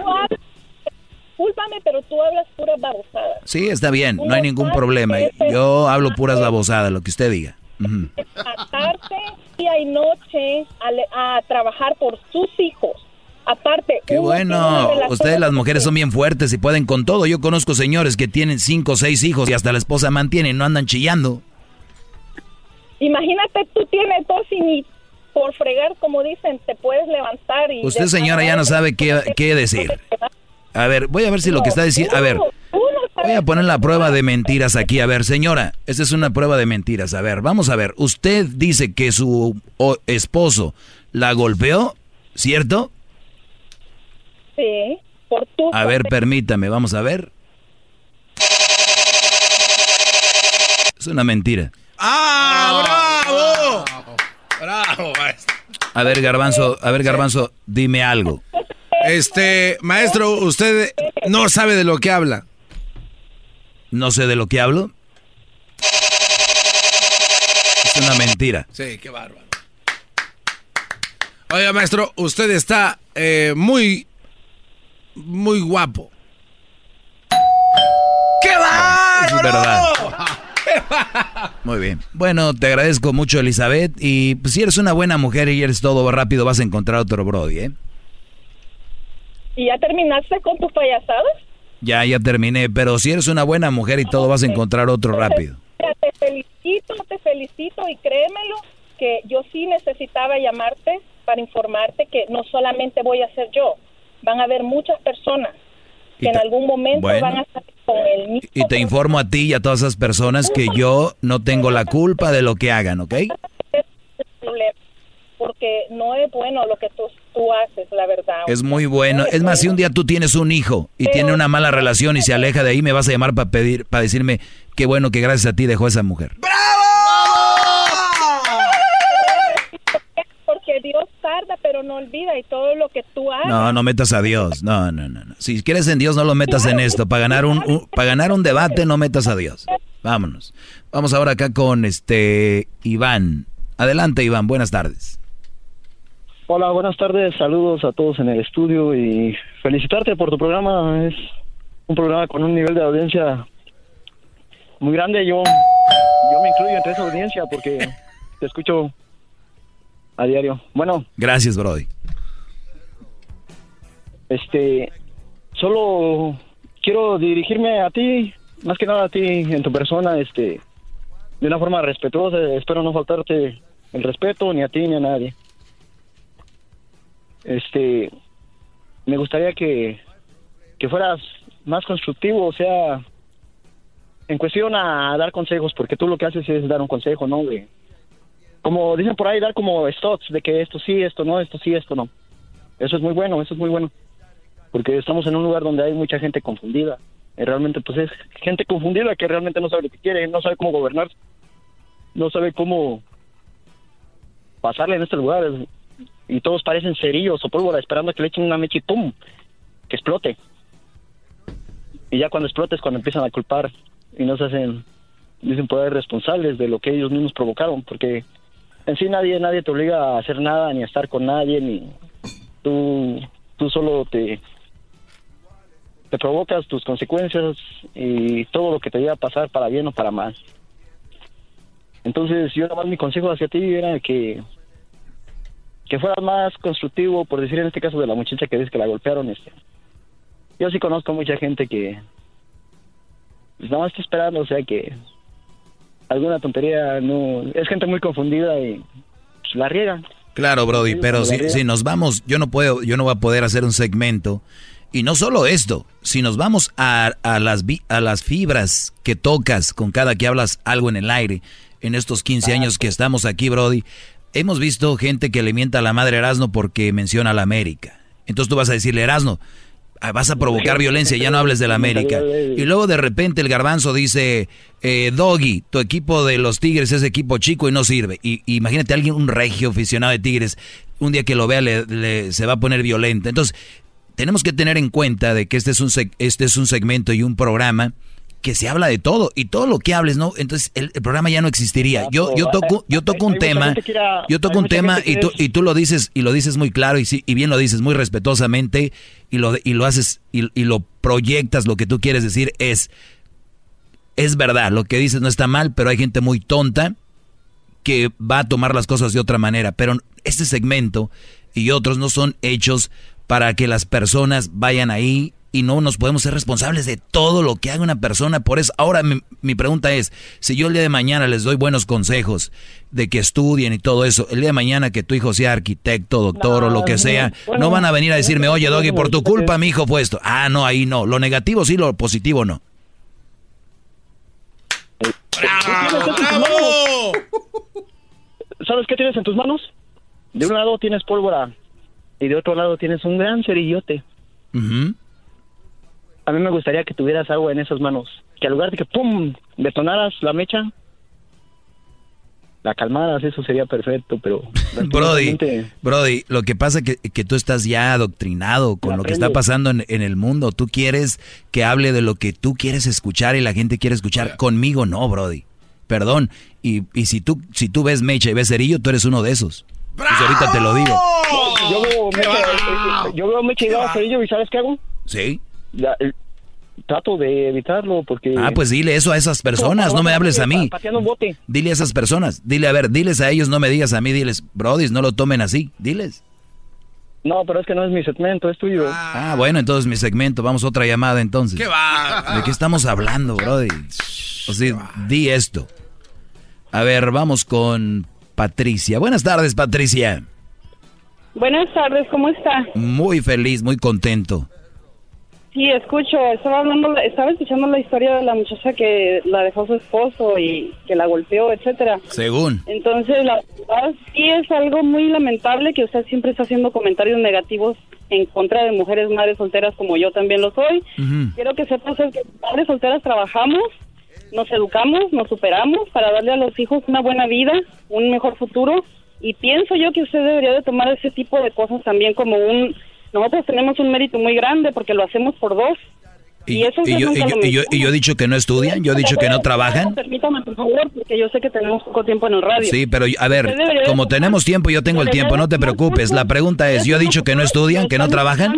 Discúlpame, pero tú hablas puras babosadas. Sí, está bien, no hay ningún problema. Yo hablo puras babosadas, lo que usted diga. Ujú. Atarte día y noche a trabajar por sus hijos. Aparte, Qué bueno, ustedes las mujeres son bien fuertes y pueden con todo. Yo conozco señores que tienen cinco o seis hijos y hasta la esposa mantiene y no andan chillando. Imagínate, tú tienes dos y ni por fregar, como dicen, te puedes levantar y... Usted señora ya no sabe qué, qué decir. A ver, voy a ver si lo que está diciendo... A ver, voy a poner la prueba de mentiras aquí. A ver, señora, esta es una prueba de mentiras. A ver, vamos a ver. Usted dice que su esposo la golpeó, ¿cierto? Sí, por tu... A ver, permítame, vamos a ver. Es una mentira. ¡Ah, bravo! ¡Bravo, maestro! A ver, Garbanzo, a ver, Garbanzo, dime algo. Este, maestro, usted no sabe de lo que habla. No sé de lo que hablo. Es una mentira. Sí, qué bárbaro. Oiga, maestro, usted está eh, muy, muy guapo. ¡Qué Es verdad. Muy bien. Bueno, te agradezco mucho, Elizabeth. Y pues, si eres una buena mujer y eres todo rápido, vas a encontrar otro Brody, ¿eh? ¿Y ya terminaste con tus payasadas? Ya, ya terminé. Pero si eres una buena mujer y todo, vas a encontrar otro rápido. Te felicito, te felicito y créemelo que yo sí necesitaba llamarte para informarte que no solamente voy a ser yo, van a haber muchas personas que en algún momento bueno. van a estar con el mismo Y te informo a ti y a todas esas personas que yo no tengo la culpa de lo que hagan, ¿ok? porque no es bueno lo que tú, tú haces, la verdad. Es muy bueno. Es más, si un día tú tienes un hijo y tiene una mala relación y se aleja de ahí, me vas a llamar para pedir, para decirme qué bueno que gracias a ti dejó esa mujer. Porque Dios tarda, pero no olvida y todo lo que tú haces. No, no metas a Dios. No, no, no, no. Si quieres en Dios, no lo metas en esto. Para ganar un, un- para ganar un debate, no metas a Dios. Vámonos. Vamos ahora acá con este Iván. Adelante, Iván. Buenas tardes. Hola, buenas tardes, saludos a todos en el estudio y felicitarte por tu programa. Es un programa con un nivel de audiencia muy grande. Yo, yo me incluyo entre esa audiencia porque te escucho a diario. Bueno, Gracias, Brody. este, solo quiero dirigirme a ti, más que nada a ti en tu persona, este, de una forma respetuosa. Espero no faltarte el respeto ni a ti ni a nadie. Este, me gustaría que, que fueras más constructivo, o sea, en cuestión a dar consejos, porque tú lo que haces es dar un consejo, ¿no? De, como dicen por ahí, dar como stocks de que esto sí, esto no, esto sí, esto no. Eso es muy bueno, eso es muy bueno. Porque estamos en un lugar donde hay mucha gente confundida. Y realmente, pues es gente confundida que realmente no sabe lo que quiere, no sabe cómo gobernar, no sabe cómo pasarle en este lugar. Y todos parecen cerillos o pólvora esperando a que le echen una mecha y ¡pum! que explote. Y ya cuando explote es cuando empiezan a culpar y no se hacen, dicen por ahí, responsables de lo que ellos mismos provocaron, porque en sí nadie nadie te obliga a hacer nada ni a estar con nadie ni tú tú solo te te provocas tus consecuencias y todo lo que te llega a pasar para bien o para mal. Entonces yo nada más mi consejo hacia ti era que que fueras más constructivo por decir en este caso de la muchacha que dice que la golpearon este. Yo sí conozco mucha gente que pues nada más está esperando o sea que alguna tontería no es gente muy confundida y pues, la riegan Claro, Brody, pero si, si nos vamos, yo no puedo, yo no voy a poder hacer un segmento. Y no solo esto, si nos vamos a, a las, a las fibras que tocas con cada que hablas algo en el aire, en estos 15 años que estamos aquí, Brody, hemos visto gente que le mienta a la madre Erasno porque menciona a la América. Entonces tú vas a decirle, Erasno, ah, vas a provocar violencia, ya no hables de la América. Y luego de repente el garbanzo dice, eh, Doggy, tu equipo de los Tigres es equipo chico y no sirve. Y, imagínate a alguien, un regio aficionado de Tigres, un día que lo vea le, le- se va a poner violento. Entonces, tenemos que tener en cuenta de que este es un, este es un segmento y un programa que se habla de todo y todo lo que hables, ¿no? Entonces el, programa ya no existiría. yo yo toco yo toco un tema, yo toco un tema y tú y tú lo dices y lo dices muy claro y sí, y bien lo dices muy respetuosamente y lo y lo haces y, y lo proyectas lo que tú quieres decir es es verdad, lo que dices no está mal, pero hay gente muy tonta que va a tomar las cosas de otra manera, pero este segmento y otros no son hechos para que las personas vayan ahí y no nos podemos ser responsables de todo lo que haga una persona. Por eso, ahora mi, pregunta es, si yo el día de mañana les doy buenos consejos de que estudien y todo eso, el día de mañana que tu hijo sea arquitecto, doctor o lo que sea, no van a venir a decirme, oye, Doggy, por tu culpa mi hijo fue esto. Ah, no, ahí no. Lo negativo sí, lo positivo no. ¡Bravo! ¿Sabes qué tienes en tus manos? De un lado tienes pólvora y de otro lado tienes un gran cerillote a mí me gustaría que tuvieras agua en esas manos. Que al lugar de que ¡pum! detonaras la mecha, la calmaras, eso sería perfecto, pero... Brody, Brody, lo que pasa es que, tú estás ya adoctrinado con lo que está pasando en, el mundo. Tú quieres que hable de lo que tú quieres escuchar y la gente quiere escuchar. Conmigo no, Brody. Perdón. Y, y si, tú, si tú ves mecha y ves cerillo, tú eres uno de esos. Pues ahorita te lo digo. Yo, veo mecha, yo veo mecha y veo cerillo y ¿sabes qué hago? Sí trato de evitarlo porque... Ah, pues dile eso a esas personas, no me hables a mí. Dile a esas personas, dile, a ver, diles a ellos, no me digas a mí, diles, brodis, no lo tomen así, diles. No, pero es que no es mi segmento, es tuyo. Ah, bueno, entonces mi segmento, vamos a otra llamada entonces. ¿Qué va? ¿De qué estamos hablando, brody? O sea, di esto. A ver, vamos con Patricia. Buenas tardes, Patricia. Buenas tardes, ¿cómo está? Muy feliz, muy contento. Sí, escucho. Estaba hablando, estaba escuchando la historia de la muchacha que la dejó su esposo y que la golpeó, etcétera. Según. Entonces, la verdad sí es algo muy lamentable que usted siempre está haciendo comentarios negativos en contra de mujeres madres solteras como yo también lo soy. Quiero que sepas que madres solteras trabajamos, nos educamos, nos superamos para darle a los hijos una buena vida, un mejor futuro y pienso yo que usted debería de tomar ese tipo de cosas también como un nosotros tenemos un mérito muy grande porque lo hacemos por dos. Y, eso y, yo, y, yo, y, yo, he dicho que no estudian, yo he dicho que no trabajan. Permítame, por favor, porque yo sé que tenemos poco tiempo en el radio. Sí, pero a ver, como tenemos tiempo, yo tengo el tiempo, no te preocupes. La pregunta es, yo he dicho que no estudian, que no trabajan.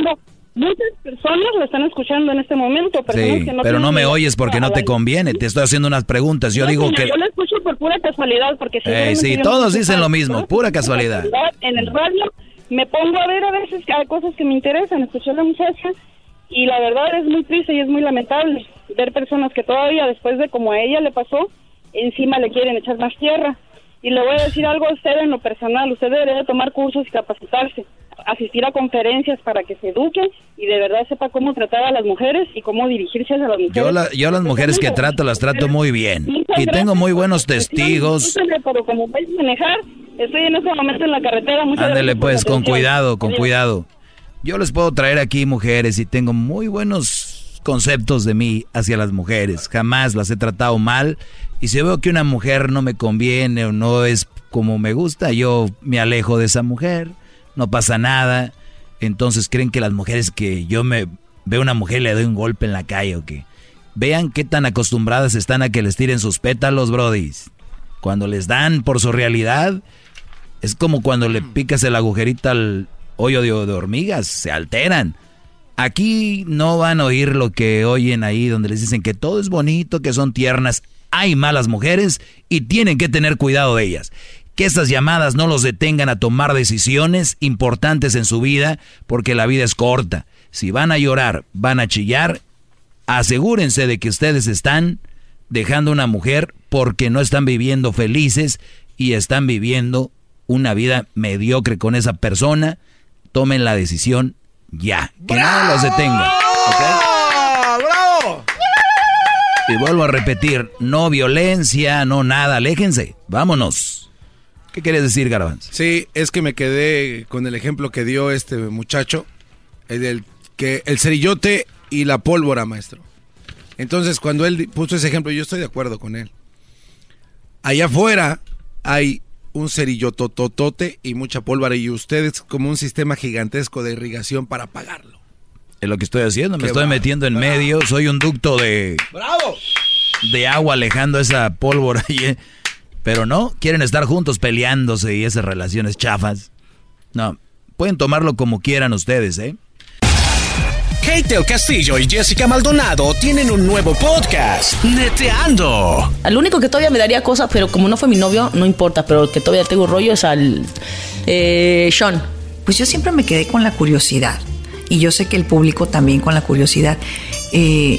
Muchas personas lo están escuchando en este momento. Sí, pero no me oyes porque no te conviene. Te estoy haciendo unas preguntas. Yo digo que... Yo lo escucho por pura casualidad porque... sí, todos dicen lo mismo, pura casualidad. En el radio me pongo a ver a veces hay cosas que me interesan, escuchar a la muchacha y la verdad es muy triste y es muy lamentable ver personas que todavía después de como a ella le pasó, encima le quieren echar más tierra. Y le voy a decir algo a usted en lo personal, usted debería tomar cursos y capacitarse, asistir a conferencias para que se eduque y de verdad sepa cómo tratar a las mujeres y cómo dirigirse a las mujeres. Yo, la, yo las mujeres que trato las trato muy bien y tengo muy buenos testigos. Pero como vais a manejar, estoy en este momento en la carretera. Ándele pues, con cuidado, con cuidado. Yo les puedo traer aquí mujeres y tengo muy buenos conceptos de mí hacia las mujeres. Jamás las he tratado mal y si veo que una mujer no me conviene o no es como me gusta, yo me alejo de esa mujer, no pasa nada. Entonces creen que las mujeres que yo me veo una mujer y le doy un golpe en la calle o qué. Vean qué tan acostumbradas están a que les tiren sus pétalos, brodis. Cuando les dan por su realidad, es como cuando le picas el agujerito al hoyo de, de hormigas, se alteran. Aquí no van a oír lo que oyen ahí donde les dicen que todo es bonito, que son tiernas hay malas mujeres y tienen que tener cuidado de ellas. Que estas llamadas no los detengan a tomar decisiones importantes en su vida, porque la vida es corta. Si van a llorar, van a chillar, asegúrense de que ustedes están dejando una mujer porque no están viviendo felices y están viviendo una vida mediocre con esa persona. Tomen la decisión ya. Que nada los detenga. Y vuelvo a repetir, no violencia, no nada, aléjense, vámonos. ¿Qué quieres decir, Garbanz? Sí, es que me quedé con el ejemplo que dio este muchacho, el del que el cerillote y la pólvora, maestro. Entonces, cuando él puso ese ejemplo, yo estoy de acuerdo con él. Allá afuera hay un cerillotototote y mucha pólvora y ustedes como un sistema gigantesco de irrigación para apagarlo. Es lo que estoy haciendo, me Qué estoy bravo, metiendo en medio, soy un ducto de, ¡Bravo! de agua alejando esa pólvora. ahí, ¿eh? Pero no, quieren estar juntos peleándose y esas relaciones chafas. No, pueden tomarlo como quieran ustedes, ¿eh? Kate del Castillo y Jessica Maldonado tienen un nuevo podcast, Neteando. Al único que todavía me daría cosas, pero como no fue mi novio, no importa, pero el que todavía tengo rollo es al eh, Sean. Pues yo siempre me quedé con la curiosidad. Y yo sé que el público también con la curiosidad. Eh,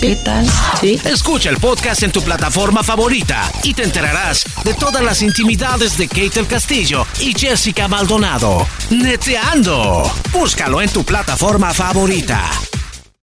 ¿Qué tal? Sí. Escucha el podcast en tu plataforma favorita y te enterarás de todas las intimidades de Kate del Castillo y Jessica Maldonado. Neteando. Búscalo en tu plataforma favorita.